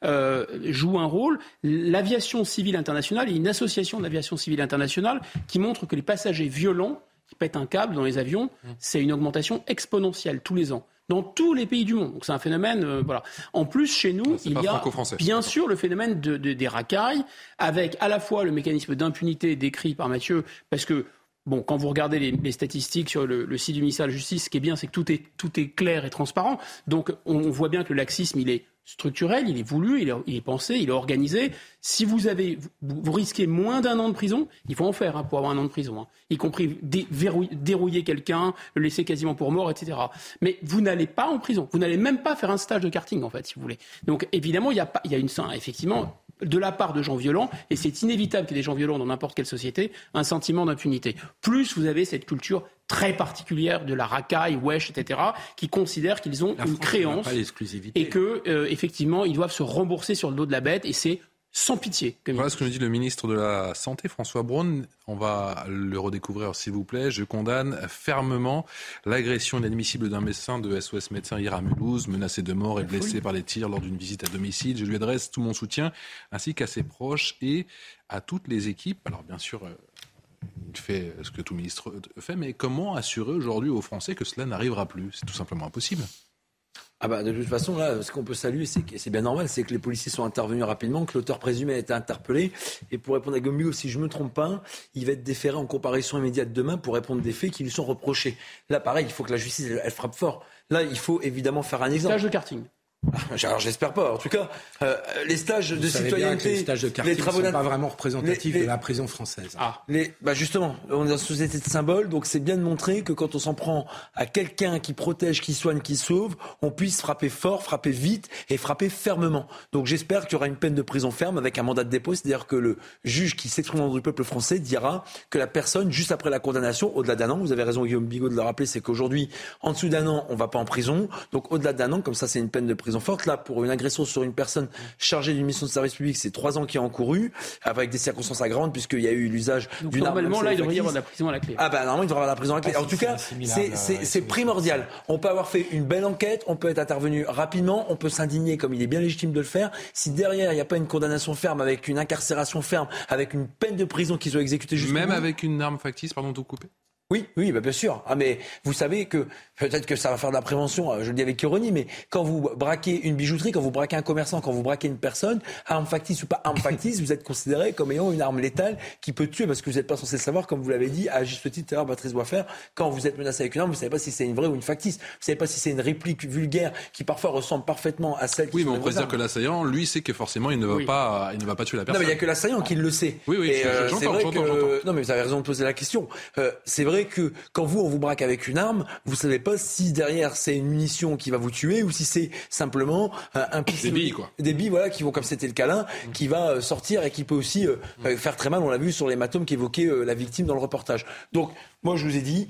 euh, joue un rôle. L'aviation civile internationale, il y a une association d'aviation civile internationale qui montre que les passagers violents qui pètent un câble dans les avions, mmh. c'est une augmentation exponentielle tous les ans dans tous les pays du monde. Donc c'est un phénomène, euh, voilà. En plus, chez nous, il y a bien sûr le phénomène de, des racailles, avec à la fois le mécanisme d'impunité décrit par Mathieu, parce que Bon, quand vous regardez les, statistiques sur le, site du ministère de la Justice, ce qui est bien, c'est que tout est, tout est clair et transparent. Donc, on voit bien que le laxisme, il est structurel, il est voulu, il est, pensé, il est organisé. Si vous avez, vous, risquez moins d'un an de prison, il faut en faire hein, pour avoir un an de prison, hein. y compris dérouiller quelqu'un, le laisser quasiment pour mort, etc. Mais vous n'allez pas en prison, vous n'allez même pas faire un stage de karting en fait, si vous voulez. Donc évidemment, il y a, il y a une, effectivement, de la part de gens violents, et c'est inévitable qu'il y ait des gens violents dans n'importe quelle société, un sentiment d'impunité. Plus vous avez cette culture très particulière de la racaille, wesh, etc., qui considèrent qu'ils ont une créance et que euh, effectivement ils doivent se rembourser sur le dos de la bête, et c'est sans pitié.
voilà ce que nous dit le ministre de la Santé, François Braun. On va le redécouvrir, s'il vous plaît. Je condamne fermement l'agression inadmissible d'un médecin de SOS Médecins hier à Mulhouse, menacé de mort et blessé par les tirs lors d'une visite à domicile. Je lui adresse tout mon soutien, ainsi qu'à ses proches et à toutes les équipes. Alors, bien sûr, euh, il fait ce que tout ministre fait, mais comment assurer aujourd'hui aux Français que cela n'arrivera plus? C'est tout simplement impossible.
Ah bah de toute façon là, ce qu'on peut saluer, c'est que c'est bien normal, c'est que les policiers sont intervenus rapidement, que l'auteur présumé a été interpellé. Et pour répondre à Gomigo, si je me trompe pas, il va être déféré en comparaison immédiate demain pour répondre des faits qui lui sont reprochés. Là, pareil, il faut que la justice elle, frappe fort. Là, il faut évidemment faire un exemple.
Stage de karting.
Alors j'espère pas. En tout cas, euh, les stages de citoyenneté,
les stages de
les
travaux sont pas vraiment représentatifs de la prison française.
Ah, les, bah justement, on est dans une société de symboles, donc c'est bien de montrer que quand on s'en prend à quelqu'un qui protège, qui soigne, qui sauve, on puisse frapper fort, frapper vite et frapper fermement. Donc j'espère qu'il y aura une peine de prison ferme avec un mandat de dépôt, c'est-à-dire que le juge qui s'exprime dans le peuple français dira que la personne, juste après la condamnation, au-delà d'un an, vous avez raison Guillaume Bigot de le rappeler, c'est qu'aujourd'hui, en dessous d'un an, on va pas en prison, donc au-delà d'un an, comme ça c'est une peine de prison forte. Là, pour une agression sur une personne chargée d'une mission de service public, c'est trois ans qui a encouru, avec des circonstances aggravantes, puisqu'il y a eu l'usage d'une arme.
Normalement, là, il devrait y avoir de la prison à la clé.
Ah ben, normalement, il devrait y avoir de la prison à la clé. en tout cas, c'est primordial. On peut avoir fait une belle enquête, on peut être intervenu rapidement, on peut s'indigner comme il est bien légitime de le faire. Si derrière, il n'y a pas une condamnation ferme, avec une incarcération ferme, avec une peine de prison qui soit exécutée jusqu'au
Même avec une arme factice, pardon, tout coupé?
Oui, oui, bah bien sûr. Ah, mais vous savez que peut-être que ça va faire de la prévention. Euh, je le dis avec ironie, mais quand vous braquez une bijouterie, quand vous braquez un commerçant, quand vous braquez une personne, arme factice ou pas arme factice, vous êtes considéré comme ayant une arme létale qui peut tuer parce que vous n'êtes pas censé le savoir, comme vous l'avez dit à juste titre. Tout à Patrice faire. Quand vous êtes menacé avec une arme, vous savez pas si c'est une vraie ou une factice. Vous savez pas si c'est une réplique vulgaire qui parfois ressemble parfaitement à celle. Qui
oui, mais on pourrait dire que l'assaillant, lui, sait que forcément, il ne va pas, il ne va pas tuer la personne.
Non, mais il y a que l'assaillant qui le sait.
Oui, oui.
Euh, c'est vrai que... Non, mais vous avez raison de poser la question. Euh, c'est vrai que quand vous on vous braque avec une arme, vous savez pas si derrière c'est une munition qui va vous tuer ou si c'est simplement euh, un
pistolet. Des billes, quoi.
Des billes, voilà, qui vont, comme c'était le câlin, qui va euh, sortir et qui peut aussi euh, mm. faire très mal. On l'a vu sur l'hématome qu'évoquait la victime dans le reportage. Donc, moi, je vous ai dit,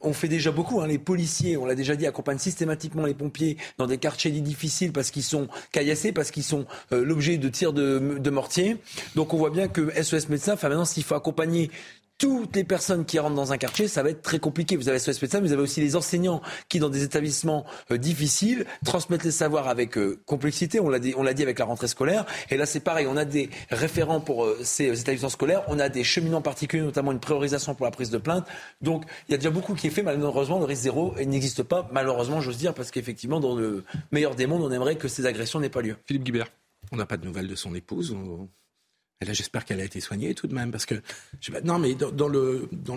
on fait déjà beaucoup. Hein, les policiers, on l'a déjà dit, accompagnent systématiquement les pompiers dans des quartiers difficiles parce qu'ils sont caillassés, parce qu'ils sont l'objet de tirs de, de mortier. Donc, on voit bien que SOS Médecins, enfin maintenant, s'il faut accompagner toutes les personnes qui rentrent dans un quartier, ça va être très compliqué. Vous avez SOS Médecins, mais vous avez aussi les enseignants qui, dans des établissements euh, difficiles, transmettent les savoirs avec euh, complexité. On l'a dit, avec la rentrée scolaire. Et là, c'est pareil. On a des référents pour euh, ces établissements scolaires. On a des cheminements particuliers, notamment une priorisation pour la prise de plainte. Donc, il y a déjà beaucoup qui est fait. Malheureusement, le risque zéro n'existe pas. Malheureusement, j'ose dire, parce qu'effectivement, dans le meilleur des mondes, on aimerait que ces agressions n'aient pas lieu.
Philippe Guibert.
On n'a pas de nouvelles de son épouse là, j'espère qu'elle a été soignée tout de même, parce que non, mais dans, le dans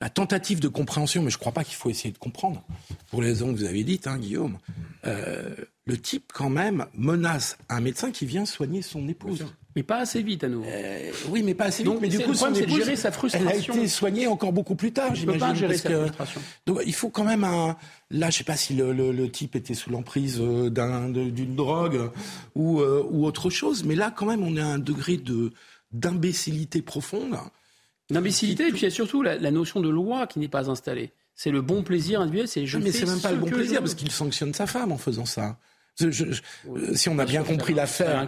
la tentative de compréhension, mais je ne crois pas qu'il faut essayer de comprendre, pour les raisons que vous avez dites, hein, Guillaume. Euh, le type, quand même, menace un médecin qui vient soigner son épouse.
Mais pas assez vite à nouveau. Euh,
oui, mais pas assez vite.
mais du coup, son épouse, gérer sa frustration.
Elle a été soignée encore beaucoup plus tard, j'imagine.
gérer sa frustration.
Donc, il faut quand même un. Là, je sais pas si le, type était sous l'emprise euh, d'une drogue ou, ou autre chose, mais là, quand même, on à un degré de d'imbécilité profonde.
D'imbécilité, et puis il y a surtout la, notion de loi qui n'est pas installée. C'est le bon plaisir individuel, c'est je
Mais c'est même pas le bon plaisir, parce qu'il sanctionne sa femme en faisant ça. Si on a bien compris l'affaire,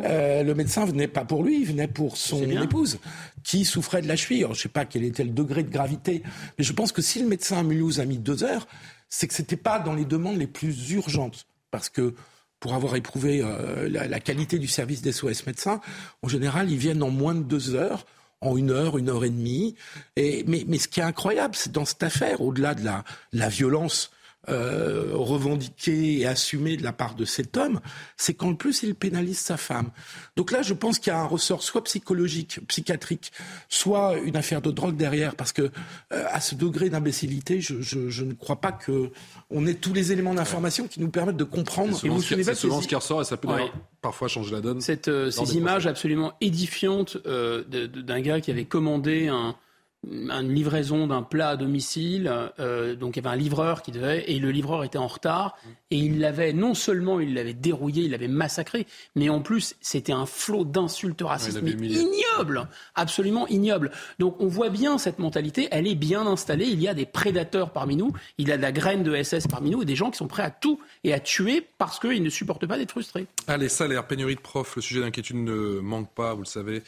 euh, le médecin venait pas pour lui, il venait pour son épouse qui souffrait de la cheville. je ne sais pas quel était le degré de gravité, mais je pense que si le médecin à Mulhouse a mis deux heures, c'est que c'était pas dans les demandes les plus urgentes, parce que pour avoir éprouvé euh, la, qualité du service des SOS médecins, en général, ils viennent en moins de deux heures en une heure, une heure et demie. Et, mais, mais ce qui est incroyable, c'est dans cette affaire, au-delà de la, la violence euh, revendiqué et assumé de la part de cet homme, c'est qu'en plus il pénalise sa femme. Donc là, je pense qu'il y a un ressort soit psychologique, psychiatrique, soit une affaire de drogue derrière, parce que euh, à ce degré d'imbécilité, je, je, je, ne crois pas que on ait tous les éléments d'information qui nous permettent de comprendre.
Et, vous c'est souvent ce qui ressort et ça peut parfois changer la donne.
Cette, euh, ces images absolument édifiantes euh, d'un gars qui avait commandé un une livraison d'un plat à domicile. Euh, donc il y avait un livreur qui devait, et le livreur était en retard. Et il l'avait, non seulement il l'avait dérouillé, il l'avait massacré, mais en plus c'était un flot d'insultes racistes ignoble, absolument ignoble. Donc on voit bien cette mentalité, elle est bien installée. Il y a des prédateurs parmi nous, il y a de la graine de SS parmi nous, et des gens qui sont prêts à tout et à tuer parce qu'ils ne supportent pas d'être frustrés.
Allez, salaire, pénurie de profs, le sujet d'inquiétude ne manque pas, vous le savez.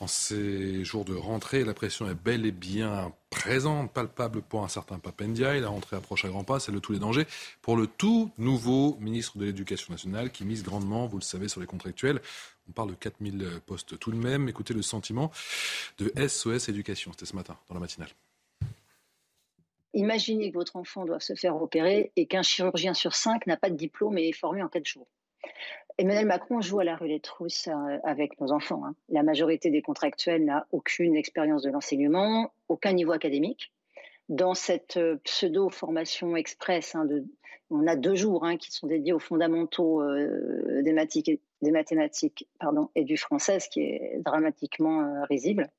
En ces jours de rentrée, la pression est belle et bien présente, palpable pour un certain Papendia. La rentrée approche à grands pas, c'est le tous les dangers pour le tout nouveau ministre de l'Éducation nationale qui mise grandement, vous le savez, sur les contractuels. On parle de 4000 postes tout de même. Écoutez le sentiment de SOS Éducation. C'était ce matin, dans la matinale.
imaginez que votre enfant doit se faire opérer et qu'un chirurgien sur cinq n'a pas de diplôme et est formé en quatre jours. Emmanuel Macron joue à la roulette russe euh, avec nos enfants. Hein. La majorité des contractuels n'a aucune expérience de l'enseignement, aucun niveau académique. Dans cette euh, pseudo-formation express, hein, on a deux jours hein, qui sont dédiés aux fondamentaux euh, des, mathématiques, et du français, ce qui est dramatiquement risible.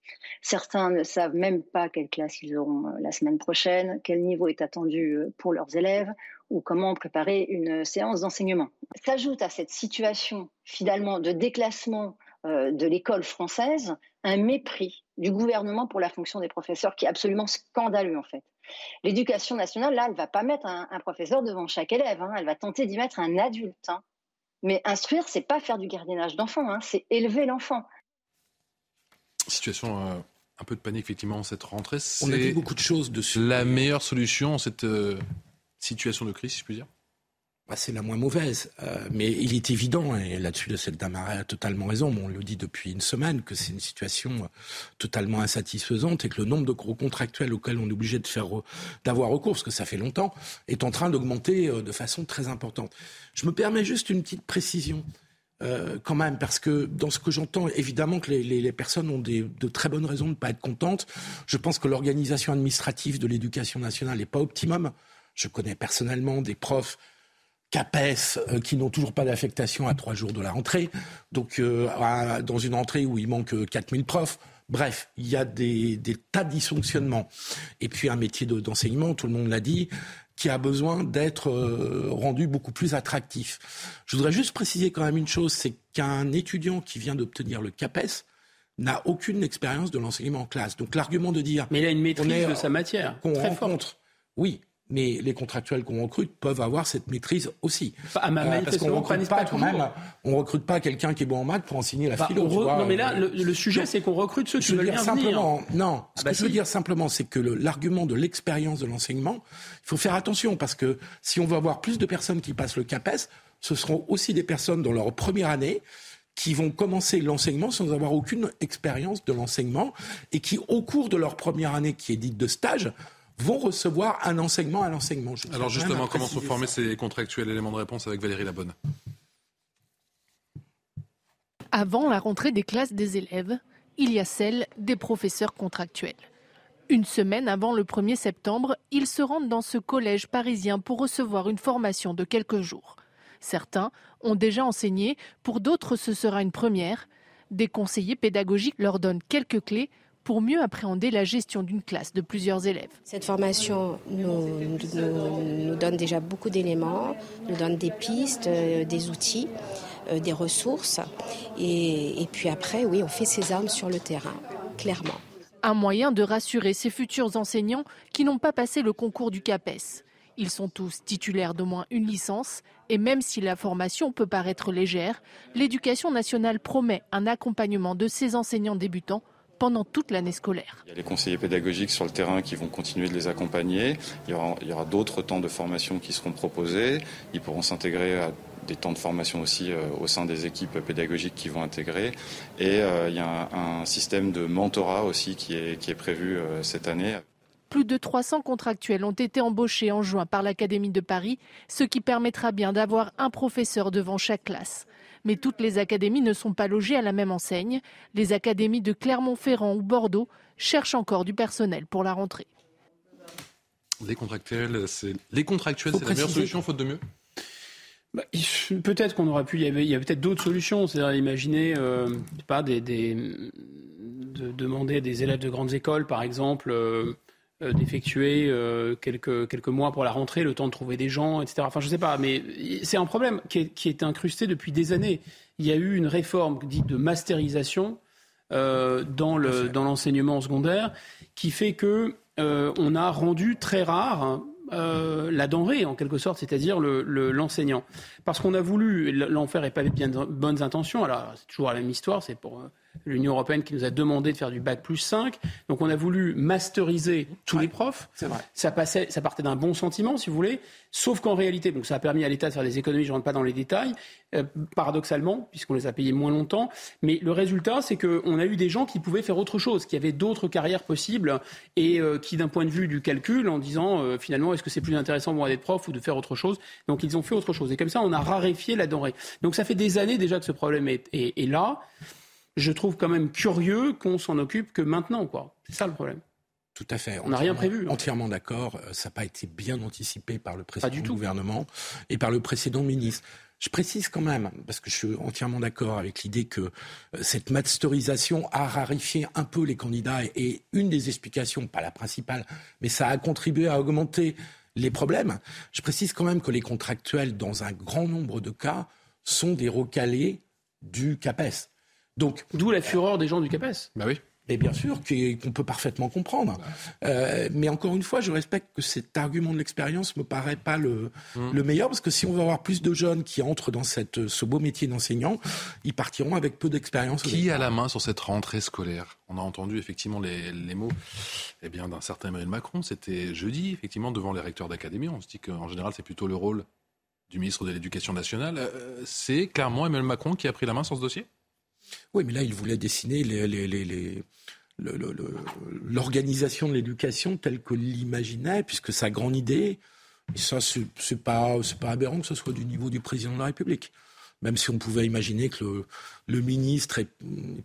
Certains ne savent même pas quelle classe ils auront la semaine prochaine, quel niveau est attendu pour leurs élèves ou comment préparer une séance d'enseignement. S'ajoute à cette situation finalement de déclassement euh, de l'école française un mépris du gouvernement pour la fonction des professeurs qui est absolument scandaleux en fait. L'éducation nationale, là, elle va pas mettre un, professeur devant chaque élève, hein. elle va tenter d'y mettre un adulte. Hein. Mais instruire, c'est pas faire du gardiennage d'enfant, hein. c'est élever l'enfant.
Situation euh, un peu de panique effectivement cette rentrée.
On a dit beaucoup de choses dessus.
La meilleure solution, cette euh, situation de crise, si je puis dire
bah, c'est la moins mauvaise. Euh, mais il est évident, et là-dessus, le Damaret a totalement raison, on le dit depuis une semaine, que c'est une situation euh, totalement insatisfaisante et que le nombre de gros contractuels auxquels on est obligé d'avoir recours, parce que ça fait longtemps, est en train d'augmenter euh, de façon très importante. Je me permets juste une petite précision. quand même, parce que dans ce que j'entends, évidemment que les, personnes ont de très bonnes raisons de ne pas être contentes. Je pense que l'organisation administrative de l'éducation nationale n'est pas optimum. Je connais personnellement des profs CAPES euh, qui n'ont toujours pas d'affectation à trois jours de la rentrée. Donc, euh, dans une rentrée où il manque 4000 profs. Bref, il y a des, tas de dysfonctionnements. Et puis un métier d'enseignement, tout le monde l'a dit, qui a besoin d'être euh, rendu beaucoup plus attractif. Je voudrais juste préciser quand même une chose, c'est qu'un étudiant qui vient d'obtenir le CAPES n'a aucune expérience de l'enseignement en classe. Donc l'argument de dire...
Mais il a une maîtrise de sa matière.
Qu'on rencontre. Oui, mais les contractuels qu'on recrute peuvent avoir cette maîtrise aussi.
À ma euh, parce qu'on recrute pas, quand même,
on recrute pas quelqu'un qui est bon en maths pour enseigner la bah, philo.
non, mais là, euh, le, sujet, c'est qu'on recrute ceux qui veulent bien
simplement, Non, ce bah que je veux dire simplement, c'est que l'argument de l'expérience de l'enseignement, il faut faire attention parce que si on veut avoir plus de personnes qui passent le CAPES, ce seront aussi des personnes dans leur première année qui vont commencer l'enseignement sans avoir aucune expérience de l'enseignement et qui, au cours de leur première année, qui est dite de stage, vont recevoir un enseignement à l'enseignement.
Alors justement, comment sont formés ces contractuels éléments de réponse avec Valérie Labonne?
Avant la rentrée des classes des élèves, il y a celle des professeurs contractuels. Une semaine avant le 1er septembre, ils se rendent dans ce collège parisien pour recevoir une formation de quelques jours. Certains ont déjà enseigné, pour d'autres ce sera une première. Des conseillers pédagogiques leur donnent quelques clés pour mieux appréhender la gestion d'une classe de plusieurs élèves.
Cette formation nous, donne déjà beaucoup d'éléments, nous donne des pistes, euh, des outils, euh, des ressources. Et, et puis après, oui, on fait ses armes sur le terrain, clairement.
Un moyen de rassurer ces futurs enseignants qui n'ont pas passé le concours du CAPES. Ils sont tous titulaires d'au moins une licence et même si la formation peut paraître légère, l'éducation nationale promet un accompagnement de ces enseignants débutants pendant toute l'année scolaire.
Il y a les conseillers pédagogiques sur le terrain qui vont continuer de les accompagner. Il y aura, aura d'autres temps de formation qui seront proposés. Ils pourront s'intégrer à des temps de formation aussi euh, au sein des équipes pédagogiques qui vont intégrer. Et euh, il y a un, système de mentorat aussi qui est, qui est prévu euh, cette année.
Plus de 300 contractuels ont été embauchés en juin par l'Académie de Paris, ce qui permettra bien d'avoir un professeur devant chaque classe. Mais toutes les académies ne sont pas logées à la même enseigne. Les académies de Clermont-Ferrand ou Bordeaux cherchent encore du personnel pour la rentrée.
Les contractuels, c'est les contractuels, c'est la meilleure solution, faute de mieux?
Bah, peut-être qu'on aurait pu. Il y, a peut-être d'autres solutions. C'est-à-dire imaginer, euh, pas des, de demander à des élèves de grandes écoles, par exemple. Euh, d'effectuer euh, quelques, quelques mois pour la rentrée, le temps de trouver des gens, etc. Enfin, je ne sais pas, mais c'est un problème qui est, qui est, incrusté depuis des années. Il y a eu une réforme dite de masterisation euh, dans l'enseignement secondaire qui fait que euh, on a rendu très rare euh, la denrée, en quelque sorte, c'est-à-dire l'enseignant. Le, Parce qu'on a voulu, l'enfer est pas bien bonnes intentions, alors c'est toujours la même histoire, c'est pour l'Union européenne qui nous a demandé de faire du bac plus 5. Donc on a voulu masteriser tous les profs.
C'est vrai.
Ça, passait, ça partait d'un bon sentiment, si vous voulez. Sauf qu'en réalité, donc ça a permis à l'État de faire des économies, je ne rentre pas dans les détails, euh, paradoxalement, puisqu'on les a payés moins longtemps. Mais le résultat, c'est qu'on a eu des gens qui pouvaient faire autre chose, qui avaient d'autres carrières possibles et euh, qui, d'un point de vue du calcul, en disant euh, finalement, est-ce que c'est plus intéressant pour moi d'être prof ou de faire autre chose? Donc ils ont fait autre chose. Et comme ça, on a raréfié la denrée. Donc ça fait des années déjà que ce problème est, est là. Je trouve quand même curieux qu'on s'en occupe que maintenant, quoi. C'est ça le problème.
Tout à fait.
On n'a rien prévu.
Hein. Entièrement d'accord. Euh, ça n'a pas été bien anticipé par le précédent gouvernement et par le précédent ministre. Je précise quand même, parce que je suis entièrement d'accord avec l'idée que euh, cette masterisation a rarifié un peu les candidats et une des explications, pas la principale, mais ça a contribué à augmenter les problèmes. Je précise quand même que les contractuels, dans un grand nombre de cas, sont des recalés du CAPES.
Donc, D'où la fureur des gens du CAPES.
Bah oui. Et bien sûr, qu'on peut parfaitement comprendre. Euh, mais encore une fois, je respecte que cet argument de l'expérience me paraît pas le, mmh. le, meilleur, parce que si on veut avoir plus de jeunes qui entrent dans cette, ce beau métier d'enseignant, ils partiront avec peu d'expérience.
Qui a la main sur cette rentrée scolaire? On a entendu effectivement les, les mots eh bien, d'un certain Emmanuel Macron. C'était jeudi, effectivement, devant les recteurs d'académie. On se dit qu'en général, c'est plutôt le rôle du ministre de l'Éducation nationale. Euh, c'est clairement Emmanuel Macron qui a pris la main sur ce dossier?
Oui, mais là, il voulait dessiner l'organisation de l'éducation telle que l'imaginait, puisque sa grande idée, et ça, c'est pas, pas aberrant que ce soit du niveau du président de la République même si on pouvait imaginer que le, le ministre ait,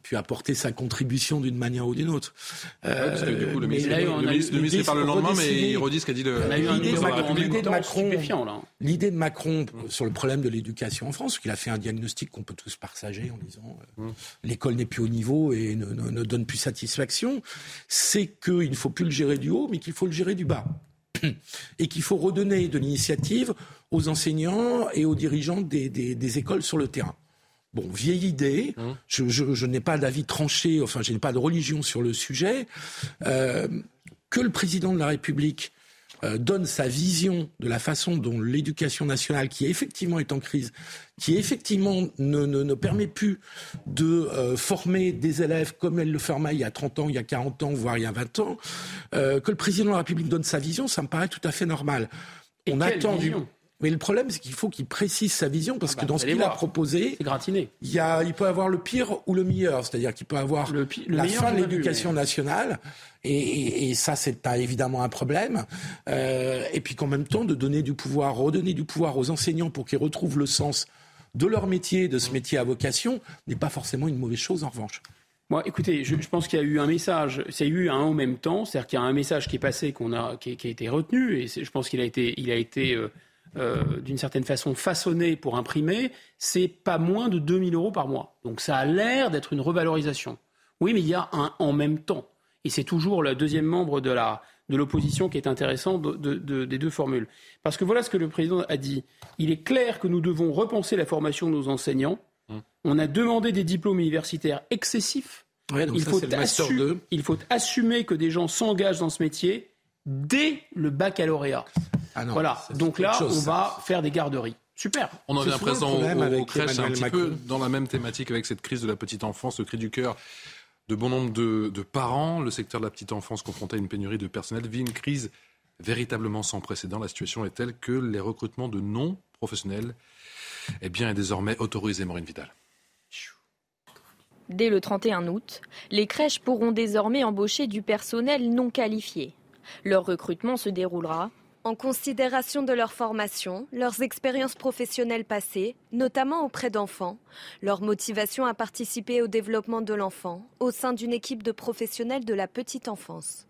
pu apporter sa contribution d'une manière ou d'une autre.
Euh, du coup, le ministre, le ministre, parle le lendemain, mais il redit ce qu'a dit le,
l'idée de, Macron, l'idée de Macron sur le problème de l'éducation en France, qu'il a fait un diagnostic qu'on peut tous partager en disant euh, mmh. l'école n'est plus au niveau et ne, ne, ne donne plus satisfaction, c'est qu'il ne faut plus le gérer du haut, mais qu'il faut le gérer du bas. Et qu'il faut redonner de l'initiative aux enseignants et aux dirigeants des, écoles sur le terrain. Bon, vieille idée, mmh. je, n'ai pas d'avis tranché, enfin je n'ai pas de religion sur le sujet, euh, que le président de la République euh, donne sa vision de la façon dont l'éducation nationale, qui effectivement est en crise, qui effectivement ne, ne, permet plus de euh, former des élèves comme elle le formait il y a 30 ans, il y a 40 ans, voire il y a 20 ans, que le président de la République donne sa vision, ça me paraît tout à fait normal.
On attend du...
Mais le problème, c'est qu'il faut qu'il précise sa vision, parce ah que bah, dans ce qu'il a proposé,
gratiné.
Il, y a, il peut avoir le pire ou le meilleur. C'est-à-dire qu'il peut avoir le, la fin de l'éducation nationale, et, et, ça, c'est évidemment un problème. Euh, et puis qu'en même temps, de donner du pouvoir, redonner du pouvoir aux enseignants pour qu'ils retrouvent le sens de leur métier, de ce métier à vocation, n'est pas forcément une mauvaise chose en revanche.
Moi, écoutez, je, pense qu'il y a eu un message, c'est eu un en même temps, c'est-à-dire qu'il y a un message qui est passé, qu'on a, qui, a été retenu, et je pense qu'il a été, il a été euh, euh, d'une certaine façon façonné pour imprimer, c'est pas moins de 2000 euros par mois. Donc ça a l'air d'être une revalorisation. Oui, mais il y a un en même temps. Et c'est toujours le deuxième membre de la de l'opposition qui est intéressant des deux formules. Parce que voilà ce que le président a dit. Il est clair que nous devons repenser la formation de nos enseignants. Hum. On a demandé des diplômes universitaires excessifs.
il, faut
il faut assumer que des gens s'engagent dans ce métier dès le baccalauréat. Ah voilà. Donc là, on va faire des garderies. Super.
On en vient présent au, crèche, un petit peu dans la même thématique avec cette crise de la petite enfance, le cri du cœur de bon nombre de, parents. Le secteur de la petite enfance confronté à une pénurie de personnel vit une crise véritablement sans précédent. La situation est telle que les recrutements de non-professionnels eh bien, est désormais autorisé, Maureen Vidal.
Dès le 31 août, les crèches pourront désormais embaucher du personnel non qualifié. Leur recrutement se déroulera en considération de leur formation, leurs expériences professionnelles passées, notamment auprès d'enfants, leur motivation à participer au développement de l'enfant au sein d'une équipe de professionnels de la petite enfance.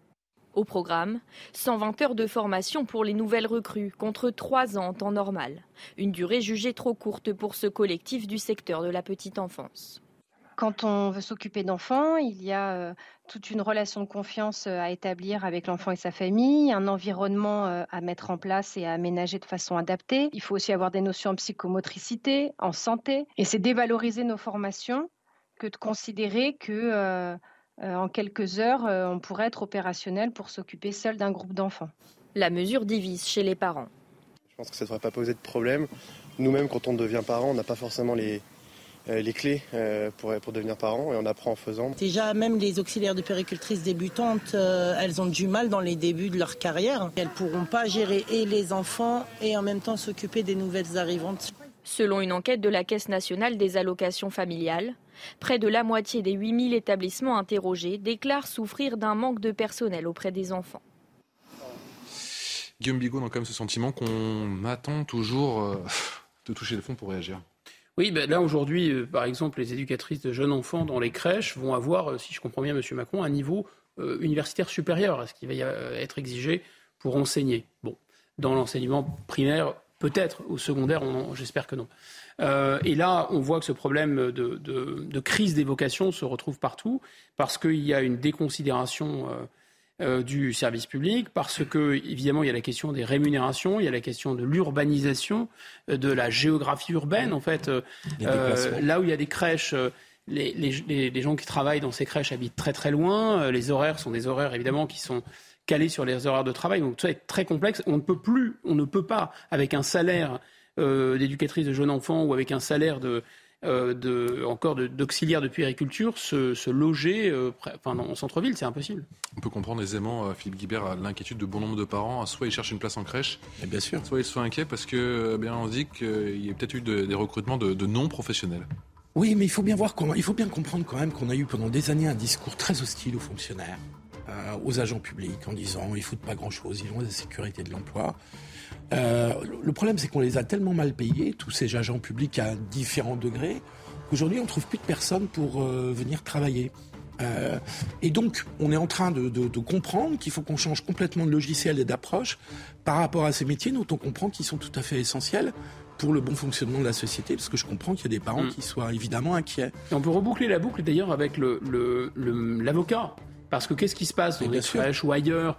Au programme, 120 heures de formation pour les nouvelles recrues, contre 3 ans en temps normal, une durée jugée trop courte pour ce collectif du secteur de la petite enfance.
Quand on veut s'occuper d'enfants, il y a euh, toute une relation de confiance euh, à établir avec l'enfant et sa famille, un environnement euh, à mettre en place et à aménager de façon adaptée. Il faut aussi avoir des notions en psychomotricité, en santé. Et c'est dévaloriser nos formations que de considérer que en quelques heures, on pourrait être opérationnel pour s'occuper seul d'un groupe d'enfants.
La mesure divise chez les parents.
Je pense que ça ne devrait pas poser de problème. Nous-mêmes, quand on devient parent, on n'a pas forcément les,
les clés pour, pour devenir parent et on apprend en faisant.
Déjà, même les auxiliaires de péricultrices débutantes, elles ont du mal dans les débuts de leur carrière. Elles ne pourront pas gérer et les enfants et en même temps s'occuper des nouvelles arrivantes.
Selon une enquête de la Caisse nationale des allocations familiales, près de la moitié des 8000 établissements interrogés déclarent souffrir d'un manque de personnel auprès des enfants.
Guillaume Bigot, a quand même ce sentiment qu'on attend toujours euh, de toucher le fond pour réagir.
Oui, ben là aujourd'hui, euh, par exemple, les éducatrices de jeunes enfants dans les crèches vont avoir, euh, si je comprends bien, M. Macron, un niveau universitaire supérieur à ce qui va être exigé pour enseigner. Bon, dans l'enseignement primaire, peut-être, au secondaire, j'espère que non. et là, on voit que ce problème de, de crise des vocations se retrouve partout parce qu'il y a une déconsidération euh, du service public, parce que, évidemment, il y a la question des rémunérations, il y a la question de l'urbanisation, euh, de la géographie urbaine. En fait, euh, là où il y a des crèches, les, les, gens qui travaillent dans ces crèches habitent très très loin. Les horaires sont des horaires, évidemment, qui sont calés sur les horaires de travail. Donc tout ça est très complexe. On ne peut plus, on ne peut pas, avec un salaire d'éducatrice de jeunes enfants ou avec un salaire de, de, encore d'auxiliaires de, puériculture se, loger euh, en centre-ville. C'est impossible.
On peut comprendre aisément, euh, Philippe Guibert, l'inquiétude de bon nombre de parents. Soit ils cherchent une place en crèche, bien sûr. soit ils sont inquiets parce que bien, on dit qu'il y a peut-être eu des recrutements de, non-professionnels.
Oui, mais il faut bien voir, il faut bien comprendre quand même qu'on a eu pendant des années un discours très hostile aux fonctionnaires, aux agents publics, en disant ils foutent pas grand-chose, ils ont la sécurité de l'emploi. Euh, le problème, c'est qu'on les a tellement mal payés, tous ces agents publics à différents degrés, qu'aujourd'hui, on ne trouve plus de personnes pour euh, venir travailler. Euh, et donc, on est en train de, comprendre qu'il faut qu'on change complètement de logiciel et d'approche par rapport à ces métiers dont on comprend qu'ils sont tout à fait essentiels pour le bon fonctionnement de la société, parce que je comprends qu'il y a des parents mm. qui soient évidemment inquiets.
on peut reboucler la boucle d'ailleurs avec l'avocat. Le, parce que qu'est-ce qui se passe dans les crèches ou ailleurs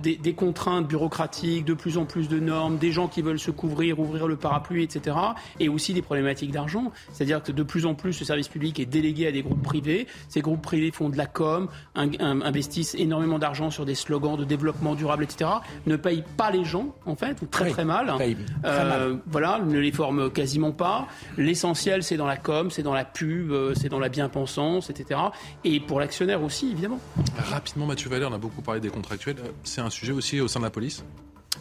des, des, contraintes bureaucratiques, de plus en plus de normes, des gens qui veulent se couvrir, ouvrir le parapluie, etc. Et aussi des problématiques d'argent. C'est-à-dire que de plus en plus, le service public est délégué à des groupes privés. Ces groupes privés font de la com, investissent énormément d'argent sur des slogans de développement durable, etc. Ne payent pas les gens, en fait, ou très très mal. Euh, voilà, ne les forment quasiment pas. L'essentiel, c'est dans la com, c'est dans la pub, euh, c'est dans la bien-pensance, etc. Et pour l'actionnaire aussi, évidemment.
Rapidement, Mathieu Valère, on a beaucoup parlé des contractuels. C'est un sujet aussi au sein de la police?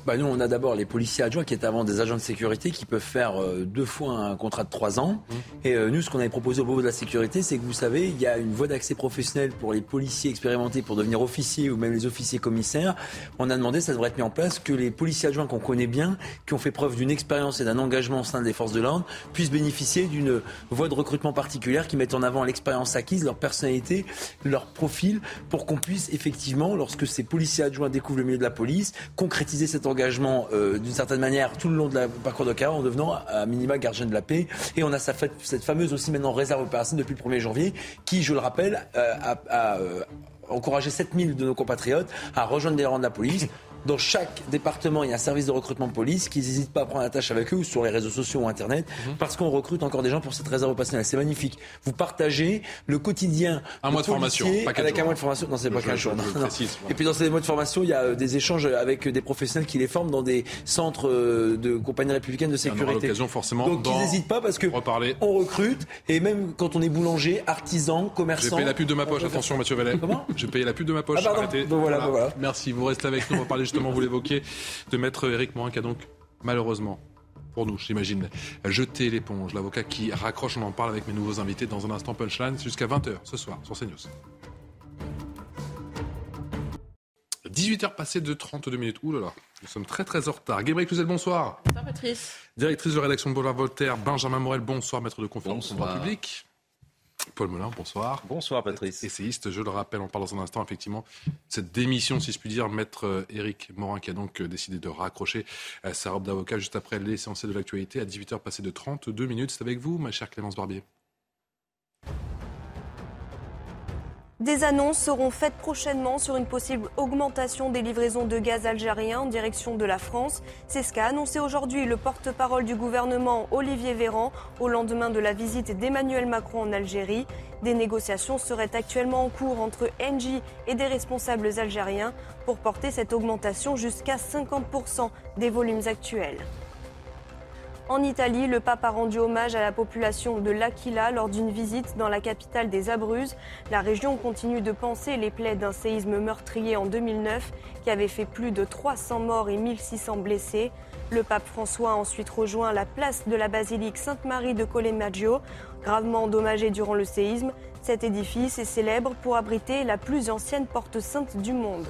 Bah nous, on a d'abord les policiers adjoints qui étaient avant des agents de sécurité qui peuvent faire euh, deux fois un contrat de trois ans. Mmh. Et euh, nous, ce qu'on avait proposé au niveau de la sécurité, c'est que vous savez, il y a une voie d'accès professionnel pour les policiers expérimentés pour devenir officiers ou même les officiers commissaires. On a demandé, ça devrait être mis en place, que les policiers adjoints qu'on connaît bien, qui ont fait preuve d'une expérience et d'un engagement au sein des forces de l'ordre, puissent bénéficier d'une voie de recrutement particulière qui mette en avant l'expérience acquise, leur personnalité, leur profil, pour qu'on puisse effectivement, lorsque ces policiers adjoints découvrent le milieu de la police, concrétiser cet engagement euh, d'une certaine manière tout le long de la parcours de carrière en devenant à minima gardien de la paix. Et on a cette fameuse aussi maintenant réserve opérationnelle depuis le 1er janvier qui, je le rappelle, euh, a, euh, encouragé 7000 de nos compatriotes à rejoindre les rangs de la police. Dans chaque département, il y a un service de recrutement de police qui n'hésite pas à prendre la tâche avec eux ou sur les réseaux sociaux ou Internet mhm. parce qu'on recrute encore des gens pour cette réserve opérationnelle. C'est magnifique. Vous partagez le quotidien
un mois de formation
avec un mois de formation. Non, c'est pas qu'un jour. Et puis dans ces mois de formation, il y a euh, des échanges avec des professionnels qui les forment dans des centres euh, de compagnie républicaine de sécurité.
forcément.
Donc ils n'hésitent pas parce que on recrute et même quand on est boulanger, artisan, commerçant.
Je paye la pub de ma poche. Attention, Mathieu Vallet. Comment? Je paye la pub de ma poche.
Ah, Arrêtez. voilà, voilà.
Merci. Vous restez avec nous. On va parler justement, vous l'évoquez, de maître Éric Morin qui a donc malheureusement pour nous, j'imagine, jeté l'éponge. L'avocat qui raccroche, on en parle avec mes nouveaux invités dans un instant punchline jusqu'à 20h ce soir sur CNews. 18h passées de 32 minutes. Ouh là là, nous sommes très très en retard. Gabriel Cluzel, bonsoir.
Bonsoir Patrice.
Directrice de rédaction de Boulevard Voltaire, Benjamin Morel, bonsoir, maître de conférence en droit public. Paul Melun, bonsoir.
Bonsoir Patrice.
Essayiste, je le rappelle, on parle dans un instant effectivement cette démission, si je puis dire, maître euh, Éric Morin qui a donc euh, décidé de raccrocher euh, sa robe d'avocat juste après l'essentiel de l'actualité à 18h passé de 32 minutes. C'est avec vous, ma chère Clémence Barbier.
Des annonces seront faites prochainement sur une possible augmentation des livraisons de gaz algérien en direction de la France. C'est ce qu'a annoncé aujourd'hui le porte-parole du gouvernement Olivier Véran au lendemain de la visite d'Emmanuel Macron en Algérie. Des négociations seraient actuellement en cours entre Engie et des responsables algériens pour porter cette augmentation jusqu'à 50% des volumes actuels. En Italie, le pape a rendu hommage à la population de l'Aquila lors d'une visite dans la capitale des Abruzzes. La région continue de penser les plaies d'un séisme meurtrier en 2009 qui avait fait plus de 300 morts et 1600 blessés. Le pape François a ensuite rejoint la place de la basilique Sainte-Marie de Collemaggio, gravement endommagée durant le séisme. Cet édifice est célèbre pour abriter la plus ancienne porte sainte du monde.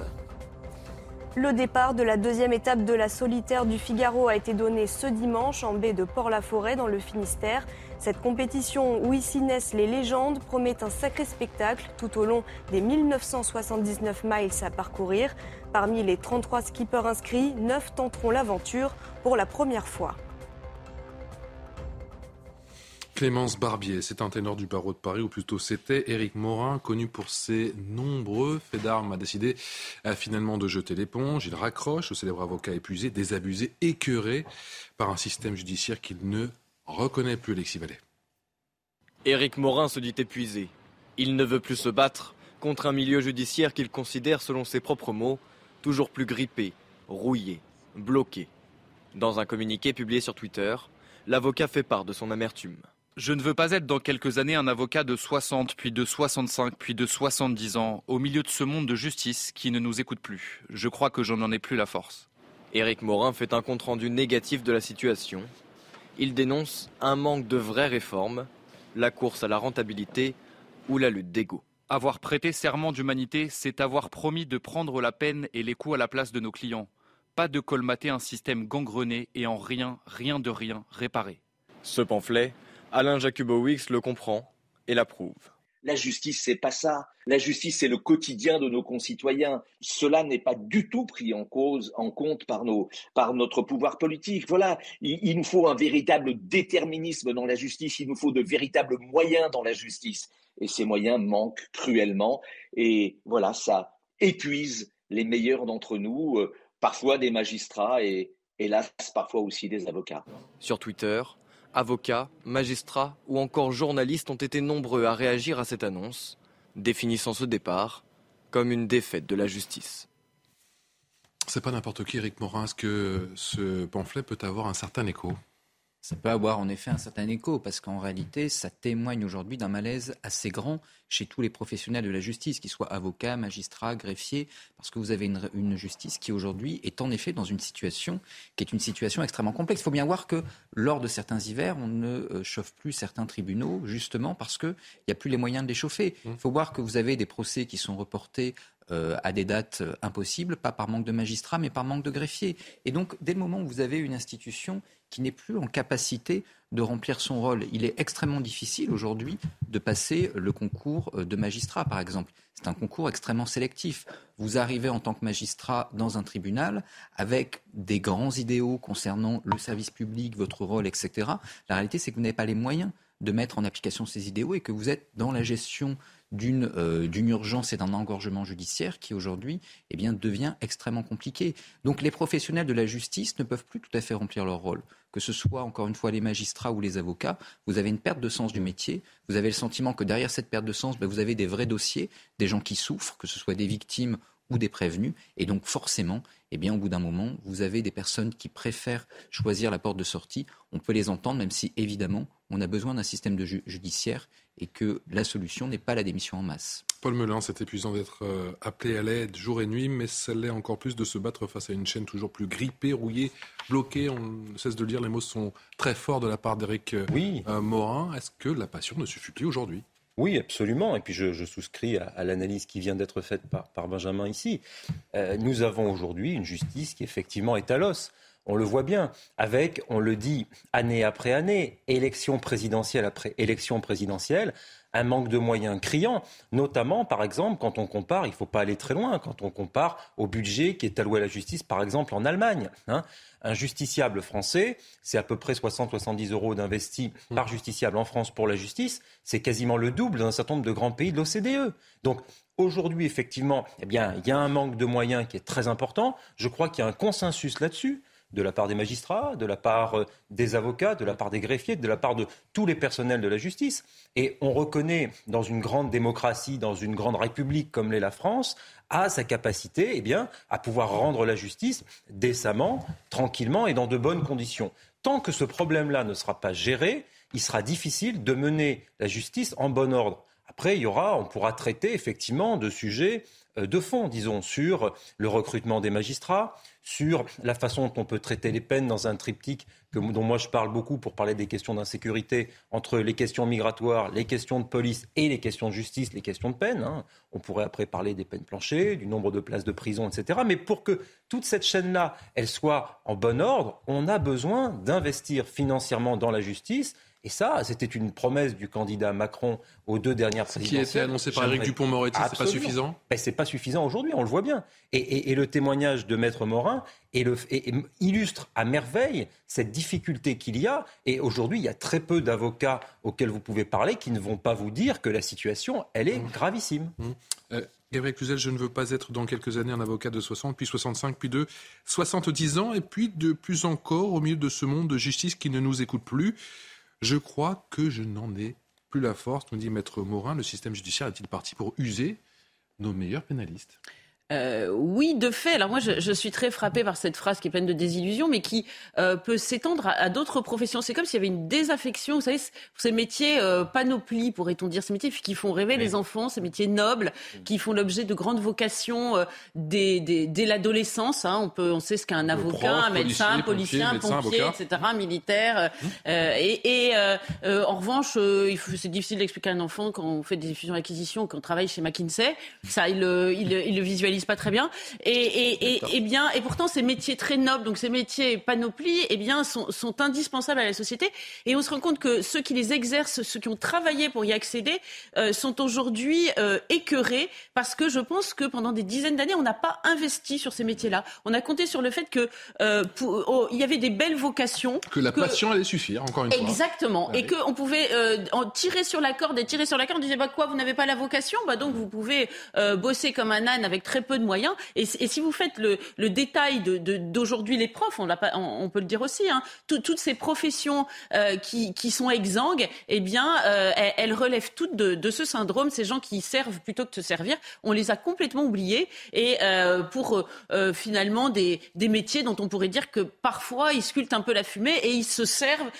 Le départ de la deuxième étape de la solitaire du Figaro a été donné ce dimanche en baie de Port-la-Forêt dans le Finistère. Cette compétition où ici naissent les légendes promet un sacré spectacle tout au long des 1979 miles à parcourir. Parmi les 33 skippers inscrits, 9 tenteront l'aventure pour la première fois.
Clémence Barbier, c'est un ténor du barreau de Paris, ou plutôt c'était Éric Morin, connu pour ses nombreux faits d'armes, a décidé euh, finalement de jeter l'éponge. Il raccroche, le célèbre avocat épuisé, désabusé, écœuré par un système judiciaire qu'il ne reconnaît plus, Alexis Vallée.
Éric Morin se dit épuisé. Il ne veut plus se battre contre un milieu judiciaire qu'il considère, selon ses propres mots, toujours plus grippé, rouillé, bloqué. Dans un communiqué publié sur Twitter, l'avocat fait part de son amertume.
Je ne veux pas être dans quelques années un avocat de 60, puis de 65, puis de 70 ans, au milieu de ce monde de justice qui ne nous écoute plus. Je crois que j'en ai plus la force.
Éric Morin fait un compte-rendu négatif de la situation. Il dénonce un manque de vraies réformes, la course à la rentabilité ou la lutte d'ego.
Avoir prêté serment d'humanité, c'est avoir promis de prendre la peine et les coups à la place de nos clients. Pas de colmater un système gangrené et en rien, rien de rien réparé.
Ce pamphlet, Alain Jacubowicz le comprend et l'approuve.
La justice, c'est pas ça. La justice, c'est le quotidien de nos concitoyens. Cela n'est pas du tout pris en cause, en compte par nos, par notre pouvoir politique. Voilà. Il, il, nous faut un véritable déterminisme dans la justice. Il nous faut de véritables moyens dans la justice. Et ces moyens manquent cruellement. Et voilà, ça épuise les meilleurs d'entre nous, euh, parfois des magistrats et, hélas, parfois aussi des avocats.
Sur Twitter, avocats, magistrats ou encore journalistes ont été nombreux à réagir à cette annonce, définissant ce départ comme une défaite de la justice.
C'est pas n'importe qui, Eric Morin. Est-ce que ce pamphlet peut avoir un certain écho?
Ça peut avoir en effet un certain écho, parce qu'en réalité, ça témoigne aujourd'hui d'un malaise assez grand chez tous les professionnels de la justice, qu'ils soient avocats, magistrats, greffiers, parce que vous avez une, une justice qui aujourd'hui est en effet dans une situation qui est une situation extrêmement complexe. Il faut bien voir que lors de certains hivers, on ne euh, chauffe plus certains tribunaux, justement parce qu'il n'y a plus les moyens de les chauffer. Mmh. Il faut voir que vous avez des procès qui sont reportés euh, à des dates euh, impossibles, pas par manque de magistrats, mais par manque de greffiers. Et donc, dès le moment où vous avez une institution qui n'est plus en capacité de remplir son rôle, il est extrêmement difficile aujourd'hui de passer le concours euh, de magistrat, par exemple. C'est un concours extrêmement sélectif. Vous arrivez en tant que magistrat dans un tribunal avec des grands idéaux concernant le service public, votre rôle, etc. La réalité, c'est que vous n'avez pas les moyens de mettre en application ces idéaux et que vous êtes dans la gestion d'une euh, urgence et d'un engorgement judiciaire qui aujourd'hui eh bien, devient extrêmement compliqué. Donc les professionnels de la justice ne peuvent plus tout à fait remplir leur rôle. Que ce soit encore une fois les magistrats ou les avocats, vous avez une perte de sens du métier. Vous avez le sentiment que derrière cette perte de sens, ben, vous avez des vrais dossiers, des gens qui souffrent, que ce soit des victimes ou des prévenus. Et donc forcément, eh bien, au bout d'un moment, vous avez des personnes qui préfèrent choisir la porte de sortie. On peut les entendre, même si évidemment, on a besoin d'un système de ju judiciaire et que la solution n'est pas la démission en masse.
Paul Melun, c'est épuisant d'être euh, appelé à l'aide jour et nuit, mais ça l'est encore plus de se battre face à une chaîne toujours plus grippée, rouillée, bloquée. On ne cesse de le dire, les mots sont très forts de la part d'Éric euh, oui. Morin. Est-ce que la passion ne suffit plus aujourd'hui?
Oui, absolument. Et puis je, souscris à, l'analyse qui vient d'être faite par, par, Benjamin ici. Euh, nous avons aujourd'hui une justice qui effectivement est à l'os. On le voit bien, avec, on le dit année après année, élection présidentielle après élection présidentielle, un manque de moyens criant, notamment, par exemple, quand on compare, il ne faut pas aller très loin, quand on compare au budget qui est alloué à la justice, par exemple, en Allemagne. Hein. Un justiciable français, c'est à peu près 60-70 euros d'investi par justiciable en France pour la justice. C'est quasiment le double d'un certain nombre de grands pays de l'OCDE. Donc, aujourd'hui, effectivement, eh bien, il y a un manque de moyens qui est très important. Je crois qu'il y a un consensus là-dessus de la part des magistrats, de la part euh, des avocats, de la part des greffiers, de la part de tous les personnels de la justice. Et on reconnaît dans une grande démocratie, dans une grande république comme l'est la France, à sa capacité eh bien, à pouvoir rendre la justice décemment, tranquillement et dans de bonnes conditions. tant que ce problème-là ne sera pas géré, il sera difficile de mener la justice en bon ordre. Après, il y aura, on pourra traiter effectivement de sujets euh, de fond, disons, sur le recrutement des magistrats, sur la façon dont on peut traiter les peines dans un triptyque dont moi je parle beaucoup pour parler des questions d'insécurité, entre les questions migratoires, les questions de police et les questions de justice, les questions de peine. Hein. On pourrait après parler des peines planchées, du nombre de places de prison, etc. Mais pour que toute cette chaîne-là, elle soit en bon ordre, on a besoin d'investir financièrement dans la justice et ça, c'était une promesse du candidat Macron aux deux dernières présidentielles.
Qui a été annoncé par Éric Dupont-Moretti, c'est pas suffisant?
Ben, C'est pas suffisant aujourd'hui, on le voit bien. Et, le témoignage de Maître Morin illustre à merveille cette difficulté qu'il y a. Et aujourd'hui, il y a très peu d'avocats auxquels vous pouvez parler qui ne vont pas vous dire que la situation, elle est mmh. gravissime.
Mmh. Euh, Gabriel Cluzel, je ne veux pas être dans quelques années un avocat de 60, puis 65, puis de 70 ans, et puis de plus encore au milieu de ce monde de justice qui ne nous écoute plus. Je crois que je n'en ai plus la force, nous dit Maître Morin. Le système judiciaire est-il parti pour user nos meilleurs pénalistes?
Euh, oui, de fait. Alors moi, je, je, suis très frappée par cette phrase qui est pleine de désillusion, mais qui euh, peut s'étendre à, à d'autres professions. C'est comme s'il y avait une désaffection, vous savez, ces métiers euh, panoplie, pourrait-on dire, ces métiers qui font rêver les enfants, ces métiers nobles, qui font l'objet de grandes vocations euh, dès, dès, dès l'adolescence. Hein. On peut, on sait ce qu'est un avocat, un médecin, policier, un pompier, etc., militaire. Et, et en revanche, c'est difficile d'expliquer à un enfant quand on fait des fusions-acquisitions, quand on travaille chez McKinsey. Ça, il, il, il le visualise pas très bien. Et, et, bien, et pourtant, ces métiers très nobles, donc ces métiers panoplie, eh bien, sont, sont, indispensables à la société. Et on se rend compte que ceux qui les exercent, ceux qui ont travaillé pour y accéder, euh, sont aujourd'hui euh, écœurés parce que je pense que pendant des dizaines d'années, on n'a pas investi sur ces métiers-là. On a compté sur le fait que euh, oh, il y avait des belles vocations.
Que la passion allait suffire, encore une
fois. Exactement. Et qu'on pouvait en tirer sur la corde et tirer sur la corde. On disait, bah quoi, vous n'avez pas la vocation? Bah donc vous pouvez bosser comme un âne avec très peu de moyens. Et, si vous faites le, détail d'aujourd'hui, les profs, on, peut le dire aussi, hein, toutes ces professions euh, qui, sont exsangues, eh bien, euh, elles, relèvent toutes de, ce syndrome. Ces gens qui servent plutôt que de se servir, on les a complètement oubliés. Et euh, pour finalement des, métiers dont on pourrait dire que parfois ils sculptent un peu la fumée et ils se servent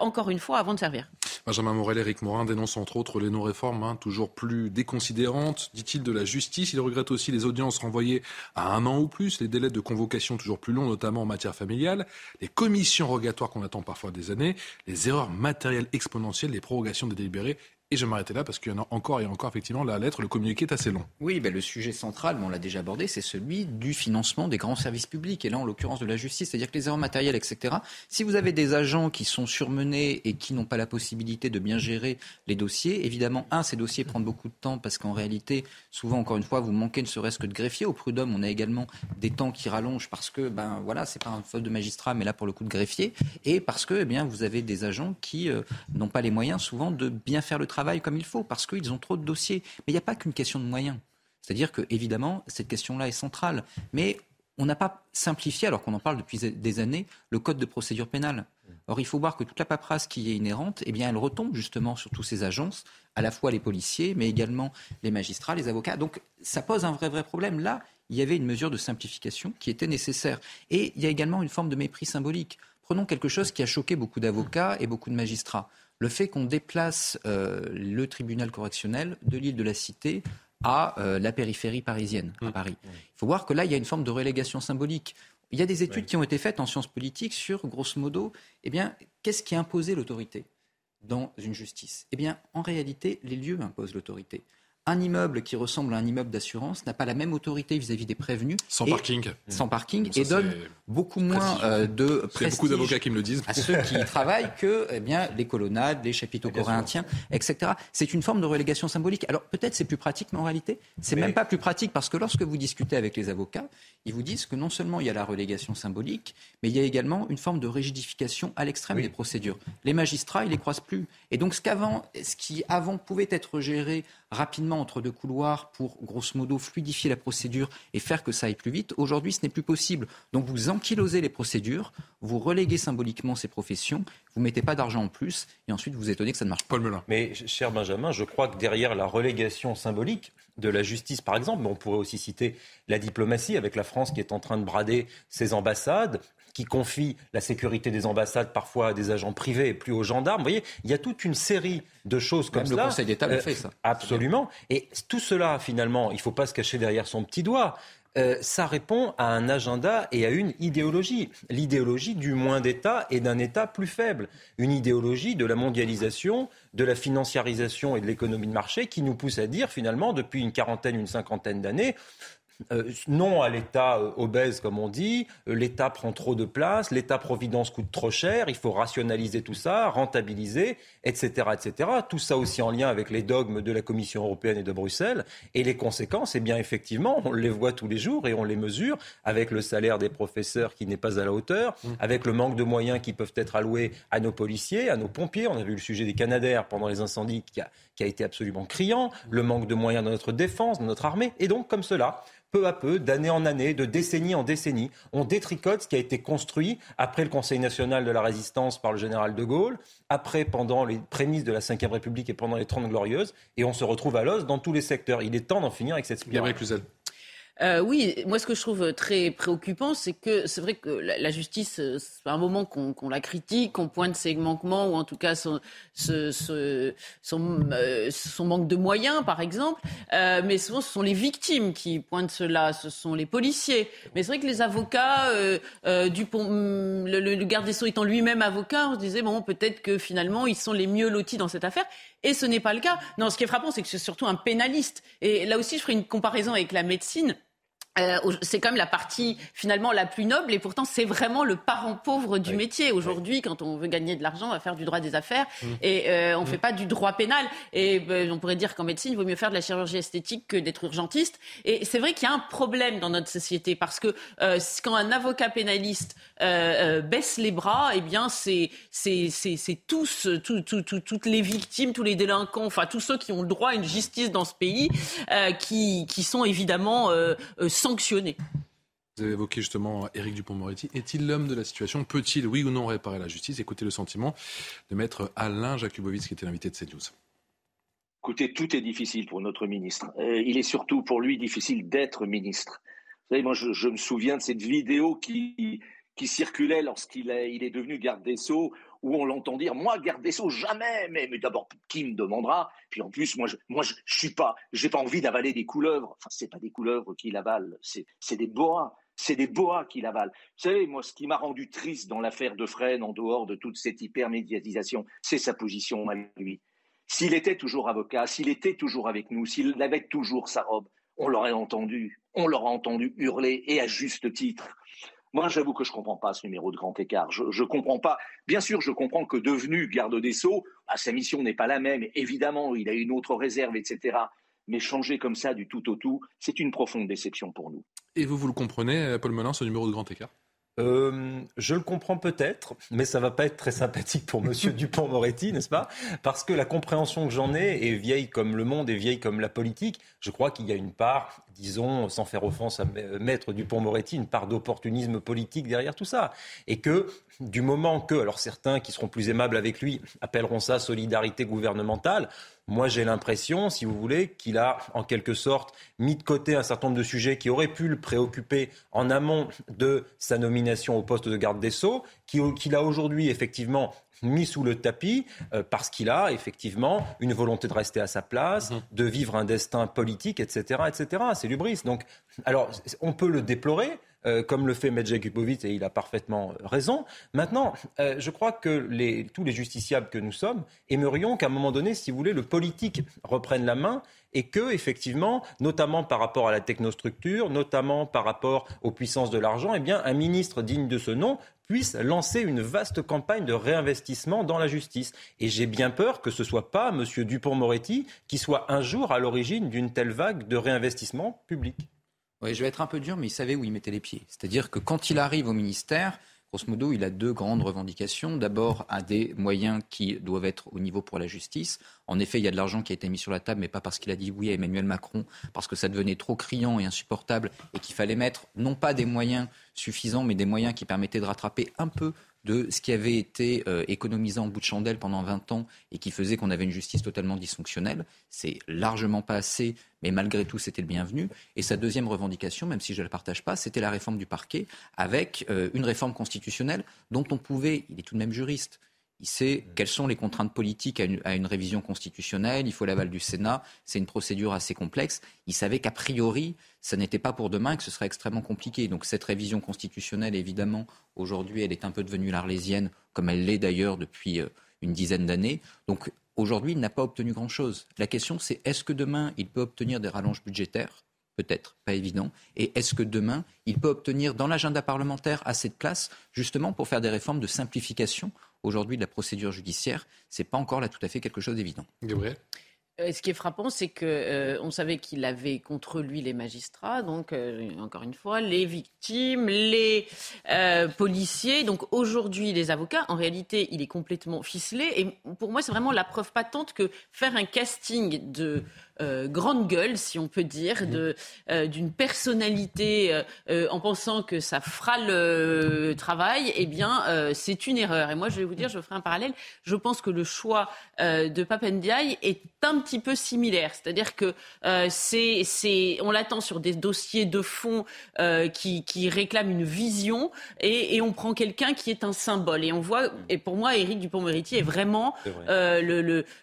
encore une fois avant de servir.
Benjamin Morel, Éric Morin dénoncent entre autres les non-réformes, hein, toujours plus déconsidérantes, dit-il, de la justice. Il regrette aussi les audiences renvoyées à un an ou plus, les délais de convocation toujours plus longs, notamment en matière familiale, les commissions rogatoires qu'on attend parfois des années, les erreurs matérielles exponentielles, les prorogations des délibérés et je vais m'arrêter là parce qu'il y en a encore et encore, effectivement, la lettre, le communiqué est assez long.
Oui, ben le sujet central, on l'a déjà abordé, c'est celui du financement des grands services publics, et là, en l'occurrence, de la justice. C'est-à-dire que les erreurs matérielles, etc., si vous avez des agents qui sont surmenés et qui n'ont pas la possibilité de bien gérer les dossiers, évidemment, un, ces dossiers prennent beaucoup de temps parce qu'en réalité, souvent, encore une fois, vous manquez ne serait-ce que de greffier. Au prud'homme, on a également des temps qui rallongent parce que, ben voilà, c'est pas un faute de magistrat, mais là, pour le coup, de greffier, et parce que, eh bien, vous avez des agents qui euh, n'ont pas les moyens, souvent, de bien faire le travail comme il faut parce qu'ils ont trop de dossiers. Mais il n'y a pas qu'une question de moyens. C'est-à-dire que, évidemment, cette question-là est centrale. Mais on n'a pas simplifié, alors qu'on en parle depuis des années, le code de procédure pénale. Or, il faut voir que toute la paperasse qui est inhérente, eh bien, elle retombe justement sur toutes ces agences, à la fois les policiers, mais également les magistrats, les avocats. Donc, ça pose un vrai, vrai problème. Là, il y avait une mesure de simplification qui était nécessaire. Et il y a également une forme de mépris symbolique. Prenons quelque chose qui a choqué beaucoup d'avocats et beaucoup de magistrats le fait qu'on déplace euh, le tribunal correctionnel de l'île de la Cité à euh, la périphérie parisienne, à mmh. Paris. Il faut voir que là, il y a une forme de relégation symbolique. Il y a des études qui ont été faites en sciences politiques sur, grosso modo, eh bien, qu'est-ce qui a imposé l'autorité dans une justice? Eh bien, en réalité, les lieux imposent l'autorité un immeuble qui ressemble à un immeuble d'assurance n'a pas la même autorité vis-à-vis des prévenus.
Sans parking.
Sans parking et donne beaucoup moins euh, de prestige
beaucoup d'avocats qui me le disent.
à ceux qui y travaillent que eh bien, les colonnades, les chapiteaux coréens, etc. C'est une forme de relégation symbolique. Alors peut-être c'est plus pratique, mais en réalité, c'est même pas plus pratique parce que lorsque vous discutez avec les avocats, ils vous disent que non seulement il y a la relégation symbolique, mais il y a également une forme de rigidification à l'extrême des procédures. Les magistrats, ils les croisent plus. Et donc ce, qu'avant, ce qui avant pouvait être géré rapidement entre deux couloirs pour, grosso modo, fluidifier la procédure et faire que ça aille plus vite. Aujourd'hui, ce n'est plus possible. Donc vous ankylosez les procédures, vous reléguez symboliquement ces professions, vous mettez pas d'argent en plus et ensuite vous étonnez que ça ne marche pas.
Paul Mais cher Benjamin, je crois que derrière la relégation symbolique de la justice, par exemple, mais on pourrait aussi citer la diplomatie avec la France qui est en train de brader ses ambassades, qui confie la sécurité des ambassades parfois à des agents privés et plus aux gendarmes. Vous voyez, il y a toute une série de choses comme
Même
ça.
Le Conseil d'État le fait, ça.
Absolument. Et tout cela, finalement, il ne faut pas se cacher derrière son petit doigt. Euh, ça répond à un agenda et à une idéologie. L'idéologie du moins d'État et d'un État plus faible. Une idéologie de la mondialisation, de la financiarisation et de l'économie de marché qui nous pousse à dire finalement depuis une quarantaine, une cinquantaine d'années, euh, non à l'État euh, obèse, comme on dit. Euh, L'État prend trop de place. L'État-providence coûte trop cher. Il faut rationaliser tout ça, rentabiliser, etc., etc. Tout ça aussi en lien avec les dogmes de la Commission européenne et de Bruxelles. Et les conséquences, eh bien, effectivement, on les voit tous les jours et on les mesure avec le salaire des professeurs qui n'est pas à la hauteur, mmh. avec le manque de moyens qui peuvent être alloués à nos policiers, à nos pompiers. On a vu le sujet des Canadaires pendant les incendies qui a, qui a été absolument criant. Le manque de moyens dans notre défense, dans notre armée. Et donc, comme cela, peu à peu, d'année en année, de décennie en décennie, on détricote ce qui a été construit après le Conseil national de la résistance par le général de Gaulle, après pendant les prémices de la Ve République et pendant les Trente Glorieuses, et on se retrouve à l'os dans tous les secteurs. Il est temps d'en finir avec cette spirale.
Euh, oui, moi ce que je trouve très préoccupant, c'est que c'est vrai que la, justice, euh, c'est un moment qu'on la critique, qu'on pointe ses manquements ou en tout cas son, son, euh, son, manque de moyens, par exemple. Euh, mais souvent, ce sont les victimes qui pointent cela, ce sont les policiers. Mais c'est vrai que les avocats, euh, Dupont, mm, le, le garde des sceaux étant lui-même avocat, on se disait bon, peut-être que finalement, ils sont les mieux lotis dans cette affaire. Et ce n'est pas le cas. Non, ce qui est frappant, c'est que c'est surtout un pénaliste. Et là aussi, je ferai une comparaison avec la médecine. Euh, c'est quand même la partie finalement la plus noble et pourtant c'est vraiment le parent pauvre du métier. Aujourd'hui, quand on veut gagner de l'argent, on va faire du droit des affaires mmh. et euh, on mmh. fait pas du droit pénal. Et ben, on pourrait dire qu'en médecine, il vaut mieux faire de la chirurgie esthétique que d'être urgentiste. Et c'est vrai qu'il y a un problème dans notre société parce que euh, quand un avocat pénaliste baisse les bras, eh bien c'est c'est c'est tous tout, tout, toutes les victimes, tous les délinquants, enfin tous ceux qui ont le droit à une justice dans ce pays, qui qui sont évidemment sanctionner.
Vous avez évoqué justement Éric Dupont-Moretti. Est-il l'homme de la situation? Peut-il, oui ou non, réparer la justice? Écoutez le sentiment de maître Alain Jakubowicz, qui était l'invité de CNews.
Écoutez, tout est difficile pour notre ministre. Euh, il est surtout pour lui difficile d'être ministre. Vous savez, moi, je, me souviens de cette vidéo qui, qui circulait lorsqu'il est, il est devenu garde des Sceaux, où on l'entend dire moi garde des sceaux jamais mais, d'abord qui me demandera? Puis en plus moi je moi je, suis pas j'ai pas envie d'avaler des couleuvres enfin c'est pas des couleuvres qu'il avale c'est des boas c'est des boas qu'il avale. Vous savez, moi, ce qui m'a rendu triste dans l'affaire de Fresnes, en dehors de toute cette hypermédiatisation, c'est sa position à lui. S'il était toujours avocat, s'il était toujours avec nous, s'il avait toujours sa robe, on l'aurait entendu, on l'aurait entendu hurler, et à juste titre. Moi, j'avoue que je ne comprends pas ce numéro de grand écart. Je ne comprends pas. Bien sûr, je comprends que devenu garde des Sceaux, bah, sa mission n'est pas la même. Évidemment, il a une autre réserve, etc. Mais changer comme ça du tout au tout, c'est une profonde déception pour nous.
Et vous, vous le comprenez, Paul Melun, ce numéro de grand écart?
Euh, je le comprends peut-être, mais ça va pas être très sympathique pour Monsieur Dupont-Moretti, n'est-ce pas? Parce que la compréhension que j'en ai est vieille comme le monde, est vieille comme la politique. Je crois qu'il y a une part, disons, sans faire offense à Maître Dupont-Moretti, une part d'opportunisme politique derrière tout ça, et que du moment que, alors certains qui seront plus aimables avec lui appelleront ça solidarité gouvernementale. Moi, j'ai l'impression, si vous voulez, qu'il a en quelque sorte mis de côté un certain nombre de sujets qui auraient pu le préoccuper en amont de sa nomination au poste de garde des Sceaux, qu'il a aujourd'hui effectivement mis sous le tapis euh, parce qu'il a effectivement une volonté de rester à sa place, mhm. de vivre un destin politique, etc., etc. C'est l'ubris. Donc, alors, on peut le déplorer. Euh, comme le fait Medjay Kupovic, et il a parfaitement euh, raison. Maintenant, euh, je crois que tous les justiciables que nous sommes aimerions qu'à un moment donné, si vous voulez, le politique reprenne la main et que, effectivement, notamment par rapport à la technostructure, notamment par rapport aux puissances de l'argent, eh un ministre digne de ce nom puisse lancer une vaste campagne de réinvestissement dans la justice. Et j'ai bien peur que ce ne soit pas M. Dupont-Moretti qui soit un jour à l'origine d'une telle vague de réinvestissement public.
Oui, je vais être un peu dur, mais il savait où il mettait les pieds. C'est-à-dire que quand il arrive au ministère, grosso modo, il a deux grandes revendications. D'abord, à des moyens qui doivent être au niveau pour la justice. En effet, il y a de l'argent qui a été mis sur la table, mais pas parce qu'il a dit oui à Emmanuel Macron, parce que ça devenait trop criant et insupportable et qu'il fallait mettre non pas des moyens suffisants, mais des moyens qui permettaient de rattraper un peu de ce qui avait été euh, économisé en bout de chandelle pendant 20 ans et qui faisait qu'on avait une justice totalement dysfonctionnelle. C'est largement pas assez, mais malgré tout, c'était le bienvenu. Et sa deuxième revendication, même si je ne la partage pas, c'était la réforme du parquet, avec euh, une réforme constitutionnelle dont on pouvait, il est tout de même juriste, il sait quelles sont les contraintes politiques à une, révision constitutionnelle. Il faut l'aval du Sénat. C'est une procédure assez complexe. Il savait qu'a priori, ça n'était pas pour demain et que ce serait extrêmement compliqué. Donc cette révision constitutionnelle, évidemment, aujourd'hui, elle est un peu devenue l'arlésienne, comme elle l'est d'ailleurs depuis euh, une dizaine d'années. Donc aujourd'hui, il n'a pas obtenu grand-chose. La question, c'est est-ce que demain, il peut obtenir des rallonges budgétaires? Peut-être, pas évident. Et est-ce que demain, il peut obtenir dans l'agenda parlementaire assez de place, justement, pour faire des réformes de simplification aujourd'hui de la procédure judiciaire, c'est pas encore là tout à fait quelque chose d'évident.
Gabriel
euh, ce qui est frappant, c'est qu'on euh, savait qu'il avait contre lui les magistrats, donc euh, encore une fois, les victimes, les policiers, donc aujourd'hui les avocats. En réalité, il est complètement ficelé. Et pour moi, c'est vraiment la preuve patente que faire un casting de euh, grande gueule, si on peut dire, mmh. euh, d'une personnalité euh, en pensant que ça fera le travail, eh bien, c'est une erreur. Et moi, je vais vous dire, je ferai un parallèle. Je pense que le choix de Papendiaï est un petit peu similaire. C'est-à-dire que c'est, on l'attend sur des dossiers de fond qui, réclament une vision et, on prend quelqu'un qui est un symbole. Et on voit, et pour moi, Éric Dupont-Moretti est vraiment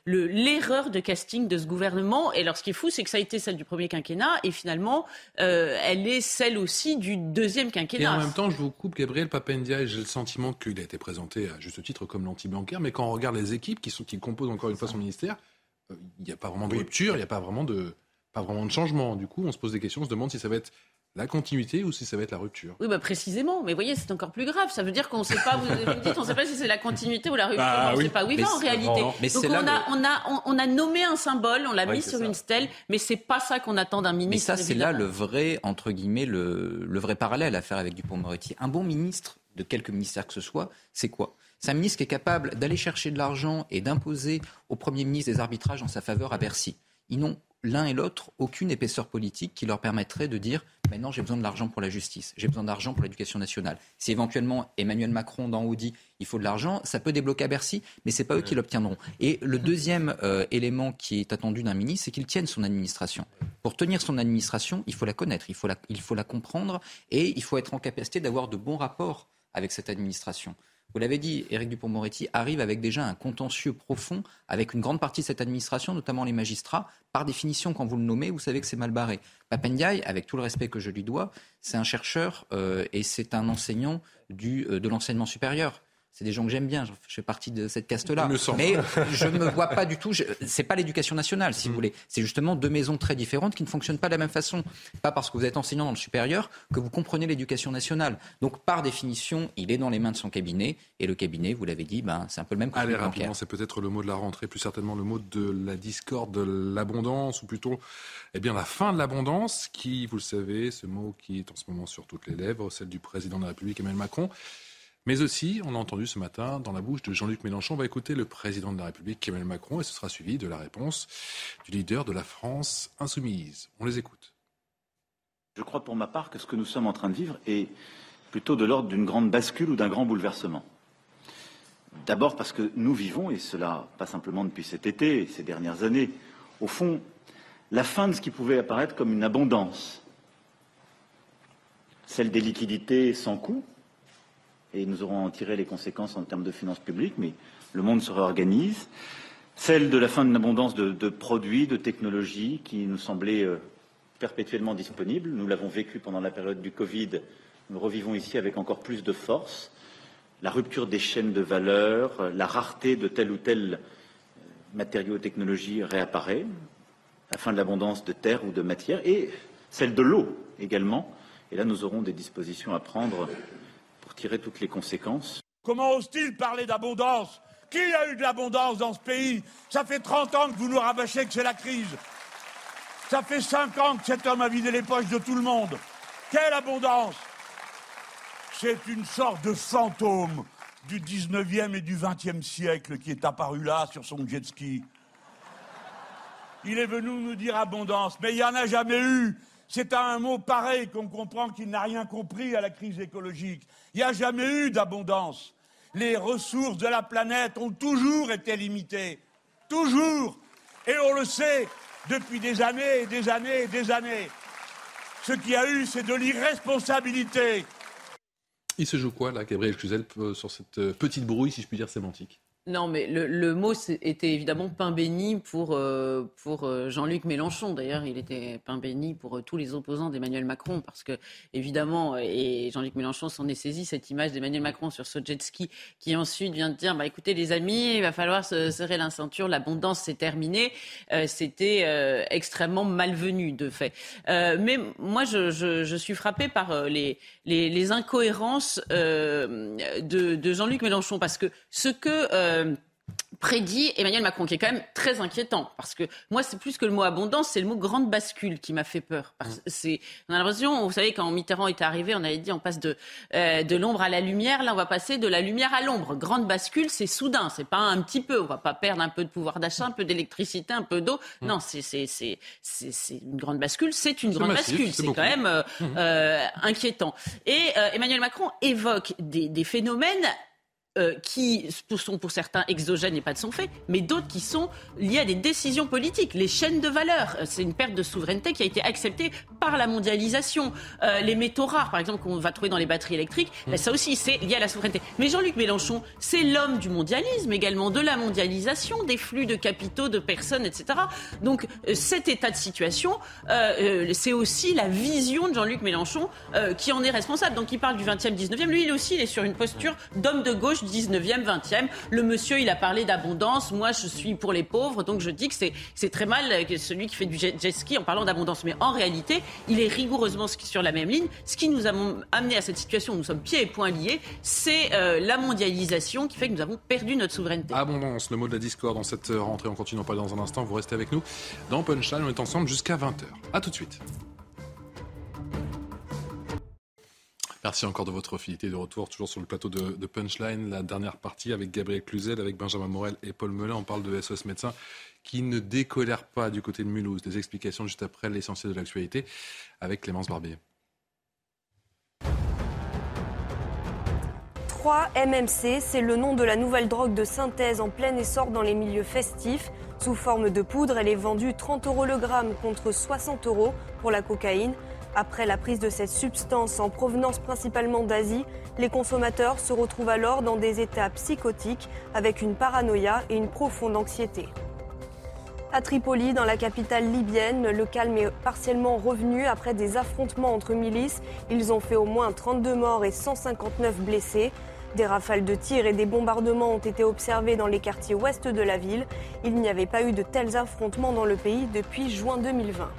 l'erreur de casting de ce gouvernement. Et alors, ce qui est fou, c'est que ça a été celle du premier quinquennat et finalement, euh, elle est celle aussi du deuxième quinquennat.
Et en même temps, je vous coupe, Gabriel Papendia, j'ai le sentiment qu'il a été présenté à juste titre comme l'anti-bancaire, mais quand on regarde les équipes qui, sont, qui composent encore une fois son ministère, euh, il n'y a pas vraiment de rupture, il n'y a pas vraiment de, pas vraiment de changement. Du coup, on se pose des questions, on se demande si ça va être la continuité ou si ça va être la rupture
Oui, bah précisément. Mais vous voyez, c'est encore plus grave. Ça veut dire qu'on ne sait pas, vous, vous dites, on ne sait pas si c'est la continuité ou la rupture. Bah on ne sait pas où il va en réalité. Donc on, a, on, a, on, a nommé un symbole, on l'a mis sur une stèle, mais c'est pas ça qu'on attend d'un ministre.
Mais ça, c'est là le vrai, entre guillemets, le, le vrai parallèle à faire avec Dupont-Moretti. Un bon ministre, de quelque ministère que ce soit, c'est quoi? C'est un ministre qui est capable d'aller chercher de l'argent et d'imposer au Premier ministre des arbitrages en sa faveur à Bercy. Ils n'ont l'un et l'autre aucune épaisseur politique qui leur permettrait de dire maintenant j'ai besoin de l'argent pour la justice, j'ai besoin d'argent pour l'éducation nationale. Si éventuellement Emmanuel Macron d'en haut dit il faut de l'argent, ça peut débloquer à Bercy, mais c'est pas eux qui l'obtiendront. Et le deuxième euh, élément qui est attendu d'un ministre, c'est qu'il tienne son administration. Pour tenir son administration, il faut la connaître, il faut la, il faut la comprendre et il faut être en capacité d'avoir de bons rapports avec cette administration. Vous l'avez dit, Éric Dupont-Moretti arrive avec déjà un contentieux profond avec une grande partie de cette administration, notamment les magistrats. Par définition, quand vous le nommez, vous savez que c'est mal barré. Papendiaï, avec tout le respect que je lui dois, c'est un chercheur euh, et c'est un enseignant euh, de l'enseignement supérieur c'est des gens que j'aime bien. Je fais partie de cette caste-là. Mais je ne me vois pas du tout. C'est pas l'éducation nationale, si vous mm. voulez. C'est justement deux maisons très différentes qui ne fonctionnent pas de la même façon. Pas parce que vous êtes enseignant dans le supérieur que vous comprenez l'éducation nationale. Donc, par définition, il est dans les mains de son cabinet. Et le cabinet, vous l'avez dit, ben, c'est un peu le même.
Allez, rapidement, c'est peut-être le mot de la rentrée, plus certainement le mot de la discorde, de l'abondance, ou plutôt, eh bien, la fin de l'abondance, qui, vous le savez, ce mot qui est en ce moment sur toutes les lèvres, celle du président de la République, Emmanuel Macron. Mais aussi, on a entendu ce matin dans la bouche de Jean-Luc Mélenchon, on va écouter le président de la République, Emmanuel Macron, et ce sera suivi de la réponse du leader de la France insoumise. On les écoute.
Je crois pour ma part que ce que nous sommes en train de vivre est plutôt de l'ordre d'une grande bascule ou d'un grand bouleversement. D'abord parce que nous vivons, et cela pas simplement depuis cet été ces dernières années, au fond, la fin de ce qui pouvait apparaître comme une abondance, celle des liquidités sans coût, et nous aurons en tiré les conséquences en termes de finances publiques, mais le monde se réorganise. Celle de la fin d'une abondance de, produits, de technologies qui nous semblaient euh, perpétuellement disponibles. Nous l'avons vécu pendant la période du Covid. Nous revivons ici avec encore plus de force. La rupture des chaînes de valeur, euh, la rareté de tel ou tel euh, matériau ou technologie réapparaît. La fin de l'abondance de terre ou de matière et celle de l'eau également. Et là, nous aurons des dispositions à prendre tirer toutes les conséquences.
Comment ose-t-il parler d'abondance? Qui a eu de l'abondance dans ce pays? Ça fait 30 ans que vous nous rabâchez que c'est la crise. Ça fait 5 ans que cet homme a vidé les poches de tout le monde. Quelle abondance? C'est une sorte de fantôme du 19e et du 20e siècle qui est apparu là sur son jet ski. Il est venu nous dire abondance, mais il n'y en a jamais eu. C'est à un mot pareil qu'on comprend qu'il n'a rien compris à la crise écologique. Il n'y a jamais eu d'abondance. Les ressources de la planète ont toujours été limitées. Toujours. Et on le sait depuis des années et des années et des années. Ce qu'il y a eu, c'est de l'irresponsabilité.
Il se joue quoi, là, Gabriel Cluzel, sur cette euh, petite brouille, si je puis dire, sémantique?
Non, mais le, mot était évidemment pain béni pour, euh, pour euh, Jean-Luc Mélenchon. D'ailleurs, il était pain béni pour euh, tous les opposants d'Emmanuel Macron, parce que, évidemment, et Jean-Luc Mélenchon s'en est saisi, cette image d'Emmanuel Macron sur ce jet ski, qui ensuite vient de dire bah, écoutez, les amis, il va falloir se serrer la ceinture, l'abondance c'est terminé. C'était extrêmement malvenu, de fait. mais moi, je, suis frappé par les, les, incohérences de, de Jean-Luc Mélenchon, parce que ce que euh, prédit Emmanuel Macron, qui est quand même très inquiétant. Parce que moi, c'est plus que le mot abondance, c'est le mot grande bascule qui m'a fait peur. Parce c'est, on a l'impression, vous savez, quand Mitterrand était arrivé, on avait dit on passe de, euh, de l'ombre à la lumière. Là, on va passer de la lumière à l'ombre. Grande bascule, c'est soudain, c'est pas un petit peu. On va pas perdre un peu de pouvoir d'achat, un peu d'électricité, un peu d'eau. Mm. Non, c'est, c'est, c'est, c'est, une grande bascule, c'est une grande bascule. C'est quand même euh, mm. inquiétant. Et Emmanuel Macron évoque des, des phénomènes euh, qui sont pour certains exogènes et pas de son fait, mais d'autres qui sont liés à des décisions politiques. Les chaînes de valeur, euh, c'est une perte de souveraineté qui a été acceptée par la mondialisation. Euh, les métaux rares, par exemple, qu'on va trouver dans les batteries électriques, ben, ça aussi, c'est lié à la souveraineté. Mais Jean-Luc Mélenchon, c'est l'homme du mondialisme également, de la mondialisation, des flux de capitaux, de personnes, etc. Donc cet état de situation, c'est aussi la vision de Jean-Luc Mélenchon qui en est responsable. Donc il parle du 20e, 19e. Lui, il aussi, il est sur une posture d'homme de gauche 19e, 20e. Le monsieur, il a parlé d'abondance. Moi, je suis pour les pauvres. Donc, je dis que c'est très mal celui qui fait du jet ski en parlant d'abondance. Mais en réalité, il est rigoureusement sur la même ligne. Ce qui nous a amené à cette situation où nous sommes pieds et poings liés, c'est euh, la mondialisation qui fait que nous avons perdu notre souveraineté.
Abondance, le mot de la discorde dans cette rentrée. On continue parler dans un instant. Vous restez avec nous dans Punchline. On est ensemble jusqu'à 20h. A tout de suite. Merci encore de votre fidélité de retour, toujours sur le plateau de, Punchline. La dernière partie avec Gabriel Cluzel, avec Benjamin Morel et Paul Melun. On parle de SOS Médecins qui ne décolèrent pas du côté de Mulhouse. Des explications juste après l'essentiel de l'actualité avec Clémence Barbier.
3 MMC, c'est le nom de la nouvelle drogue de synthèse en plein essor dans les milieux festifs. Sous forme de poudre, elle est vendue 30 euros le gramme contre 60 euros pour la cocaïne. Après la prise de cette substance en provenance principalement d'Asie, les consommateurs se retrouvent alors dans des états psychotiques avec une paranoïa et une profonde anxiété. À Tripoli, dans la capitale libyenne, le calme est partiellement revenu après des affrontements entre milices. Ils ont fait au moins 32 morts et 159 blessés. Des rafales de tirs et des bombardements ont été observés dans les quartiers ouest de la ville. Il n'y avait pas eu de tels affrontements dans le pays depuis juin 2020.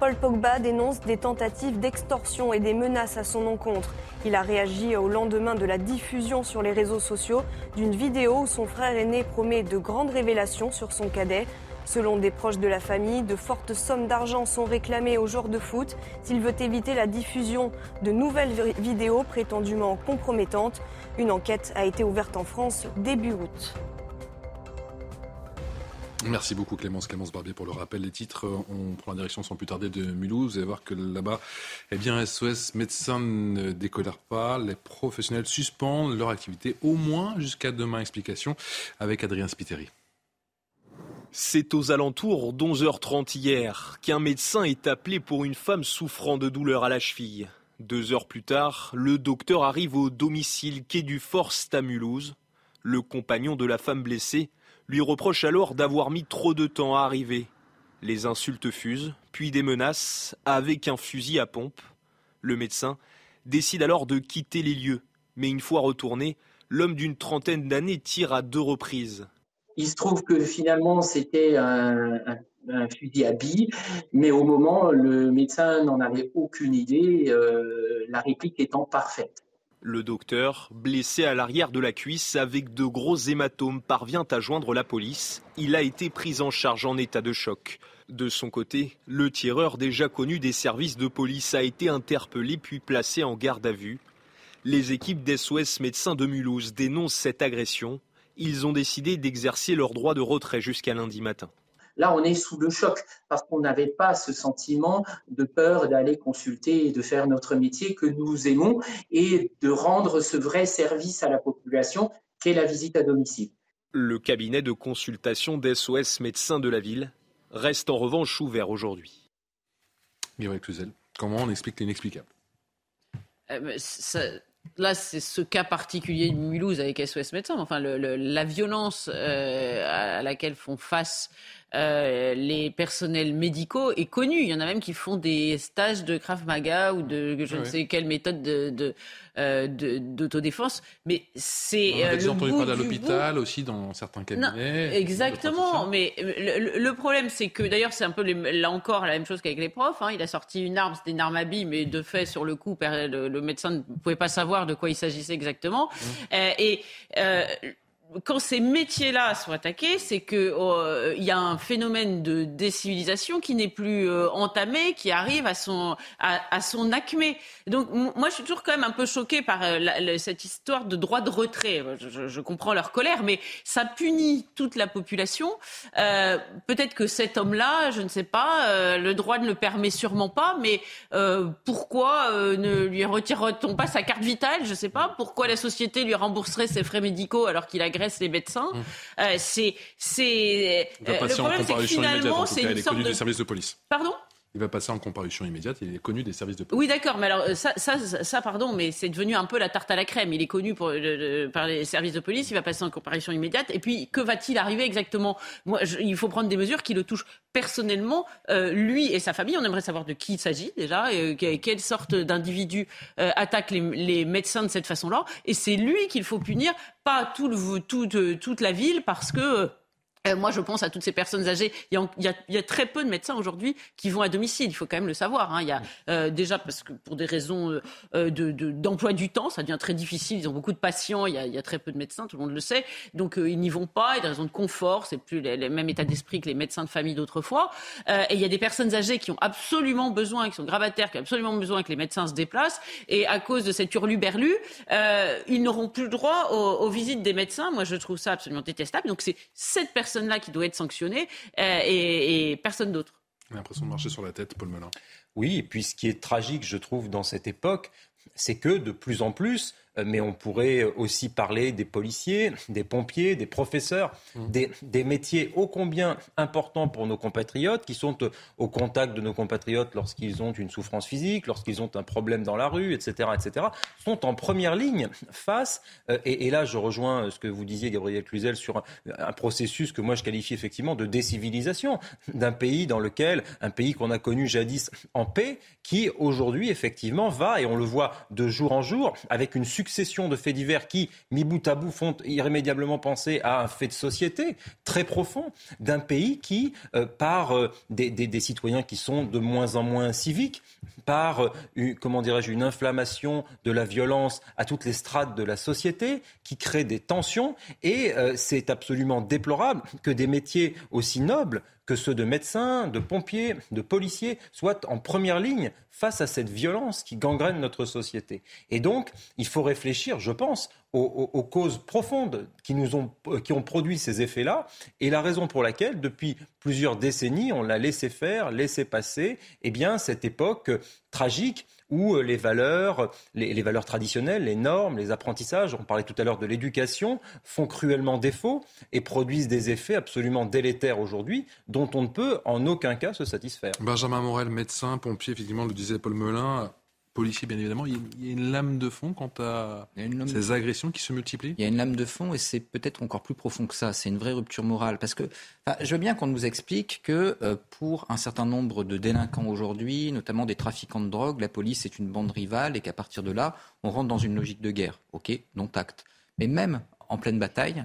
Paul Pogba dénonce des tentatives d'extorsion et des menaces à son encontre. Il a réagi au lendemain de la diffusion sur les réseaux sociaux d'une vidéo où son frère aîné promet de grandes révélations sur son cadet. Selon des proches de la famille, de fortes sommes d'argent sont réclamées aux joueurs de foot s'il veut éviter la diffusion de nouvelles vidéos prétendument compromettantes. Une enquête a été ouverte en France début août.
Merci beaucoup Clémence, Clémence Barbier pour le rappel des titres. On prend la direction sans plus tarder de Mulhouse. Vous allez voir que là-bas, eh bien, SOS médecins ne décolèrent pas. Les professionnels suspendent leur activité au moins jusqu'à demain. Explication avec Adrien Spiteri.
C'est aux alentours d'11h30 hier qu'un médecin est appelé pour une femme souffrant de douleurs à la cheville. Deux heures plus tard, le docteur arrive au domicile quai du Forst à Mulhouse. Le compagnon de la femme blessée lui reproche alors d'avoir mis trop de temps à arriver. Les insultes fusent, puis des menaces avec un fusil à pompe. Le médecin décide alors de quitter les lieux, mais une fois retourné, l'homme d'une trentaine d'années tire à deux reprises.
Il se trouve que finalement c'était un, fusil à billes, mais au moment, le médecin n'en avait aucune idée, euh, la réplique étant parfaite.
Le docteur, blessé à l'arrière de la cuisse avec de gros hématomes, parvient à joindre la police. Il a été pris en charge en état de choc. De son côté, le tireur déjà connu des services de police a été interpellé puis placé en garde à vue. Les équipes d'SOS Médecins de Mulhouse dénoncent cette agression. Ils ont décidé d'exercer leur droit de retrait jusqu'à lundi matin.
Là, on est sous le choc parce qu'on n'avait pas ce sentiment de peur d'aller consulter et de faire notre métier que nous aimons et de rendre ce vrai service à la population qu'est la visite à domicile.
Le cabinet de consultation d'SOS médecins de la ville reste en revanche ouvert aujourd'hui.
Mireille Cluzel, comment on explique l'inexplicable?
Euh, Là, c'est ce cas particulier de Mulhouse avec SOS Médecins. Enfin, la violence euh, à laquelle font face euh, les personnels médicaux est connu. Il y en a même qui font des stages de Krav Maga ou de je ne sais quelle méthode de, euh, d'autodéfense. Mais c'est
on a euh, entendu parler à l'hôpital aussi dans certains cabinets.
exactement. Mais le, problème, c'est que d'ailleurs, c'est un peu là encore la même chose qu'avec les profs. Hein. Il a sorti une arme, c'était une arme à billes, mais de fait, sur le coup, le, médecin ne pouvait pas savoir de quoi il s'agissait exactement. Mmh. et quand ces métiers-là sont attaqués, c'est qu'il euh, y a un phénomène de décivilisation qui n'est plus euh, entamé, qui arrive à son à, son acmé. Donc moi, je suis toujours quand même un peu choquée par euh, cette histoire de droit de retrait. Je, je, comprends leur colère, mais ça punit toute la population. Peut-être que cet homme-là, je ne sais pas, le droit ne le permet sûrement pas, mais pourquoi ne lui retire-t-on pas sa carte vitale? Je ne sais pas. Pourquoi la société lui rembourserait ses frais médicaux alors qu'il a les médecins. Mmh. Euh, c'est, c'est,
euh, le problème, c'est que finalement, c'est une sorte de... service de police.
Pardon?
Il va passer en comparution immédiate. Il est connu des services de police.
Oui, d'accord. Mais alors, euh, ça, ça, pardon, mais c'est devenu un peu la tarte à la crème. Il est connu par les services de police. Il va passer en comparution immédiate. Et puis, que va-t-il arriver exactement? Moi, il faut prendre des mesures qui le touchent personnellement, lui et sa famille. On aimerait savoir de qui il s'agit déjà, et quelle sorte d'individu attaque les, médecins de cette façon-là. Et c'est lui qu'il faut punir, pas toute, la ville, parce que euh, moi, je pense à toutes ces personnes âgées. Il y a, très peu de médecins aujourd'hui qui vont à domicile. Il faut quand même le savoir. Hein. Il y a euh, déjà parce que pour des raisons euh, d'emploi du temps, ça devient très difficile. Ils ont beaucoup de patients. Il y a, très peu de médecins, tout le monde le sait. Donc ils n'y vont pas. Il y a des raisons de confort. C'est plus le même état d'esprit que les médecins de famille d'autrefois. et il y a des personnes âgées qui ont absolument besoin, qui sont gravataires, qui ont absolument besoin que les médecins se déplacent. Et à cause de cette hurluberlu, ils n'auront plus le droit aux, aux visites des médecins. Moi, je trouve ça absolument détestable. Donc c'est cette personne là qui doit être sanctionné euh, et, personne d'autre.
L'impression de marcher sur la tête, Paul Melun.
Oui, et puis ce qui est tragique, je trouve, dans cette époque, c'est que de plus en plus, euh, mais on pourrait aussi parler des policiers, des pompiers, des professeurs, mmh. des, métiers ô combien importants pour nos compatriotes, qui sont euh, au contact de nos compatriotes lorsqu'ils ont une souffrance physique, lorsqu'ils ont un problème dans la rue, etc., etc., sont en première ligne face, euh, et, là je rejoins ce que vous disiez, Gabriel Cluzel, sur un, processus que moi je qualifie effectivement de décivilisation d'un pays dans lequel, un pays qu'on a connu jadis en paix, qui aujourd'hui effectivement va, et on le voit de jour en jour, avec une succession succession de faits divers qui, mis bout à bout, font irrémédiablement penser à un fait de société très profond d'un pays qui, euh, par euh, des, citoyens qui sont de moins en moins civiques, par, euh, comment dirais-je, une inflammation de la violence à toutes les strates de la société, qui crée des tensions. Et c'est absolument déplorable que des métiers aussi nobles que ceux de médecins, de pompiers, de policiers soient en première ligne face à cette violence qui gangrène notre société. Et donc, il faut réfléchir, je pense, aux, causes profondes qui, nous ont, qui ont produit ces effets-là, et la raison pour laquelle, depuis plusieurs décennies, on l'a laissé faire, laissé passer, eh bien, cette époque tragique où euh, les valeurs, les, valeurs traditionnelles, les normes, les apprentissages, on parlait tout à l'heure de l'éducation, font cruellement défaut et produisent des effets absolument délétères aujourd'hui dont on ne peut en aucun cas se satisfaire.
Benjamin Morel, médecin, pompier, effectivement, le disait Paul Melun, policiers, bien évidemment. Il y a une lame de fond quant à ces agressions qui se multiplient
Il y a une lame de fond et c'est peut-être encore plus profond que ça. C'est une vraie rupture morale. Parce que je veux bien qu'on nous explique que euh, pour un certain nombre de délinquants aujourd'hui, notamment des trafiquants de drogue, la police est une bande rivale et qu'à partir de là, on rentre dans une logique de guerre. OK, non tact. Mais même en pleine bataille,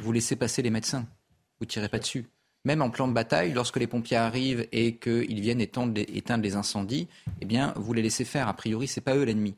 vous laissez passer les médecins. Vous tirez pas dessus même en plan de bataille, lorsque les pompiers arrivent et qu'ils viennent éteindre les, incendies, eh bien, vous les laissez faire. A priori, c'est pas eux l'ennemi.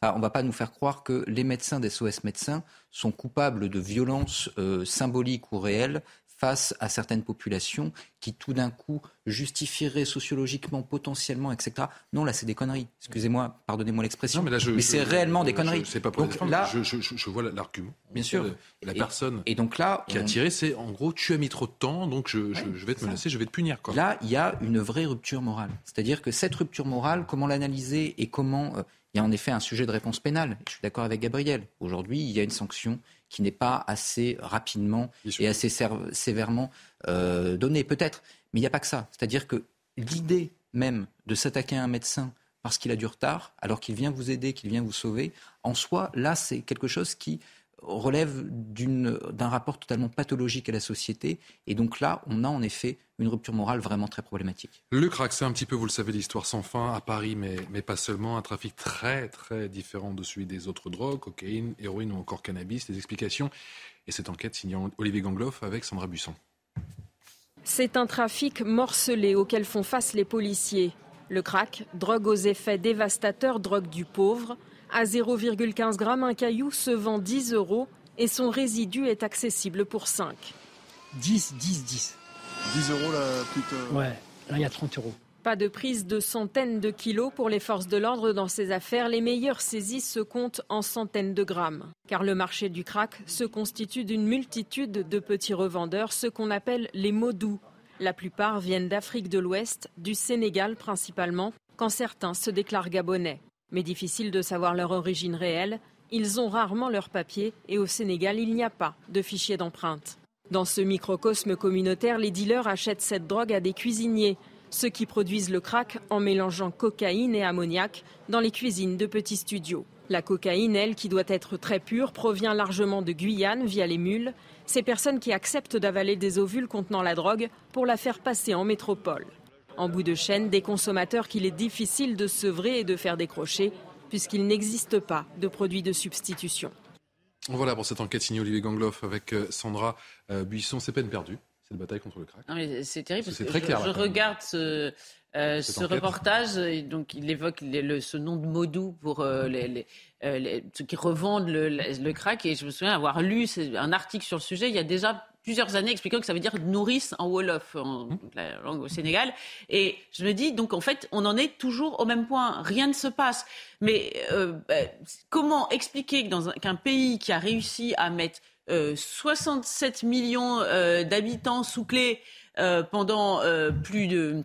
on ne va pas nous faire croire que les médecins des SOS médecins sont coupables de violences euh, symboliques ou réelles face à certaines populations qui tout d'un coup justifieraient sociologiquement, potentiellement, etc. Non, là, c'est des conneries. Excusez-moi, pardonnez-moi l'expression. Mais, c'est réellement des conneries.
Je, pas pour donc, là, je, vois l'argument.
Bien sûr.
La personne
et donc là,
qui a tiré, c'est en gros, tu as mis trop de temps, donc je, vais te menacer, je vais te punir. Quoi.
Là, il y a une vraie rupture morale. C'est-à-dire que cette rupture morale, comment l'analyser et comment... Euh, il y a en effet un sujet de réponse pénale. Je suis d'accord avec Gabriel. Aujourd'hui, il y a une sanction qui n'est pas assez rapidement et assez sévèrement euh, donnée, peut-être. Mais il n'y a pas que ça. C'est-à-dire que l'idée même de s'attaquer à un médecin parce qu'il a du retard, alors qu'il vient vous aider, qu'il vient vous sauver, en soi, là, c'est quelque chose qui relève d'un rapport totalement pathologique à la société. Et donc là, on a en effet une rupture morale vraiment très problématique.
Le crack, c'est un petit peu, vous le savez, l'histoire sans fin à Paris, mais, mais pas seulement. Un trafic très, très différent de celui des autres drogues, cocaïne, héroïne ou encore cannabis. Les explications et cette enquête signée Olivier Gangloff avec Sandra Busson.
C'est un trafic morcelé auquel font face les policiers. Le crack, drogue aux effets dévastateurs, drogue du pauvre. À 0,15 g, un caillou se vend 10 euros et son résidu est accessible pour 5.
10, 10, 10.
10 euros la petite.
Ouais, là il y a 30 euros.
Pas de prise de centaines de kilos pour les forces de l'ordre dans ces affaires. Les meilleures saisies se comptent en centaines de grammes. Car le marché du crack se constitue d'une multitude de petits revendeurs, ce qu'on appelle les doux. La plupart viennent d'Afrique de l'Ouest, du Sénégal principalement, quand certains se déclarent gabonais mais difficile de savoir leur origine réelle. Ils ont rarement leurs papiers et au Sénégal, il n'y a pas de fichier d'empreinte. Dans ce microcosme communautaire, les dealers achètent cette drogue à des cuisiniers, ceux qui produisent le crack en mélangeant cocaïne et ammoniac dans les cuisines de petits studios. La cocaïne, elle, qui doit être très pure, provient largement de Guyane via les mules, ces personnes qui acceptent d'avaler des ovules contenant la drogue pour la faire passer en métropole. En bout de chaîne, des consommateurs qu'il est difficile de sevrer et de faire décrocher, puisqu'il n'existe pas de produits de substitution.
Voilà pour cette enquête signée Olivier Gangloff avec euh, Sandra euh, Buisson. C'est peine perdue, cette bataille contre le crack.
C'est terrible parce que très clair, je, regarde ce, euh, ce reportage, et donc il évoque ce nom de Modou pour les, ceux qui revendent le, le, crack. Et je me souviens avoir lu un article sur le sujet il y a déjà plusieurs années expliquant que ça veut dire nourrice en Wolof, en mmh. la langue au Sénégal. Et je me dis, donc en fait, on en est toujours au même point. Rien ne se passe. Mais euh, bah, comment expliquer qu'un pays qui a réussi à mettre 67 euh, millions euh, d'habitants sous clé pendant plus de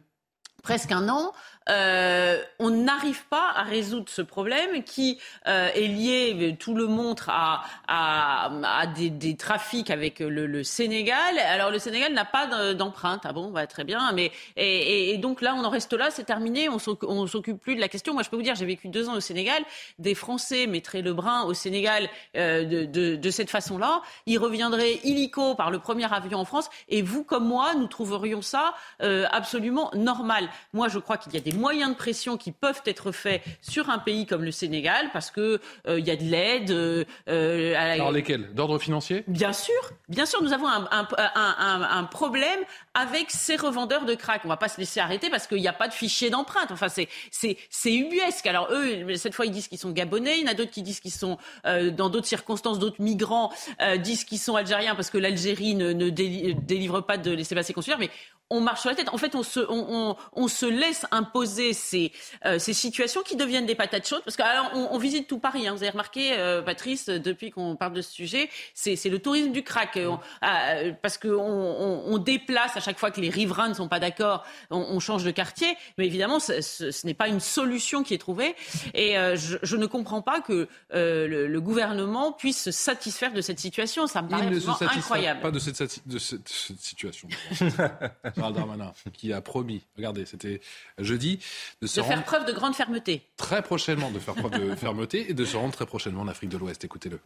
presque un an, euh, on n'arrive pas à résoudre ce problème qui euh, est lié, tout le montre, à, à, des, trafics avec le, Sénégal. Alors le Sénégal n'a pas d'empreinte. Ah bon, bah, très bien. Mais et, donc là, on en reste là, c'est terminé. On s'occupe plus de la question. Moi, je peux vous dire, j'ai vécu deux ans au Sénégal. Des Français mettraient le brin au Sénégal euh, de, de, cette façon-là. Ils reviendraient illico par le premier avion en France. Et vous, comme moi, nous trouverions ça absolument normal. Moi, je crois qu'il y a des moyens de pression qui peuvent être faits sur un pays comme le Sénégal parce que euh, il y a de l'aide. Euh,
euh, Alors lesquels D'ordre financier?
Bien sûr, bien sûr, nous avons un, un, problème avec ces revendeurs de crack. On va pas se laisser arrêter parce qu'il n'y a pas de fichier d'empreinte. Enfin, c'est c'est ubuesque. Alors eux, cette fois, ils disent qu'ils sont gabonais. Il y en a d'autres qui disent qu'ils sont dans d'autres circonstances, d'autres migrants disent qu'ils sont algériens parce que l'Algérie ne, ne délivre pas de laisser-passer consulaire. Mais on marche sur la tête. En fait, on se, on, on, se laisse imposer ces, euh, ces situations qui deviennent des patates chaudes. Parce que alors, on, on visite tout Paris. Hein. Vous avez remarqué, euh, Patrice, depuis qu'on parle de ce sujet, c'est le tourisme du crack. Euh, euh parce qu'on on, on, déplace à chaque fois que les riverains ne sont pas d'accord, on, change de quartier. Mais évidemment, ce, ce, n'est pas une solution qui est trouvée. Et je, je, ne comprends pas que le, le, gouvernement puisse se satisfaire de cette situation. Ça me paraît incroyable.
Pas de cette, de cette situation. Gérald Darmanin, qui a promis, regardez, c'était jeudi,
de se faire preuve de grande fermeté.
Très prochainement, de faire preuve de fermeté et de se rendre très prochainement en Afrique de l'Ouest. Écoutez-le.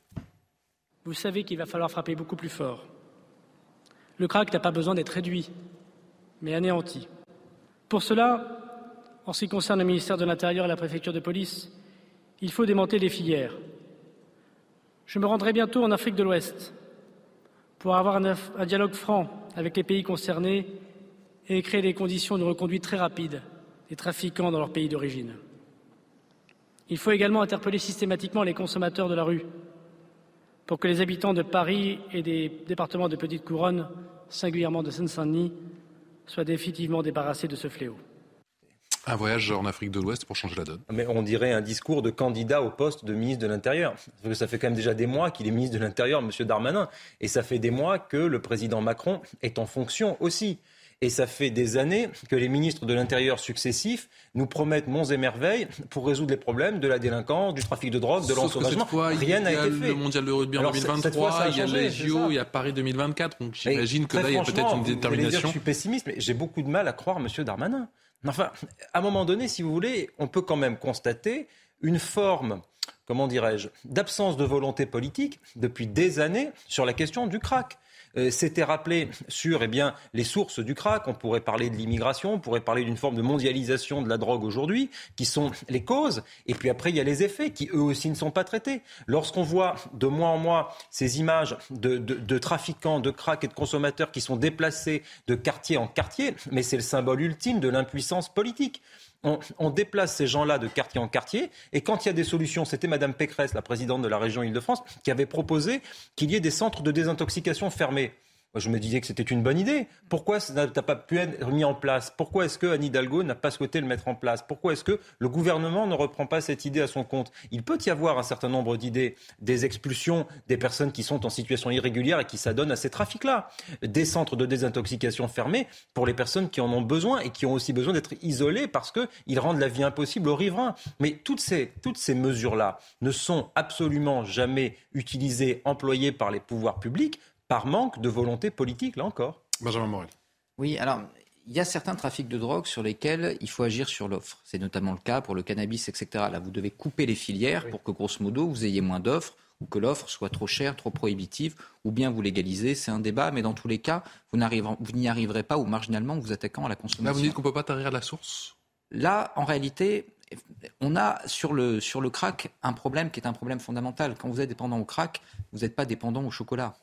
Vous savez qu'il va falloir frapper beaucoup plus fort. Le crack n'a pas besoin d'être réduit, mais anéanti. Pour cela, en ce qui concerne le ministère de l'Intérieur et la préfecture de police, il faut démonter les filières. Je me rendrai bientôt en Afrique de l'Ouest pour avoir un, dialogue franc avec les pays concernés et créer des conditions de reconduite très rapide des trafiquants dans leur pays d'origine. Il faut également interpeller systématiquement les consommateurs de la rue pour que les habitants de Paris et des départements de Petite Couronne singulièrement de Seine-Saint-Denis, soit définitivement débarrassé de ce fléau.
Un voyage en Afrique de l'Ouest pour changer la donne.
Mais on dirait un discours de candidat au poste de ministre de l'Intérieur. Parce que ça fait quand même déjà des mois qu'il est ministre de l'Intérieur, M. Darmanin. Et ça fait des mois que le président Macron est en fonction aussi. Et ça fait des années que les ministres de l'Intérieur successifs nous promettent monts et merveilles pour résoudre les problèmes de la délinquance, du trafic de drogue, de l'ensauvagement.
Rien n'a été fait. Il y a le mondial de rugby en 2023, il y a les JO, il y a Paris 2024. Donc j'imagine que là, il y a peut-être une détermination.
je suis pessimiste, mais j'ai beaucoup de mal à croire M. Darmanin. Enfin, à un moment donné, si vous voulez, on peut quand même constater une forme, comment dirais-je, d'absence de volonté politique depuis des années sur la question du crack. Euh, s'était rappelé sur eh bien, les sources du crack. On pourrait parler de l'immigration, on pourrait parler d'une forme de mondialisation de la drogue aujourd'hui, qui sont les causes. Et puis après, il y a les effets qui, eux aussi, ne sont pas traités. Lorsqu'on voit de mois en mois ces images de, de trafiquants, de crack et de consommateurs qui sont déplacés de quartier en quartier, mais c'est le symbole ultime de l'impuissance politique on, déplace ces gens-là de quartier en quartier. Et quand il y a des solutions, c'était Madame Pécresse, la présidente de la région Île-de-France, qui avait proposé qu'il y ait des centres de désintoxication fermés je me disais que c'était une bonne idée. Pourquoi ça n'a pas pu être mis en place? Pourquoi est-ce que Anne Hidalgo n'a pas souhaité le mettre en place? Pourquoi est-ce que le gouvernement ne reprend pas cette idée à son compte? Il peut y avoir un certain nombre d'idées, des expulsions des personnes qui sont en situation irrégulière et qui s'adonnent à ces trafics-là, des centres de désintoxication fermés pour les personnes qui en ont besoin et qui ont aussi besoin d'être isolées parce qu'ils rendent la vie impossible aux riverains. Mais toutes ces, toutes ces mesures-là ne sont absolument jamais utilisées, employées par les pouvoirs publics par manque de volonté politique, là encore.
Benjamin Morel.
Oui, alors il y a certains trafics de drogue sur lesquels il faut agir sur l'offre. C'est notamment le cas pour le cannabis, etc. Là, vous devez couper les filières pour que, grosso modo, vous ayez moins d'offres ou que l'offre soit trop chère, trop prohibitive, ou bien vous légalisez. C'est un débat, mais dans tous les cas, vous n'y arriverez pas ou marginalement vous attaquant à la consommation. Là,
vous dites qu'on ne peut pas tarir à la source?
Là, en réalité, on a sur le, sur le crack un problème qui est un problème fondamental. Quand vous êtes dépendant au crack, vous n'êtes pas dépendant au chocolat.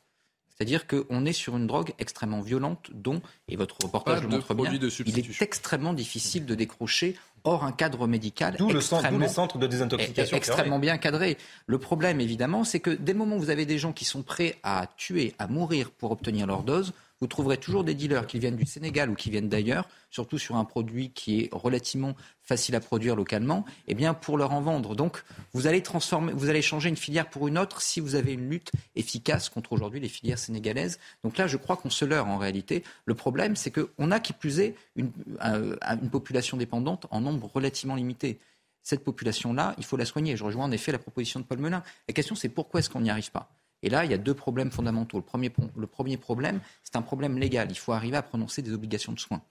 C'est-à-dire qu'on est sur une drogue extrêmement violente dont, et votre reportage le montre bien, il est extrêmement difficile de décrocher hors un cadre médical
D'où le centre, de désintoxication
extrêmement bien cadré. Le problème, évidemment, c'est que dès le moment où vous avez des gens qui sont prêts à tuer, à mourir pour obtenir leur dose, vous trouverez toujours des dealers qui viennent du Sénégal ou qui viennent d'ailleurs, surtout sur un produit qui est relativement facile à produire localement, eh bien pour leur en vendre. Donc vous allez transformer, vous allez changer une filière pour une autre si vous avez une lutte efficace contre aujourd'hui les filières sénégalaises. Donc là, je crois qu'on se leurre en réalité. Le problème, c'est qu'on a qui plus est une, une population dépendante en nombre relativement limité cette population-là, il faut la soigner. Je rejoins en effet la proposition de Paul Melun. La question, c'est pourquoi est-ce qu'on n'y arrive pas? Et là, il y a deux problèmes fondamentaux. Le premier, le premier problème, c'est un problème légal. Il faut arriver à prononcer des obligations de soins.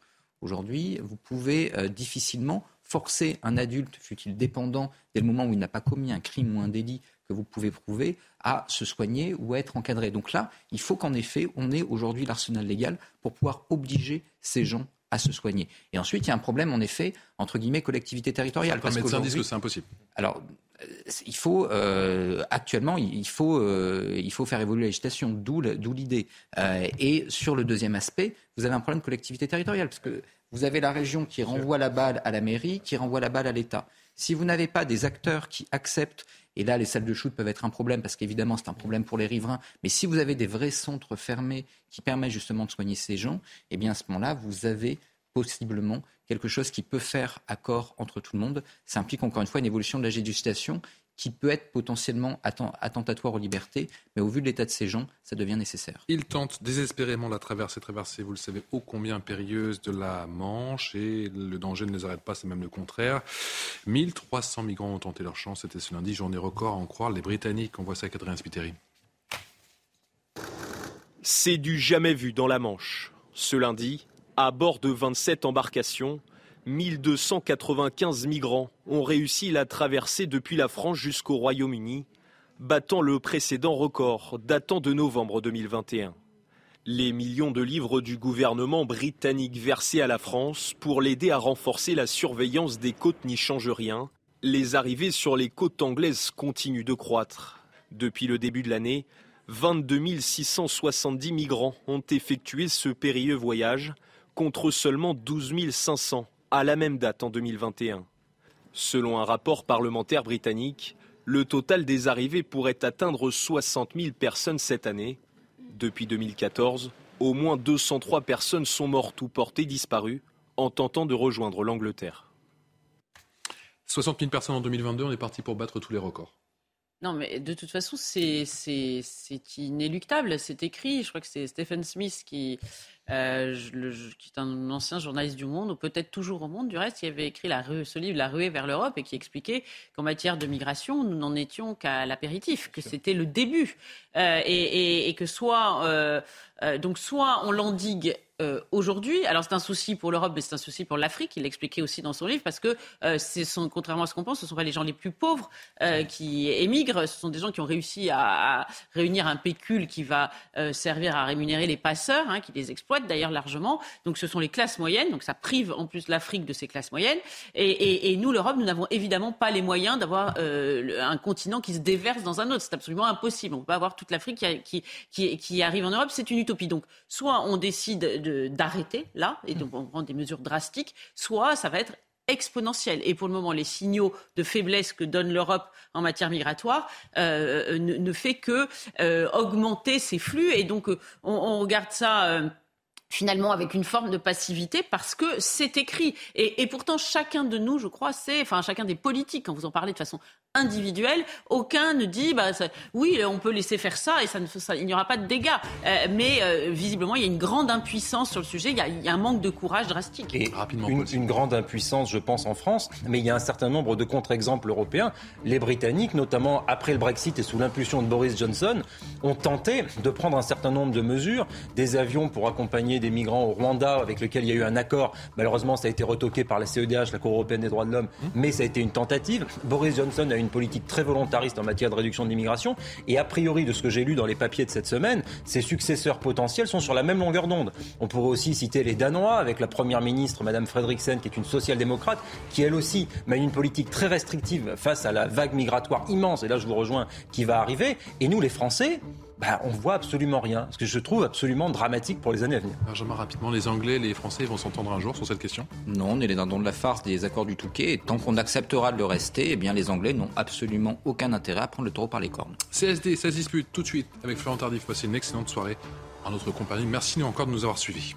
Aujourd'hui, vous pouvez euh, difficilement forcer un adulte, fut-il dépendant, dès le moment où il n'a pas commis un crime ou un délit que vous pouvez prouver, à se soigner ou à être encadré. Donc là, il faut qu'en effet, on ait aujourd'hui l'arsenal légal pour pouvoir obliger ces gens à se soigner. Et ensuite, il y a un problème, en effet, entre guillemets, collectivité territoriale.
Parce médecins disent que c'est impossible.
Alors, il faut euh, actuellement, il faut, euh, il faut faire évoluer la législation, d'où l'idée. Euh, et sur le deuxième aspect, vous avez un problème de collectivité territoriale, parce que vous avez la région qui renvoie la balle à la mairie, qui renvoie la balle à l'État. Si vous n'avez pas des acteurs qui acceptent, et là les salles de shoot peuvent être un problème, parce qu'évidemment c'est un problème pour les riverains, mais si vous avez des vrais centres fermés qui permettent justement de soigner ces gens, eh bien à ce moment-là, vous avez possiblement quelque chose qui peut faire accord entre tout le monde. Ça implique encore une fois une évolution de la législation qui peut être potentiellement attentatoire aux libertés, mais au vu de l'état de ces gens, ça devient nécessaire.
Il tente désespérément la traversée, traversée, vous le savez, ô combien périlleuse de la Manche, et le danger ne les arrête pas, c'est même le contraire. 1300 migrants ont tenté leur chance, c'était ce lundi, journée record à en croire les Britanniques. On voit ça à Catherine Spiteri.
C'est du jamais vu dans la Manche. Ce lundi, à bord de 27 embarcations, 1295 migrants ont réussi la traversée depuis la France jusqu'au Royaume-Uni, battant le précédent record datant de novembre 2021. Les millions de livres du gouvernement britannique versés à la France pour l'aider à renforcer la surveillance des côtes n'y changent rien. Les arrivées sur les côtes anglaises continuent de croître. Depuis le début de l'année, 22 670 migrants ont effectué ce périlleux voyage, contre seulement 12 500 à la même date en 2021. Selon un rapport parlementaire britannique, le total des arrivées pourrait atteindre 60 000 personnes cette année, Depuis 2014, au moins 203 personnes sont mortes ou portées disparues en tentant de rejoindre l'Angleterre.
60 000 personnes en 2022, on est parti pour battre tous les records.
Non, mais de toute façon, c'est inéluctable. C'est écrit. Je crois que c'est Stephen Smith qui, euh, qui est un ancien journaliste du Monde, ou peut-être toujours au Monde, du reste, qui avait écrit la rue, ce livre, La ruée vers l'Europe, et qui expliquait qu'en matière de migration, nous n'en étions qu'à l'apéritif, que c'était le début. Euh, et, et, que soit, euh, donc soit on l'endigue euh, aujourd'hui. Alors c'est un souci pour l'Europe, mais c'est un souci pour l'Afrique. Il l'expliquait aussi dans son livre parce que euh, sont, contrairement à ce qu'on pense, ce ne sont pas les gens les plus pauvres euh, qui émigrent. Ce sont des gens qui ont réussi à, réunir un pécule qui va servir à rémunérer les passeurs, hein, qui les exploitent d'ailleurs largement. Donc ce sont les classes moyennes. Donc ça prive en plus l'Afrique de ses classes moyennes. Et, nous, l'Europe, nous n'avons évidemment pas les moyens d'avoir un continent qui se déverse dans un autre. C'est absolument impossible. On ne peut pas avoir toute l'Afrique qui, arrive en Europe. C'est une utopie. Donc soit on décide d'arrêter là et de prendre des mesures drastiques, soit ça va être exponentiel. Et pour le moment, les signaux de faiblesse que donne l'Europe en matière migratoire euh, ne, fait que euh, augmenter ces flux. Et donc, euh, on, regarde ça finalement avec une forme de passivité parce que c'est écrit. Et, et, pourtant, chacun de nous, je crois, c'est, enfin, chacun des politiques, quand vous en parlez de façon individuelle, aucun ne dit, bah, oui, on peut laisser faire ça et ça ne, ça, il n'y aura pas de dégâts. Euh, mais euh, visiblement, il y a une grande impuissance sur le sujet, il y a, il y a un manque de courage drastique.
Et rapidement, une, une, grande impuissance, je pense, en France, mais il y a un certain nombre de contre-exemples européens. Les Britanniques, notamment après le Brexit et sous l'impulsion de Boris Johnson, ont tenté de prendre un certain nombre de mesures, des avions pour accompagner des migrants au Rwanda, avec lequel il y a eu un accord. Malheureusement, ça a été retoqué par la CEDH, la Cour européenne des droits de l'homme, mais ça a été une tentative. Boris Johnson a une politique très volontariste en matière de réduction de l'immigration, et a priori, de ce que j'ai lu dans les papiers de cette semaine, ses successeurs potentiels sont sur la même longueur d'onde. On pourrait aussi citer les Danois, avec la première ministre, Madame Frederiksen, qui est une social-démocrate, qui elle aussi mène une politique très restrictive face à la vague migratoire immense, et là je vous rejoins, qui va arriver. Et nous, les Français, bah, on voit absolument rien. Ce que je trouve absolument dramatique pour les années à venir.
Benjamin, rapidement, les Anglais, les Français vont s'entendre un jour sur cette question?
Non, on est les dindons de la farce des accords du Touquet. Et tant qu'on acceptera de le rester, eh bien, les Anglais n'ont absolument aucun intérêt à prendre le taureau par les cornes.
CSD, ça se dispute tout de suite avec Florent Tardif. Passez une excellente soirée en notre compagnie. Merci encore de nous avoir suivis.